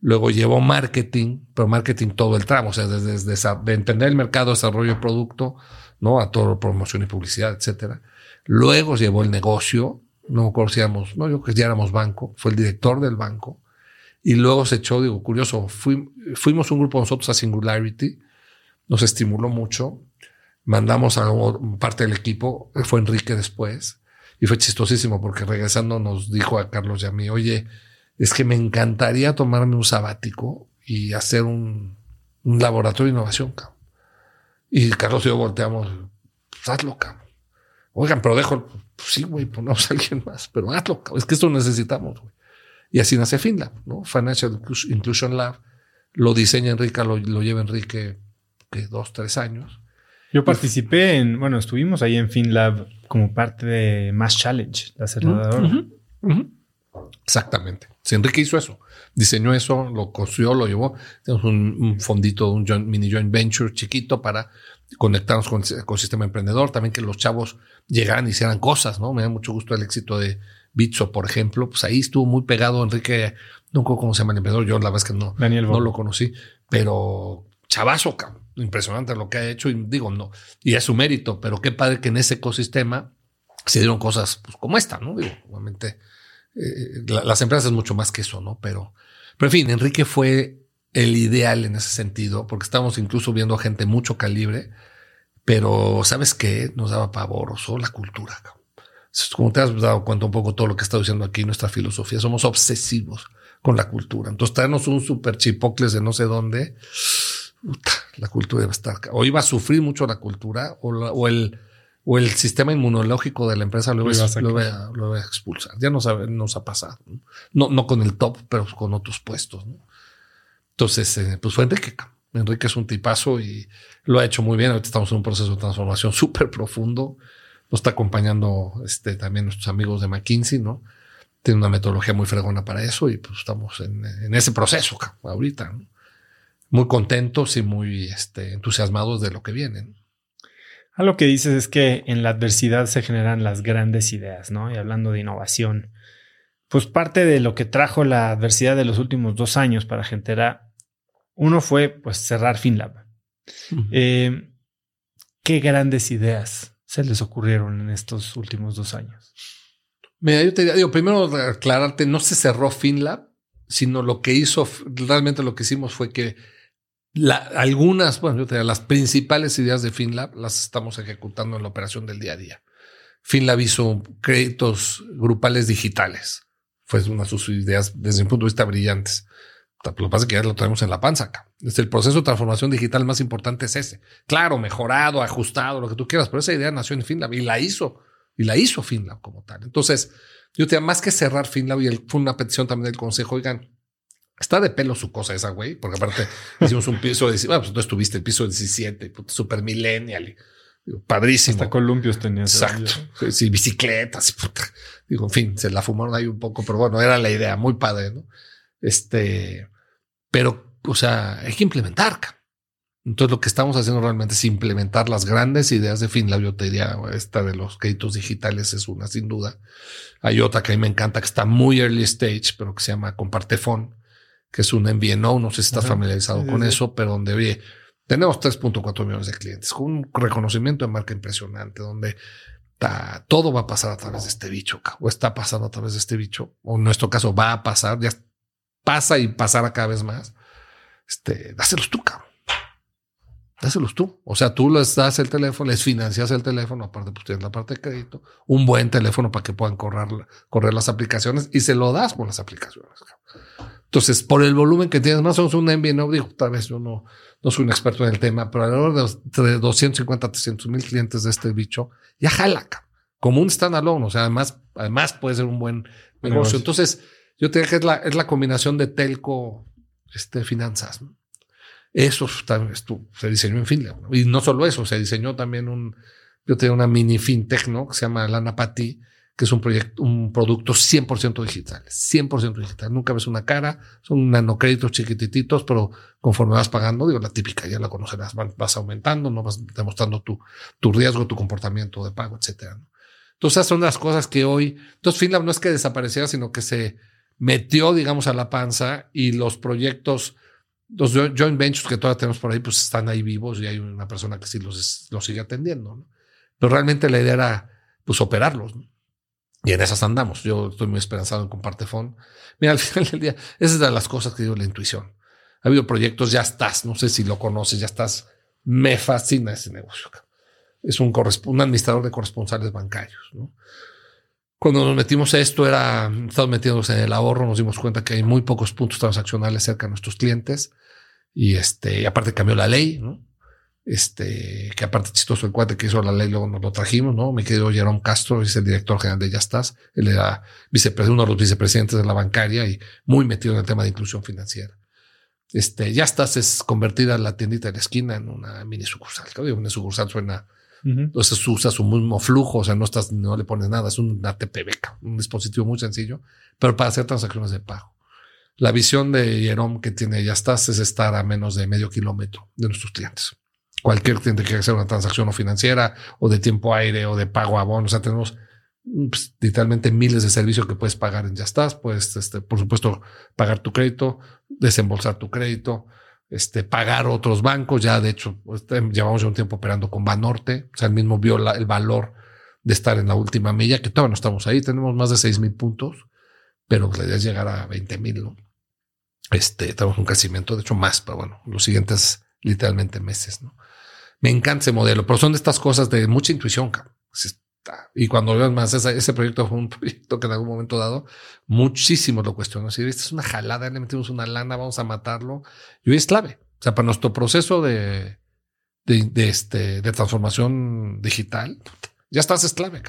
luego llevó marketing, pero marketing todo el tramo, o sea, desde, desde de entender el mercado, desarrollo de producto, ¿no? A todo promoción y publicidad, etcétera. Luego llevó el negocio, no conocíamos, no, yo que ya éramos banco, fue el director del banco. Y luego se echó, digo, curioso, fuimos un grupo nosotros a Singularity, nos estimuló mucho, mandamos a parte del equipo, fue Enrique después, y fue chistosísimo porque regresando nos dijo a Carlos y a mí, oye, es que me encantaría tomarme un sabático y hacer un, laboratorio de innovación, cabrón. Y Carlos y yo volteamos, pues hazlo, cabrón. Oigan, pero dejo, pues sí, güey, ponemos a alguien más, pero hazlo, cabrón. Es que esto necesitamos, güey. Y así nace FinLab, ¿no? Financial Inclusion Lab. Lo diseña Enrique, lo, lleva Enrique que dos, tres años. Yo participé en, bueno, estuvimos ahí en FinLab como parte de Mass Challenge, la aceleradora. Exactamente. Si Enrique hizo eso, diseñó eso, lo construyó, lo llevó. Tenemos un, fondito, un mini joint venture chiquito para conectarnos con el ecosistema emprendedor. También que los chavos llegaran y hicieran cosas, ¿no? Me da mucho gusto el éxito de Bitso, por ejemplo. Pues ahí estuvo muy pegado Enrique. No sé cómo se llama el emprendedor. Yo la verdad es que no, no lo conocí, pero chavazo, impresionante lo que ha hecho. Y digo, no, y es su mérito, pero qué padre que en ese ecosistema se dieron cosas pues, como esta, ¿no? Digo, obviamente eh, las empresas es mucho más que eso, ¿no? Pero, pero en fin, Enrique fue el ideal en ese sentido, porque estábamos incluso viendo gente mucho calibre, pero ¿sabes qué? Nos daba pavoroso la cultura. Como te has dado cuenta un poco todo lo que está diciendo aquí nuestra filosofía, somos obsesivos con la cultura. Entonces, traernos un super chipocles de no sé dónde, la cultura iba a estar, o iba a sufrir mucho la cultura, o, o el, o el sistema inmunológico de la empresa lo, va a, expulsar. Ya nos ha, nos ha pasado. ¿no? ¿no? con el top, pero con otros puestos. Entonces, eh, pues fue Enrique. Enrique es un tipazo y lo ha hecho muy bien. Ahorita estamos en un proceso de transformación súper profundo. Nos está acompañando este, también nuestros amigos de McKinsey, ¿no? Tiene una metodología muy fregona para eso y pues estamos en, en ese proceso ahorita. Muy contentos y muy este, entusiasmados de lo que viene. A lo que dices es que en la adversidad se generan las grandes ideas, ¿no? Y hablando de innovación, pues parte de lo que trajo la adversidad de los últimos dos años para Gentera, uno fue pues cerrar FinLab. Eh, ¿Qué grandes ideas se les ocurrieron en estos últimos dos años? Mira, yo te digo, primero aclararte, no se cerró FinLab, sino lo que hizo, realmente lo que hicimos fue que algunas, bueno, yo te diría, las principales ideas de FinLab las estamos ejecutando en la operación del día a día. FinLab hizo créditos grupales digitales. Fue una de sus ideas desde mi punto de vista brillantes. Lo que pasa es que ya lo tenemos en la panza acá. el proceso de transformación digital más importante es ese. Claro, mejorado, ajustado, lo que tú quieras, pero esa idea nació en FinLab y la hizo, y la hizo FinLab como tal. Entonces, yo te diría, más que cerrar FinLab, y fue una petición también del consejo, oigan, Está de pelo su cosa esa, güey, porque aparte hicimos un piso de, bueno, pues tú estuviste el piso 17, super millennial, padrísimo. Hasta columpios tenías. Exacto. Sí, bicicletas, puta. Digo, en fin, se la fumaron ahí un poco, pero bueno, era la idea, muy padre, ¿no? Este, pero, o sea, hay que implementar. Entonces, lo que estamos haciendo realmente es implementar las grandes ideas de fin. La biotería, esta de los créditos digitales es una, sin duda. Hay otra que a mí me encanta, que está muy early stage, pero que se llama Compartefón que es un MVNO, no sé si estás familiarizado con eso, pero donde, oye, tenemos 3.4 millones de clientes, con un reconocimiento de marca impresionante, donde todo va a pasar a través de este bicho, o está pasando a través de este bicho, o en nuestro caso va a pasar, ya pasa y pasará cada vez más. Este, dáselos tú, cabrón. Dáselos tú. O sea, tú les das el teléfono, les financias el teléfono, aparte pues tienes la parte de crédito, un buen teléfono para que puedan correr, correr las aplicaciones y se lo das con las aplicaciones. Entonces, por el volumen que tienes, más o menos un MVNO, digo, tal vez yo no, no soy un experto en el tema, pero alrededor de 250, 300 mil clientes de este bicho, ya jala, como un standalone. O sea, además, además puede ser un buen negocio. Entonces, yo te diría que es la, es la combinación de telco, este, finanzas. Eso se diseñó en Finland. Y no solo eso, se diseñó también un, yo tenía una mini fintech, ¿no? Que se llama Lana Pati, que es un proyecto, un producto 100% digital, 100% digital. Nunca ves una cara, son nanocréditos chiquititos, pero conforme vas pagando, digo, la típica, ya la conocerás, vas aumentando, no vas demostrando tu, tu riesgo, tu comportamiento de pago, etcétera. Entonces, son las cosas que hoy, entonces FinLab no es que desapareciera, sino que se metió, digamos, a la panza y los proyectos, los joint ventures que todavía tenemos por ahí, pues están ahí vivos y hay una persona que sí los, los sigue atendiendo. ¿no? Pero realmente la idea era, pues, operarlos. ¿no? Y en esas andamos. Yo estoy muy esperanzado en Compartefon. Mira, al final del día, esa es de las cosas que digo la intuición. Ha habido proyectos, ya estás, no sé si lo conoces, ya estás. Me fascina ese negocio. Es un, un administrador de corresponsales bancarios. ¿no? Cuando nos metimos a esto, era, estamos metiéndonos en el ahorro, nos dimos cuenta que hay muy pocos puntos transaccionales cerca de nuestros clientes. Y este, y aparte cambió la ley, ¿no? este, que aparte chistoso el cuate que hizo la ley, luego nos lo trajimos, ¿no? Me quedó Jerome Castro, es el director general de Ya Estás. Él era vicepresidente, uno de los vicepresidentes de la bancaria y muy metido en el tema de inclusión financiera. Este, Ya Estás es convertida la tiendita de la esquina en una mini sucursal. Claro, una sucursal suena, entonces usa su mismo flujo, o sea, no estás, no le pones nada, es una TPB, un dispositivo muy sencillo, pero para hacer transacciones de pago. La visión de Jerome que tiene Ya Estás es estar a menos de medio kilómetro de nuestros clientes cualquier cliente que quiera hacer una transacción o financiera o de tiempo aire o de pago a bonos. O sea, tenemos pues, literalmente miles de servicios que puedes pagar en Ya estás. Puedes, este, por supuesto, pagar tu crédito, desembolsar tu crédito, este, pagar otros bancos. Ya, de hecho, pues, llevamos ya un tiempo operando con Banorte. O sea, el mismo vio el valor de estar en la última milla, que todavía no estamos ahí. Tenemos más de seis mil puntos, pero la idea es llegar a 20 mil, ¿no? Este, tenemos un crecimiento, de hecho, más, pero bueno, los siguientes literalmente meses, ¿no? Me encanta ese modelo, pero son de estas cosas de mucha intuición. Y cuando veo más, ese, proyecto fue un proyecto que en algún momento dado muchísimo lo cuestionó. Si esta es una jalada, le metimos una lana, vamos a matarlo. Y hoy es clave. O sea, para nuestro proceso de, de, este, de transformación digital, ya estás es clave,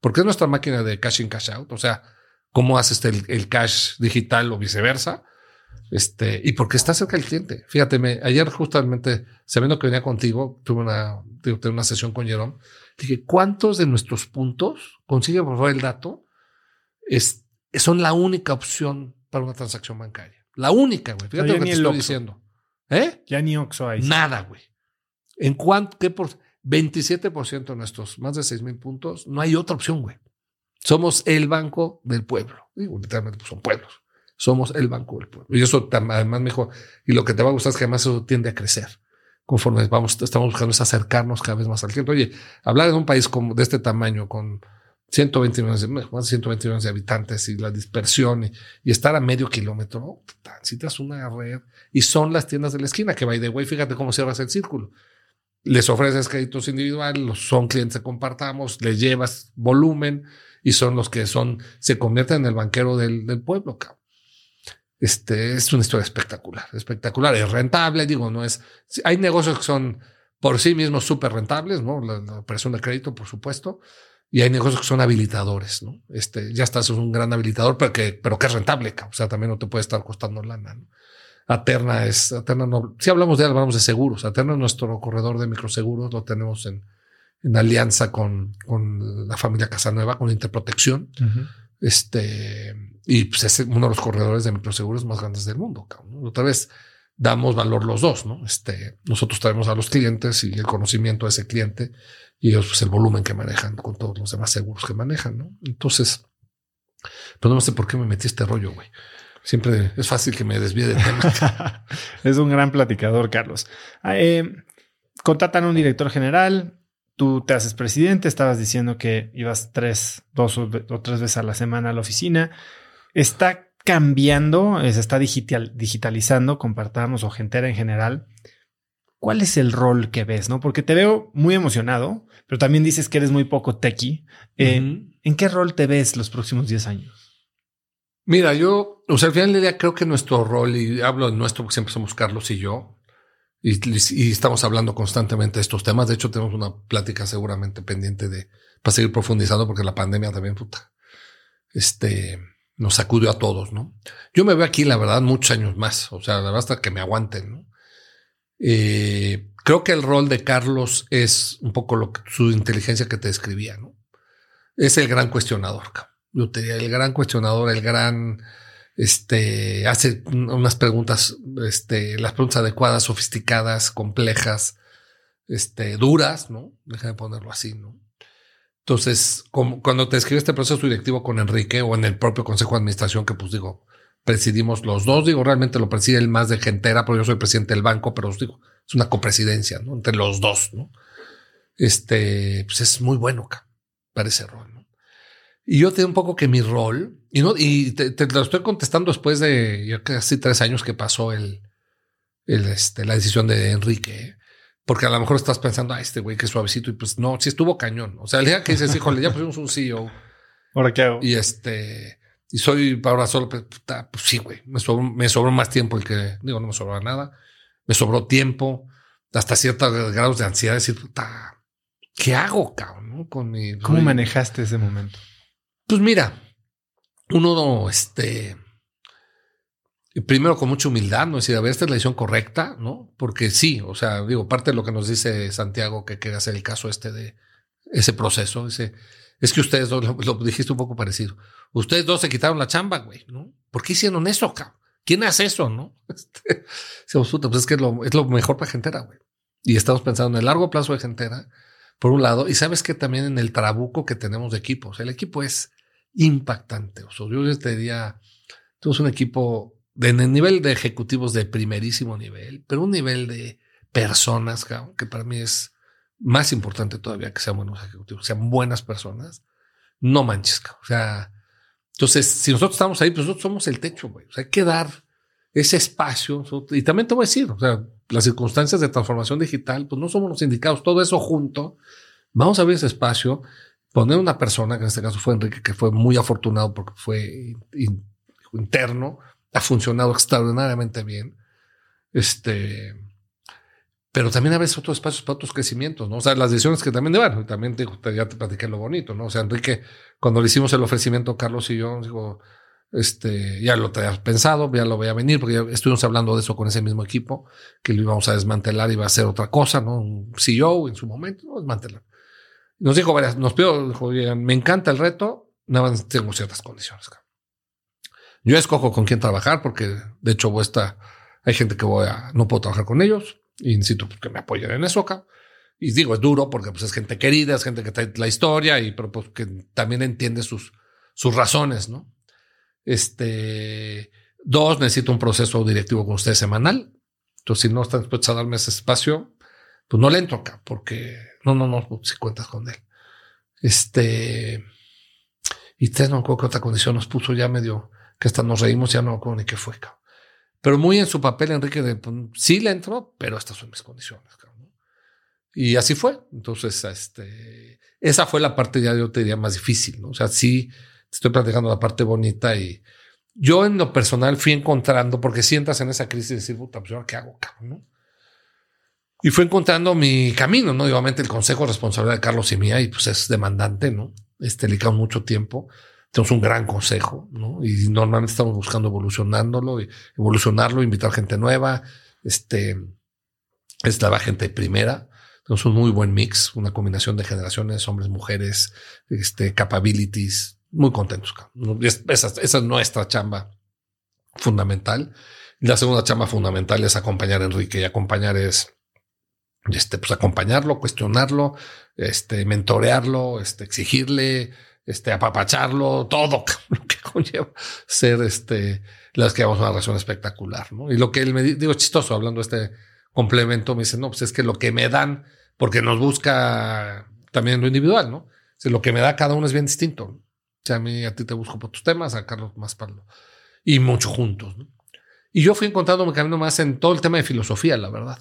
porque es nuestra máquina de cash in, cash out. O sea, cómo haces el cash digital o viceversa este, y porque está cerca del cliente. Fíjate, me, ayer justamente, sabiendo que venía contigo, tuve una, tuve una sesión con Jerome. Dije, ¿cuántos de nuestros puntos, consigue por favor el dato, es, son la única opción para una transacción bancaria? La única, güey. Fíjate lo que te estoy diciendo. ¿Eh? Ya ni Oxo hay. Nada, güey. En cuanto, ¿qué por 27% de nuestros más de 6 mil puntos, no hay otra opción, güey. Somos el banco del pueblo. Digo, literalmente pues, son pueblos somos el banco del pueblo. Y eso además me dijo, y lo que te va a gustar es que además eso tiende a crecer. Conforme vamos, estamos buscando es acercarnos cada vez más al cliente. Oye, hablar de un país como de este tamaño, con 120 millones más de 120 millones de habitantes y la dispersión y, estar a medio kilómetro, necesitas una red y son las tiendas de la esquina que, by the way, fíjate cómo cierras el círculo. Les ofreces créditos individuales, son clientes que compartamos, les llevas volumen y son los que son, se convierten en el banquero del, del pueblo, cabrón. Este es una historia espectacular, espectacular. Es rentable, digo, no es. Hay negocios que son por sí mismos súper rentables, ¿no? La, operación de crédito, por supuesto. Y hay negocios que son habilitadores, ¿no? Este, ya estás, es un gran habilitador, pero que, pero que es rentable, o sea, también no te puede estar costando lana, ¿no? Aterna es, Aterna no, si hablamos de hablamos de seguros. Aterna es nuestro corredor de microseguros, lo tenemos en, en alianza con, con la familia Casanueva, con Interprotección. Este, y pues es uno de los corredores de microseguros más grandes del mundo. Otra vez damos valor los dos, ¿no? Este, nosotros traemos a los clientes y el conocimiento de ese cliente y ellos pues el volumen que manejan con todos los demás seguros que manejan, ¿no? Entonces, pero no sé por qué me metí este rollo, güey. Siempre es fácil que me desvíe del tema. es un gran platicador, Carlos. Ah, eh, contratan a un director general, tú te haces presidente, estabas diciendo que ibas tres, dos o, tres veces a la semana a la oficina. Está cambiando, se está digital, digitalizando, compartamos o gentera en general. ¿cuál es el rol que ves? ¿No? Porque te veo muy emocionado, pero también dices que eres muy poco techie. ¿En qué rol te ves los próximos 10 años? Mira, yo, o sea, al final del día creo que nuestro rol, y hablo de nuestro porque siempre somos Carlos y yo, y, y, estamos hablando constantemente de estos temas. De hecho, tenemos una plática seguramente pendiente de para seguir profundizando, porque la pandemia también, puta, este, nos sacudió a todos, ¿no? Yo me veo aquí, la verdad, muchos años más. O sea, la verdad, hasta que me aguanten, ¿no? Eh, creo que el rol de Carlos es un poco lo que, su inteligencia que te describía, ¿no? Es el gran cuestionador, yo te diría, el gran cuestionador, el gran, este, hace unas preguntas, este, las preguntas adecuadas, sofisticadas, complejas, este, duras, ¿no? Déjame ponerlo así, ¿no? Entonces, cuando te escribe este proceso directivo con Enrique o en el propio consejo de administración, que pues digo, presidimos los dos, digo, realmente lo preside el más de gentera, porque yo soy presidente del banco, pero os digo, es una copresidencia, ¿no? Entre los dos, ¿no? Este, pues es muy bueno para ese rol, ¿no? Y yo tengo un poco que mi rol, y no, y te, lo estoy contestando después de ya casi tres años que pasó el, el este, la decisión de Enrique, ¿eh? Porque a lo mejor estás pensando, ah, este güey qué suavecito, y pues no, sí estuvo cañón. O sea, el día que dices, híjole, ya pusimos un CEO. ¿Ahora qué hago? Y este, y soy ahora solo, pues, pues sí, güey, me sobró, me sobró más tiempo el que, digo, no me sobró nada, me sobró tiempo, hasta ciertos grados de ansiedad, decir, puta, ¿qué hago, cabrón? Con mi, ¿Cómo manejaste ese momento? Pues mira, uno, este, primero con mucha humildad, ¿no? Es decir, a ver, esta es la decisión correcta, ¿no? Porque sí, o sea, digo, parte de lo que nos dice Santiago, que quiere hacer el caso este de ese proceso, ese, es que ustedes dos, lo, dijiste un poco parecido, ustedes dos se quitaron la chamba, güey, ¿no? ¿Por qué hicieron eso, cabrón? ¿Quién hace eso, no? Este, pues es que es lo, es lo mejor para Gentera, güey. Y estamos pensando en el largo plazo de Gentera, por un lado, y sabes que también en el trabuco que tenemos de equipos. El equipo es impactante. O sea, yo te diría, tenemos un equipo en el nivel de ejecutivos de primerísimo nivel, pero un nivel de personas que para mí es más importante todavía que sean buenos ejecutivos, sean buenas personas. No manches, o sea, entonces si nosotros estamos ahí, pues nosotros somos el techo, güey. O sea, hay que dar ese espacio. Y también te voy a decir, o sea, las circunstancias de transformación digital, pues no somos los indicados, todo eso junto. Vamos a abrir ese espacio, poner una persona, que en este caso fue Enrique, que fue muy afortunado porque fue interno, ha funcionado extraordinariamente bien. Este, pero también a veces otros espacios para otros crecimientos, ¿no? O sea, las decisiones que también, bueno, también te, ya te platiqué lo bonito, ¿no? O sea, Enrique, cuando le hicimos el ofrecimiento, Carlos y yo, digo, este, ya lo tenías pensado, ya lo voy a venir, porque ya estuvimos hablando de eso con ese mismo equipo, que lo íbamos a desmantelar y iba a hacer otra cosa, ¿no? Un CEO en su momento, desmantelar. Nos dijo varias, nos pidió, dijo, me encanta el reto, nada más tengo ciertas condiciones. Yo escojo con quién trabajar porque de hecho voy a hay gente que voy a, no puedo trabajar con ellos y necesito que me apoyen en eso acá. Y digo, es duro porque pues, es gente querida, es gente que trae la historia y pero pues, que también entiende sus, sus razones, ¿no? Este, dos, necesito un proceso directivo con usted semanal. Entonces, si no están dispuestos a darme ese espacio, pues no le entro acá porque no, no, no, si cuentas con él. Este, y tres, no me acuerdo qué otra condición nos puso ya medio que hasta nos reímos, ya no con ni qué fue, cabrón. Pero muy en su papel, Enrique, de, pues, sí le entró, pero estas son mis condiciones, cabrón. Y así fue. Entonces, este, esa fue la parte ya yo te diría más difícil, ¿no? O sea, sí, estoy platicando la parte bonita y yo en lo personal fui encontrando, porque si entras en esa crisis y decir, puta, pues qué hago, cabrón, ¿no? Y fui encontrando mi camino, ¿no? Y obviamente el consejo responsabilidad de Carlos y mía, y pues es demandante, ¿no? Este, le mucho tiempo tenemos un gran consejo, ¿no? Y normalmente estamos buscando evolucionándolo, evolucionarlo, invitar gente nueva, este, es la gente primera. Tenemos un muy buen mix, una combinación de generaciones, hombres, mujeres, este, capabilities, muy contentos. Esa, es nuestra chamba fundamental. La segunda chamba fundamental es acompañar a Enrique y acompañar es este, pues acompañarlo, cuestionarlo, este, mentorearlo, este, exigirle, este, apapacharlo, todo lo que conlleva ser este, las que vamos a una relación espectacular, ¿no? Y lo que él me digo chistoso, hablando de este complemento, me dice, no, pues es que lo que me dan, porque nos busca también lo individual, ¿no? O lo que me da cada uno es bien distinto. O sea, a mí, a ti te busco por tus temas, a Carlos más para lo, y mucho juntos, ¿no? Y yo fui encontrando mi camino más en todo el tema de filosofía, la verdad,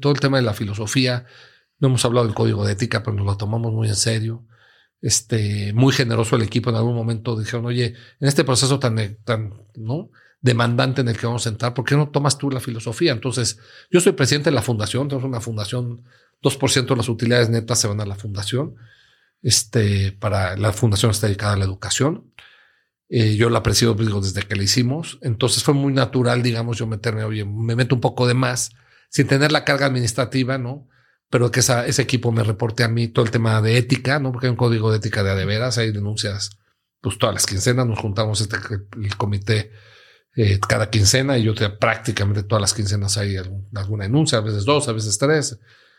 todo el tema de la filosofía. No hemos hablado del código de ética, pero nos lo tomamos muy en serio. Este, muy generoso el equipo. En algún momento dijeron, oye, en este proceso tan, tan, ¿no? demandante en el que vamos a entrar, ¿por qué no tomas tú la filosofía? Entonces, yo soy presidente de la fundación, tenemos una fundación, 2% de las utilidades netas se van a la fundación. Este, para la fundación está dedicada a la educación. Eh, yo la presido pues, digo, desde que la hicimos. Entonces fue muy natural, digamos, yo meterme, oye, me meto un poco de más sin tener la carga administrativa, ¿no? Pero que ese equipo me reporte a mí todo el tema de ética, ¿no? Porque hay un código de ética de adeveras, hay denuncias, pues todas las quincenas nos juntamos este, el comité eh, cada quincena y yo te, prácticamente todas las quincenas hay alguna denuncia, a veces dos, a veces tres.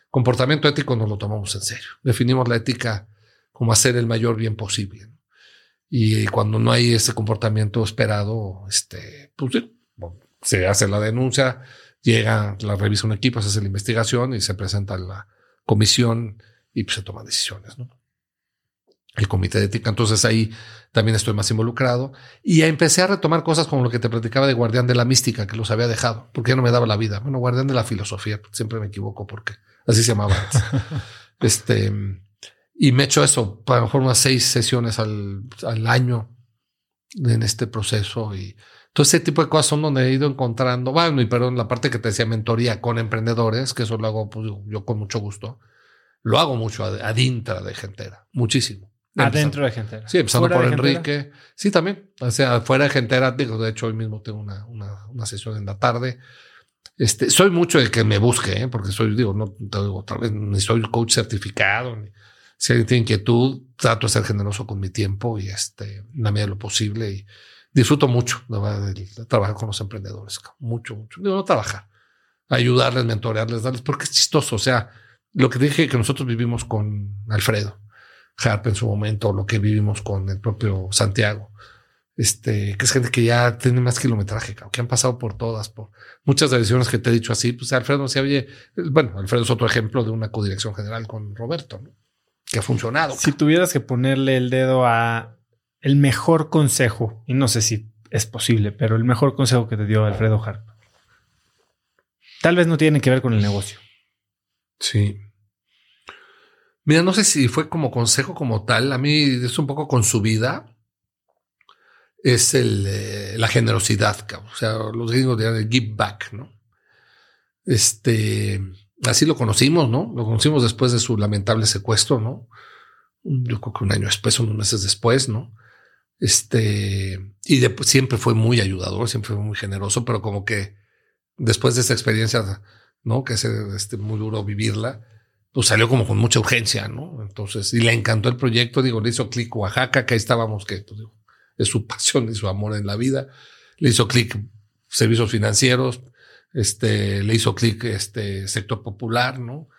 Comportamiento ético no lo tomamos en serio. Definimos la ética como hacer el mayor bien posible. Y cuando no hay ese comportamiento esperado, este, pues se hace la denuncia, llega, la revisa un equipo, se hace la investigación y se presenta a la comisión y pues, se toman decisiones, ¿no? El comité de ética. Entonces ahí también estoy más involucrado y empecé a retomar cosas como lo que te platicaba de guardián de la mística, que los había dejado, porque ya no me daba la vida. Bueno, guardián de la filosofía, siempre me equivoco porque así se llamaba este, y me echo eso, a lo mejor unas seis sesiones al, al año en este proceso. Y todo ese tipo de cosas son donde he ido encontrando, bueno, y perdón, la parte que te decía mentoría con emprendedores, que eso lo hago pues, yo con mucho gusto. Lo hago mucho adintra de gentera, muchísimo. Adentro de Gentera. Sí, empezando por Enrique. Sí, también. O sea, fuera de Gentera, digo, de hecho, hoy mismo tengo una, una, una, sesión en la tarde. Este, soy mucho el que me busque, ¿eh? porque soy, digo, no, digo, otra vez, ni soy coach certificado, ni, si alguien tiene inquietud, trato de ser generoso con mi tiempo y este, en la medida de lo posible. Y disfruto mucho de, trabajar con los emprendedores. Mucho, mucho. Digo, no trabajar, ayudarles, mentorearles, darles, porque es chistoso. O sea, lo que dije que nosotros vivimos con Alfredo, Harp en su momento, lo que vivimos con el propio Santiago. Este, que es gente que ya tiene más kilometraje, que han pasado por todas, por muchas decisiones que te he dicho así. Pues Alfredo se oye, bueno, Alfredo es otro ejemplo de una codirección general con Roberto, ¿no? que ha funcionado. Si tuvieras que ponerle el dedo a el mejor consejo, y no sé si es posible, pero el mejor consejo que te dio Alfredo Harp. Tal vez no tiene que ver con el negocio. Sí. Mira, no sé si fue como consejo como tal. A mí es un poco con su vida. Es el, eh, la generosidad. O sea, los gringos dirán el give back, ¿no? Este, así lo conocimos, ¿no? Lo conocimos después de su lamentable secuestro, ¿no? Yo creo que un año después, unos meses después, ¿no? Este, y siempre fue muy ayudador, siempre fue muy generoso, pero como que después de esa experiencia, ¿no? Que es este, muy duro vivirla, pues salió como con mucha urgencia, ¿no? Entonces, y le encantó el proyecto, digo, le hizo clic Oaxaca, que ahí estábamos, que pues, es su pasión y su amor en la vida. Le hizo clic servicios financieros, este, le hizo clic este sector popular, ¿no?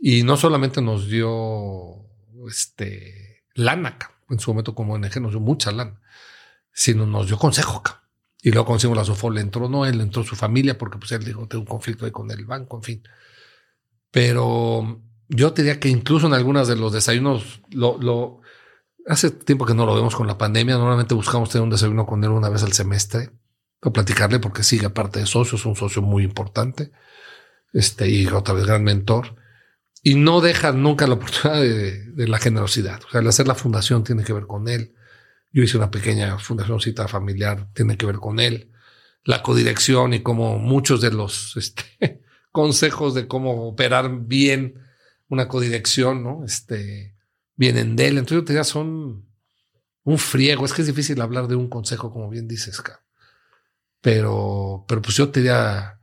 Y no solamente nos dio este lana, en su momento como ONG nos dio mucha lana, sino nos dio consejo. Y luego conocimos la Sofol, le entró no, él entró su familia porque pues él dijo, tengo un conflicto ahí con el banco, en fin. Pero yo te diría que incluso en algunas de los desayunos, lo, hace tiempo que no lo vemos con la pandemia, normalmente buscamos tener un desayuno con él una vez al semestre a platicarle porque sigue aparte de socio, es un socio muy importante. Este, y otra vez gran mentor. Y no deja nunca la oportunidad de, la generosidad. O sea, el hacer la fundación tiene que ver con él. Yo hice una pequeña fundacióncita familiar, tiene que ver con él. La codirección y como muchos de los este, consejos de cómo operar bien una codirección, ¿no? Este, vienen de él. Entonces yo te diría, son un friego. Es que es difícil hablar de un consejo, como bien dices, cara. Pero, pero pues yo te diría,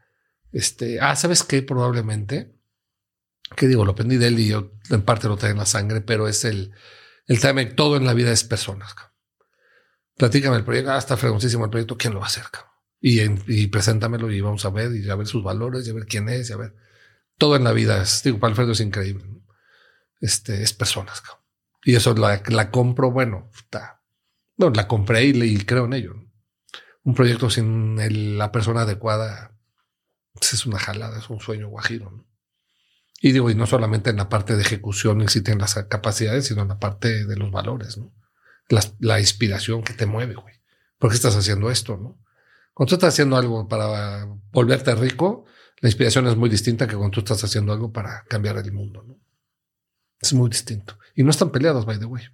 este, ah, ¿sabes qué? Probablemente, que digo, lo aprendí de él y yo en parte lo traigo en la sangre, pero es el, el tema todo en la vida es personas. Platícame el proyecto, ah, está fregoncísimo el proyecto, ¿quién lo va a hacer? Y, y preséntamelo y vamos a ver y a ver sus valores y a ver quién es y a ver. Todo en la vida digo, para Alfredo es increíble. Este, es personas. Y eso la, la compro, bueno, está, no, la compré y, creo en ello un proyecto sin la persona adecuada pues, es una jalada, es un sueño guajiro. Y digo, y no solamente en la parte de ejecución existen las capacidades, sino en la parte de los valores, ¿no? La, inspiración que te mueve, güey. ¿Por qué estás haciendo esto, no? Cuando tú estás haciendo algo para volverte rico, La inspiración es muy distinta que cuando tú estás haciendo algo para cambiar el mundo. ¿no? Es muy distinto. Y no están peleadas, by the way.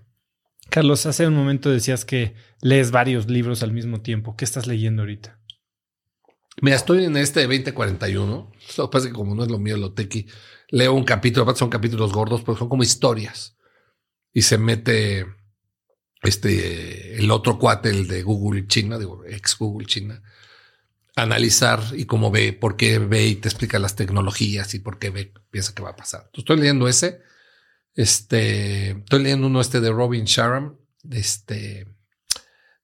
Carlos, hace un momento decías que lees varios libros al mismo tiempo. ¿Qué estás leyendo ahorita? Mira, estoy en este 2041. Lo que pasa es que como no es lo mío, lo tequi, leo un capítulo, aparte son capítulos gordos, pero son como historias. Y se mete este, el otro cuate, el de Google China, digo, ex Google China, analizar y cómo ve, por qué ve y te explica las tecnologías y por qué ve, piensa que va a pasar. Entonces, estoy leyendo ese. Este, estoy leyendo uno este de Robin Sharam, de este,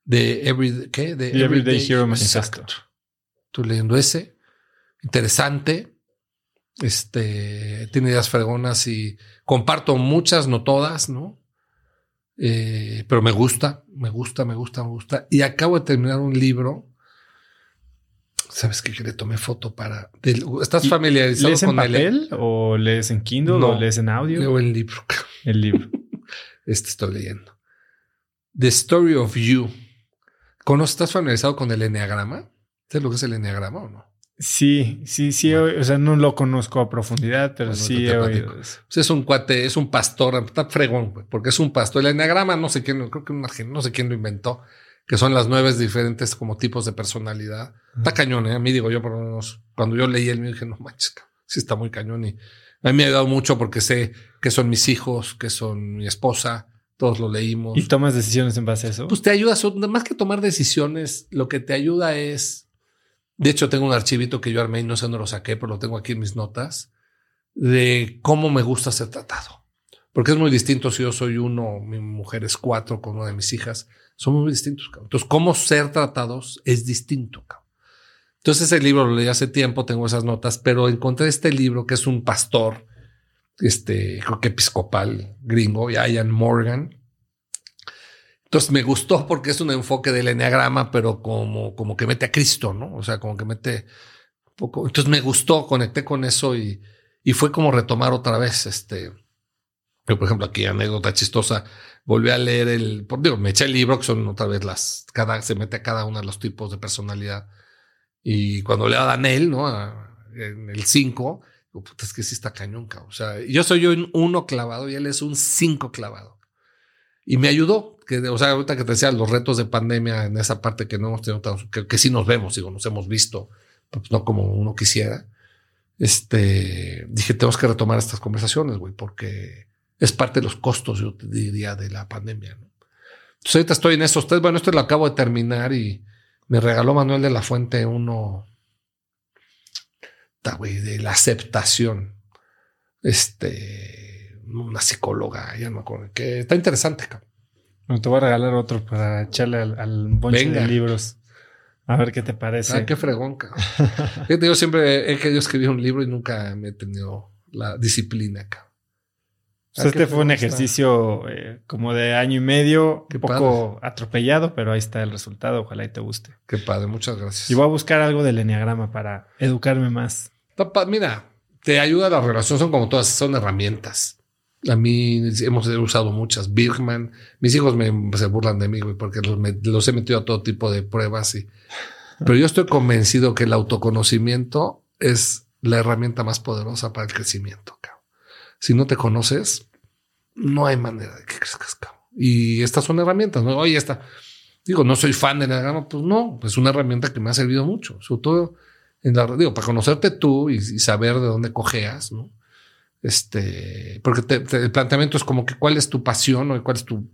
de Every, ¿qué? De The Everyday Hero. Exacto. Estoy leyendo ese. Interesante. Este, tiene ideas fregonas y comparto muchas, no todas, ¿no? Eh, pero me gusta, me gusta, me gusta, me gusta. Y acabo de terminar un libro. ¿Sabes qué? Que le tomé foto para. ¿Estás ¿Y familiarizado ¿Lees en con el papel o lees en Kindle No. o lees en audio? Leo el libro. El libro. Este estoy leyendo. The Story of You. ¿Estás familiarizado con el enneagrama? ¿Sabes lo que es el enneagrama o no? Sí, sí, sí. O sea, no lo conozco a profundidad, pero Bueno, sí he oído eso. Pues es un cuate, es un pastor, está fregón, güey, porque es un pastor. El enneagrama, no sé quién, creo que un argentino, no sé quién lo inventó, que son las nueve diferentes como tipos de personalidad. Está cañón, ¿eh? A mí digo yo, por lo menos, cuando yo leí el mío dije, no manches, sí está muy cañón. Y a mí me ha ayudado mucho porque sé que son mis hijos, que son mi esposa, todos lo leímos. ¿Y tomas decisiones en base a eso? Pues te ayuda, más que tomar decisiones, lo que te ayuda es. De hecho, tengo un archivito que yo armé y no sé dónde lo saqué, pero lo tengo aquí en mis notas, de cómo me gusta ser tratado. Porque es muy distinto si yo soy uno, mi mujer es cuatro con una de mis hijas. Somos muy distintos. cabrón. Entonces, cómo ser tratados es distinto. cabrón. Entonces, ese libro lo leí hace tiempo, tengo esas notas, pero encontré este libro que es un pastor, este, creo que episcopal gringo, Ian Morgan. Entonces me gustó porque es un enfoque del enneagrama, pero como, como que mete a Cristo, ¿no? O sea, como que mete un poco. Entonces me gustó, conecté con eso y, y fue como retomar otra vez este. Yo, por ejemplo, aquí anécdota chistosa, volví a leer el, por, digo, me eché el libro, que son otra vez las, cada, se mete a cada uno de los tipos de personalidad. Y cuando leo a Daniel, ¿no? En el 5, digo, puta, es que sí está cañón, cabrón. O sea, yo soy yo un uno clavado y él es un 5 clavado. Y me ayudó, que, o sea, ahorita que te decía los retos de pandemia en esa parte que no hemos tenido, que, que sí nos vemos, digo, nos hemos visto, pues no como uno quisiera. Este, dije, tenemos que retomar estas conversaciones, güey, porque es parte de los costos, yo te diría, de la pandemia. Entonces ahorita estoy en esos tres, bueno, esto lo acabo de terminar y me regaló Manuel de la Fuente uno, güey, de la aceptación. Este, una psicóloga, ya no me acuerdo, que está interesante, cabrón. Bueno, te voy a regalar otro para echarle al, al bonche Venga. de libros. A ver qué te parece. Ah, qué fregón, cabrón. Fíjate, yo siempre he querido escribir un libro y nunca me he tenido la disciplina, cabrón. Pues Ah, este fue un ejercicio eh, como de año y medio, Qué un poco atropellado, pero ahí está el resultado. Ojalá y te guste. Qué padre, muchas gracias. Y voy a buscar algo del enneagrama para educarme más. Mira, te ayuda la relación, son como todas, son herramientas. A mí hemos usado muchas. Birkman, mis hijos me, se burlan de mí, güey, porque los, he metido a todo tipo de pruebas. Y, pero yo estoy convencido que el autoconocimiento es la herramienta más poderosa para el crecimiento. Si no te conoces, no hay manera de que crezcas. Y estas son herramientas. ¿no? Oye, esta, digo, no soy fan de Enneagrama, pues no, es una herramienta que me ha servido mucho, sobre todo en la, digo, para conocerte tú y, y saber de dónde cojeas, ¿no? Este, porque te- te- el planteamiento es como que cuál es tu pasión o cuál es tu,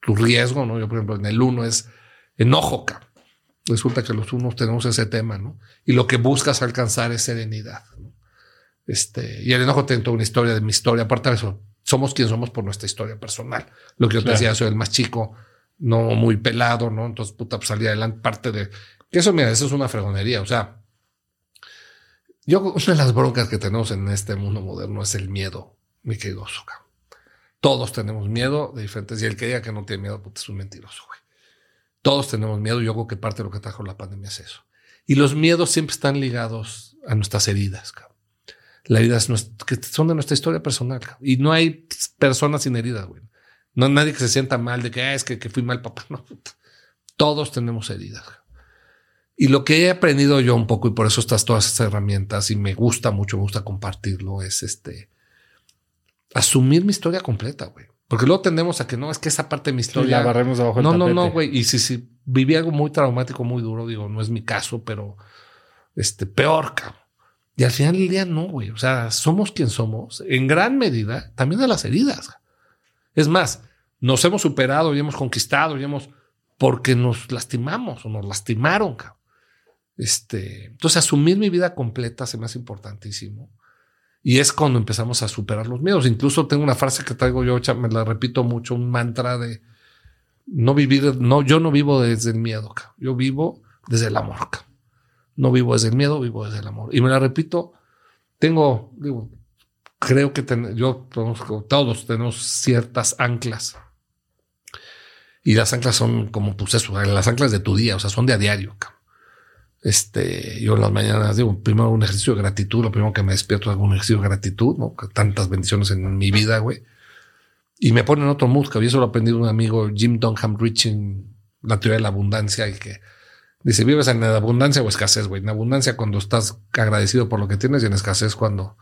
tu riesgo, ¿no? Yo, por ejemplo, en el uno es enojo, cabrón. Resulta que los unos tenemos ese tema, ¿no? Y lo que buscas alcanzar es serenidad, ¿no? Este, y el enojo tiene toda una historia de mi historia. Aparte de eso, somos quien somos por nuestra historia personal. Lo que yo te Claro. decía, soy el más chico, no muy pelado, ¿no? Entonces, puta, pues salía adelante parte de... Que eso, mira, eso es una fregonería. O sea, yo, una de las broncas que tenemos en este mundo moderno es el miedo, mi querido cabrón. Todos tenemos miedo de diferentes, y el que diga que no tiene miedo, puta, es un mentiroso, güey. Todos tenemos miedo, yo creo que parte de lo que trajo la pandemia es eso. Y los miedos siempre están ligados a nuestras heridas, cabrón. Las heridas que son de nuestra historia personal, cabrón. Y no hay personas sin heridas, güey. No hay nadie que se sienta mal de que "Ah, es que, que fui mal papá. No. Todos tenemos heridas. cabrón. Y lo que he aprendido yo un poco, y por eso estas todas estas herramientas, y me gusta mucho, me gusta compartirlo, es este asumir mi historia completa, güey. Porque luego tendemos a que no, es que esa parte de mi historia. la barremos abajo No, no, no, güey. Y si, si viví algo muy traumático, muy duro, digo, no es mi caso, pero este, peor, cabrón. Y al final del día, no, güey. O sea, somos quien somos, en gran medida, también de las heridas. Es más, nos hemos superado y hemos conquistado y hemos porque nos lastimamos o nos lastimaron. Cabrón. Este, entonces, asumir mi vida completa se me hace importantísimo. Y es cuando empezamos a superar los miedos. Incluso tengo una frase que traigo yo, me la repito mucho, un mantra de no vivir, no, yo no vivo desde el miedo, cabrón. yo vivo desde el amor. Cabrón. No vivo desde el miedo, vivo desde el amor. Y me la repito, tengo, digo, creo que yo, todos tenemos ciertas anclas. Y las anclas son como, pues eso, las anclas de tu día, o sea, son de a diario. Este, yo en las mañanas digo, primero un ejercicio de gratitud, lo primero que me despierto es un ejercicio de gratitud, ¿no? Tantas bendiciones en mi vida, güey. Y me ponen otro mood, que eso lo aprendí un amigo, Jim Dunham Riching, la teoría de la abundancia, y que dice, ¿vives en abundancia o escasez, güey? En abundancia cuando estás agradecido por lo que tienes y en escasez cuando,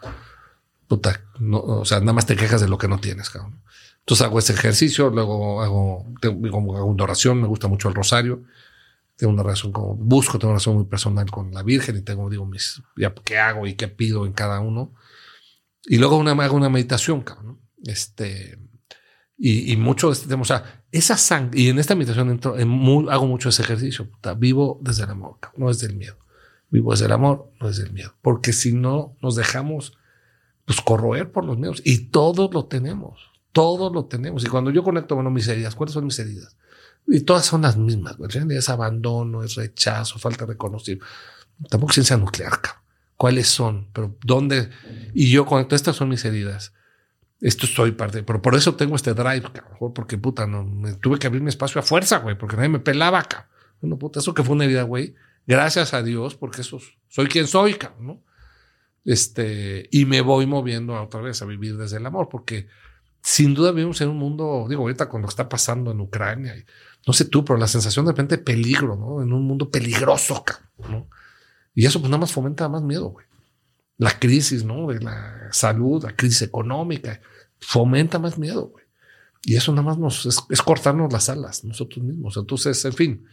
puta, no, o sea, nada más te quejas de lo que no tienes, cabrón. Entonces hago ese ejercicio, luego hago, tengo, hago una oración, me gusta mucho el rosario. Tengo una relación como, busco, tengo una relación muy personal con la Virgen y tengo, digo, mis, ya qué hago y qué pido en cada uno. Y luego una, hago una meditación, cabrón. Este, y, y mucho de este tema, o sea, esa sangre, y en esta meditación entro, en hago mucho ese ejercicio. vivo desde el amor, no desde el miedo. Vivo desde el amor, no desde el miedo. Porque si no, nos dejamos pues corroer por los miedos. Y todos lo tenemos. Todos lo tenemos. Y cuando yo conecto, bueno, mis heridas, ¿cuáles son mis heridas? Y todas son las mismas. Es abandono, es rechazo, falta de reconocimiento. Tampoco ciencia nuclear. ¿Cuáles son? Pero dónde. Y yo conecto, estas son mis heridas. Esto soy parte. Pero por eso tengo este drive, mejor porque puta, no me tuve que abrir mi espacio a fuerza, güey, porque nadie me pelaba, acá. Bueno, puta, eso que fue una herida, güey. Gracias a Dios, porque eso soy quien soy, cabrón, ¿no? Este, y me voy moviendo otra vez a vivir desde el amor, porque sin duda vivimos en un mundo, digo, ahorita con lo que está pasando en Ucrania, y, no sé tú, pero la sensación de repente peligro, ¿no? En un mundo peligroso, ¿no? Y eso pues nada más fomenta más miedo, güey. La crisis, ¿no? De la salud, la crisis económica, fomenta más miedo, güey. Y eso nada más nos es, cortarnos las alas nosotros mismos. Entonces, en fin,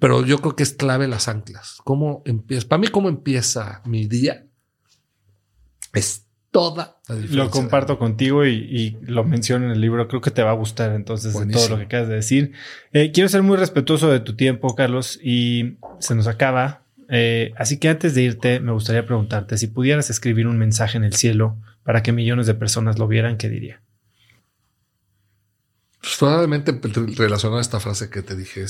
pero yo creo que es clave las anclas. ¿Cómo empieza? Para mí, ¿cómo empieza mi día? Es toda la diferencia. Lo comparto contigo y, lo menciono en el libro. Creo que te va a gustar entonces de todo lo que acabas de decir. Eh, quiero ser muy respetuoso de tu tiempo, Carlos, y se nos acaba. Eh, así que antes de irte, me gustaría preguntarte si pudieras escribir un mensaje en el cielo para que millones de personas lo vieran, ¿qué diría? Pues probablemente relacionado a esta frase que te dije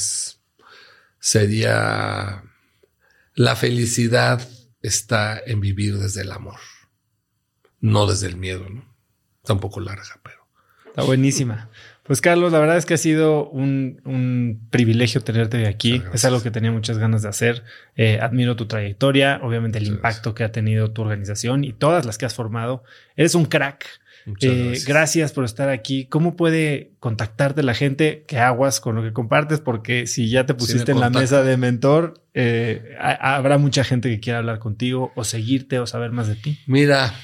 sería la felicidad está en vivir desde el amor no desde el miedo, ¿no? Está un poco larga, pero. Está buenísima. Pues Carlos, la verdad es que ha sido un, privilegio tenerte aquí. Es algo que tenía muchas ganas de hacer. Eh, admiro tu trayectoria, obviamente el impacto que ha tenido tu organización y todas las que has formado. Eres un crack. Eh, gracias. por estar aquí. ¿Cómo puede contactarte la gente? ¿Qué aguas con lo que compartes? Porque si ya te pusiste en la mesa de mentor, eh, habrá mucha gente que quiera hablar contigo o seguirte o saber más de ti. Mira,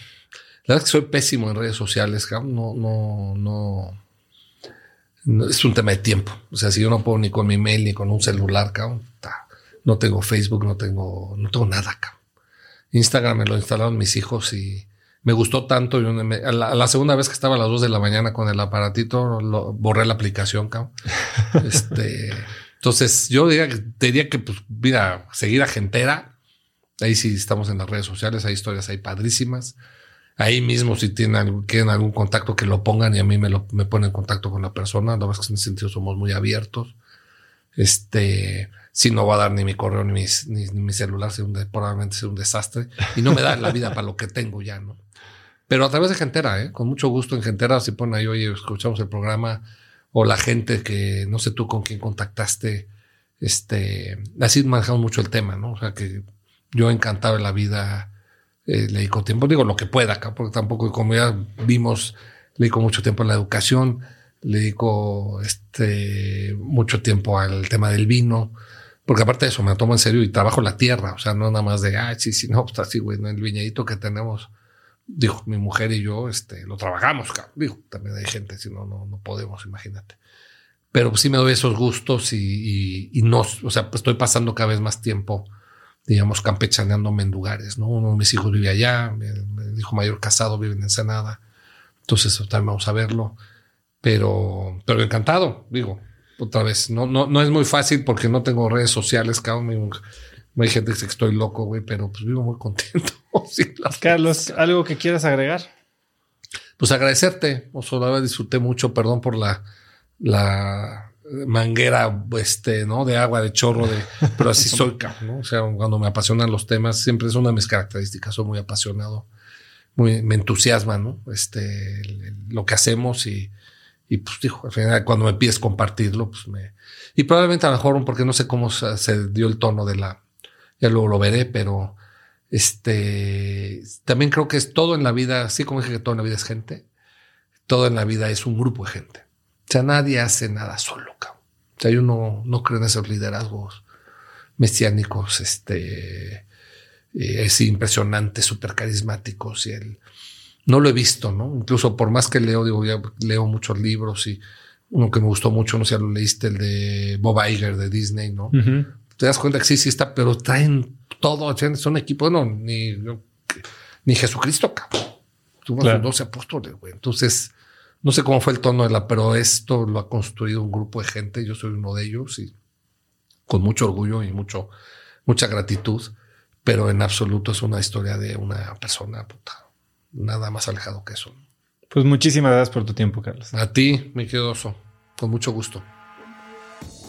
la verdad es que soy pésimo en redes sociales, No, no, no, Es un tema de tiempo. O sea, si yo no puedo ni con mi mail ni con un celular, cabrón, no tengo Facebook, no tengo, no tengo nada, cabrón. Instagram me lo instalaron mis hijos y me gustó tanto. Yo a, la, segunda vez que estaba a las 2 de la mañana con el aparatito, borré la aplicación, cabrón. este, entonces, yo diría que, diría que, pues, mira, seguir a Gentera. Ahí sí estamos en las redes sociales, hay historias ahí padrísimas. Ahí mismo, si tienen, quieren algún contacto, que lo pongan y a mí me, lo, me ponen en contacto con la persona. La verdad es que en ese sentido somos muy abiertos. Este, si no va a dar ni mi correo ni, ni, mi celular, probablemente sea un desastre. Y no me da la vida para lo que tengo ya, ¿no? Pero a través de Gentera, ¿eh? con mucho gusto en Gentera, si ponen ahí, oye, escuchamos el programa, o la gente que no sé tú con quién contactaste, este, así manejamos mucho el tema, ¿no? O sea que yo encantado de la vida eh, le dedico tiempo, digo lo que pueda acá, porque tampoco, como ya vimos, le dedico mucho tiempo a la educación, le dedico este, mucho tiempo al tema del vino, Porque aparte de eso, me tomo en serio y trabajo la tierra. O sea, no nada más de, ah, sí, sí, no, está así, güey, en el viñedito que tenemos. Dijo, mi mujer y yo, este, lo trabajamos, cabrón. Digo, también hay gente, si no, no, no podemos, imagínate. Pero sí me doy esos gustos y, y, no, o sea, pues estoy pasando cada vez más tiempo, digamos, campechaneándome en lugares, ¿no? Uno de mis hijos vive allá, mi, hijo mayor casado vive en Ensenada. Entonces, también vamos a verlo. Pero, pero encantado, digo, otra vez, no, no, no es muy fácil porque no tengo redes sociales, cabrón. Hay gente que dice que estoy loco, güey, pero pues vivo muy contento. Carlos, ¿algo que quieras agregar? Pues agradecerte, Oso, la disfruté mucho, perdón por la, la manguera, este, ¿no? De agua, de chorro, de, pero así soy, ¿no? O sea, cuando me apasionan los temas, siempre es una de mis características, soy muy apasionado, muy, me entusiasma, ¿no? Este, lo que hacemos y, y pues dijo, al final cuando me pides compartirlo, pues me... Y probablemente a lo mejor, porque no sé cómo se, dio el tono de la... Ya luego lo veré, pero este... También creo que es todo en la vida, así como dije que todo en la vida es gente, todo en la vida es un grupo de gente. O sea, nadie hace nada solo, cabrón. O sea, yo no, no creo en esos liderazgos mesiánicos, este... Eh, es impresionante, súper carismáticos y el no lo he visto, ¿no? Incluso por más que leo, digo, ya leo muchos libros y uno que me gustó mucho, no sé si lo leíste, el de Bob Iger de Disney, ¿no? Te das cuenta que sí, sí está, pero traen todo, son equipos, no, ni, ni Jesucristo, cabrón. Tuvo claro. 12 apóstoles, güey. Entonces, no sé cómo fue el tono de la, pero esto lo ha construido un grupo de gente, yo soy uno de ellos y con mucho orgullo y mucho, mucha gratitud, pero en absoluto es una historia de una persona, puta nada más alejado que eso. Pues muchísimas gracias por tu tiempo, Carlos. A ti, mi querido oso, con mucho gusto.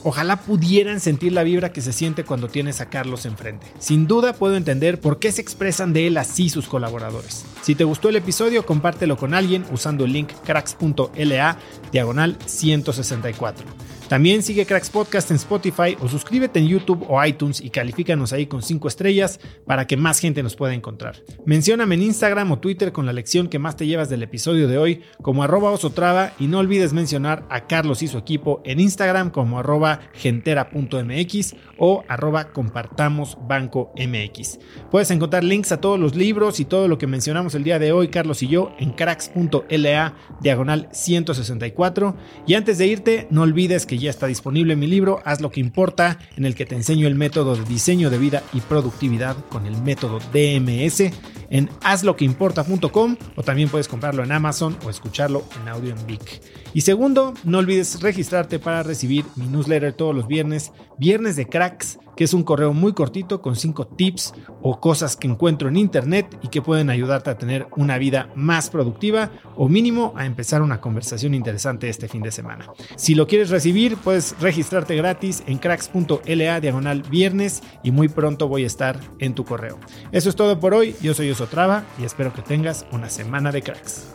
Ojalá pudieran sentir la vibra que se siente cuando tienes a Carlos enfrente. Sin duda puedo entender por qué se expresan de él así sus colaboradores. Si te gustó el episodio, compártelo con alguien usando el link cracks.la diagonal 164. También sigue Cracks Podcast en Spotify o suscríbete en YouTube o iTunes y califícanos ahí con 5 estrellas para que más gente nos pueda encontrar. Mencióname en Instagram o Twitter con la lección que más te llevas del episodio de hoy como arroba osotrava y no olvides mencionar a Carlos y su equipo en Instagram como arroba gentera.mx o arroba compartamosbanco.mx. Puedes encontrar links a todos los libros y todo lo que mencionamos el día de hoy, Carlos y yo, en cracks.la diagonal 164. Y antes de irte, no olvides ya está disponible mi libro Haz lo que importa, en el que te enseño el método de diseño de vida y productividad con el método DMS en hazloqueimporta.com o también puedes comprarlo en Amazon o escucharlo en audio en Vic. Y segundo, no olvides registrarte para recibir mi newsletter todos los viernes, Viernes de Cracks, que es un correo muy cortito con 5 tips o cosas que encuentro en internet y que pueden ayudarte a tener una vida más productiva o mínimo a empezar una conversación interesante este fin de semana. Si lo quieres recibir, puedes registrarte gratis en cracks.la diagonal viernes y muy pronto voy a estar en tu correo. Eso es todo por hoy, yo soy Osotrava y espero que tengas una semana de cracks.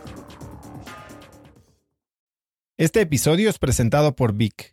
Este episodio es presentado por Vic.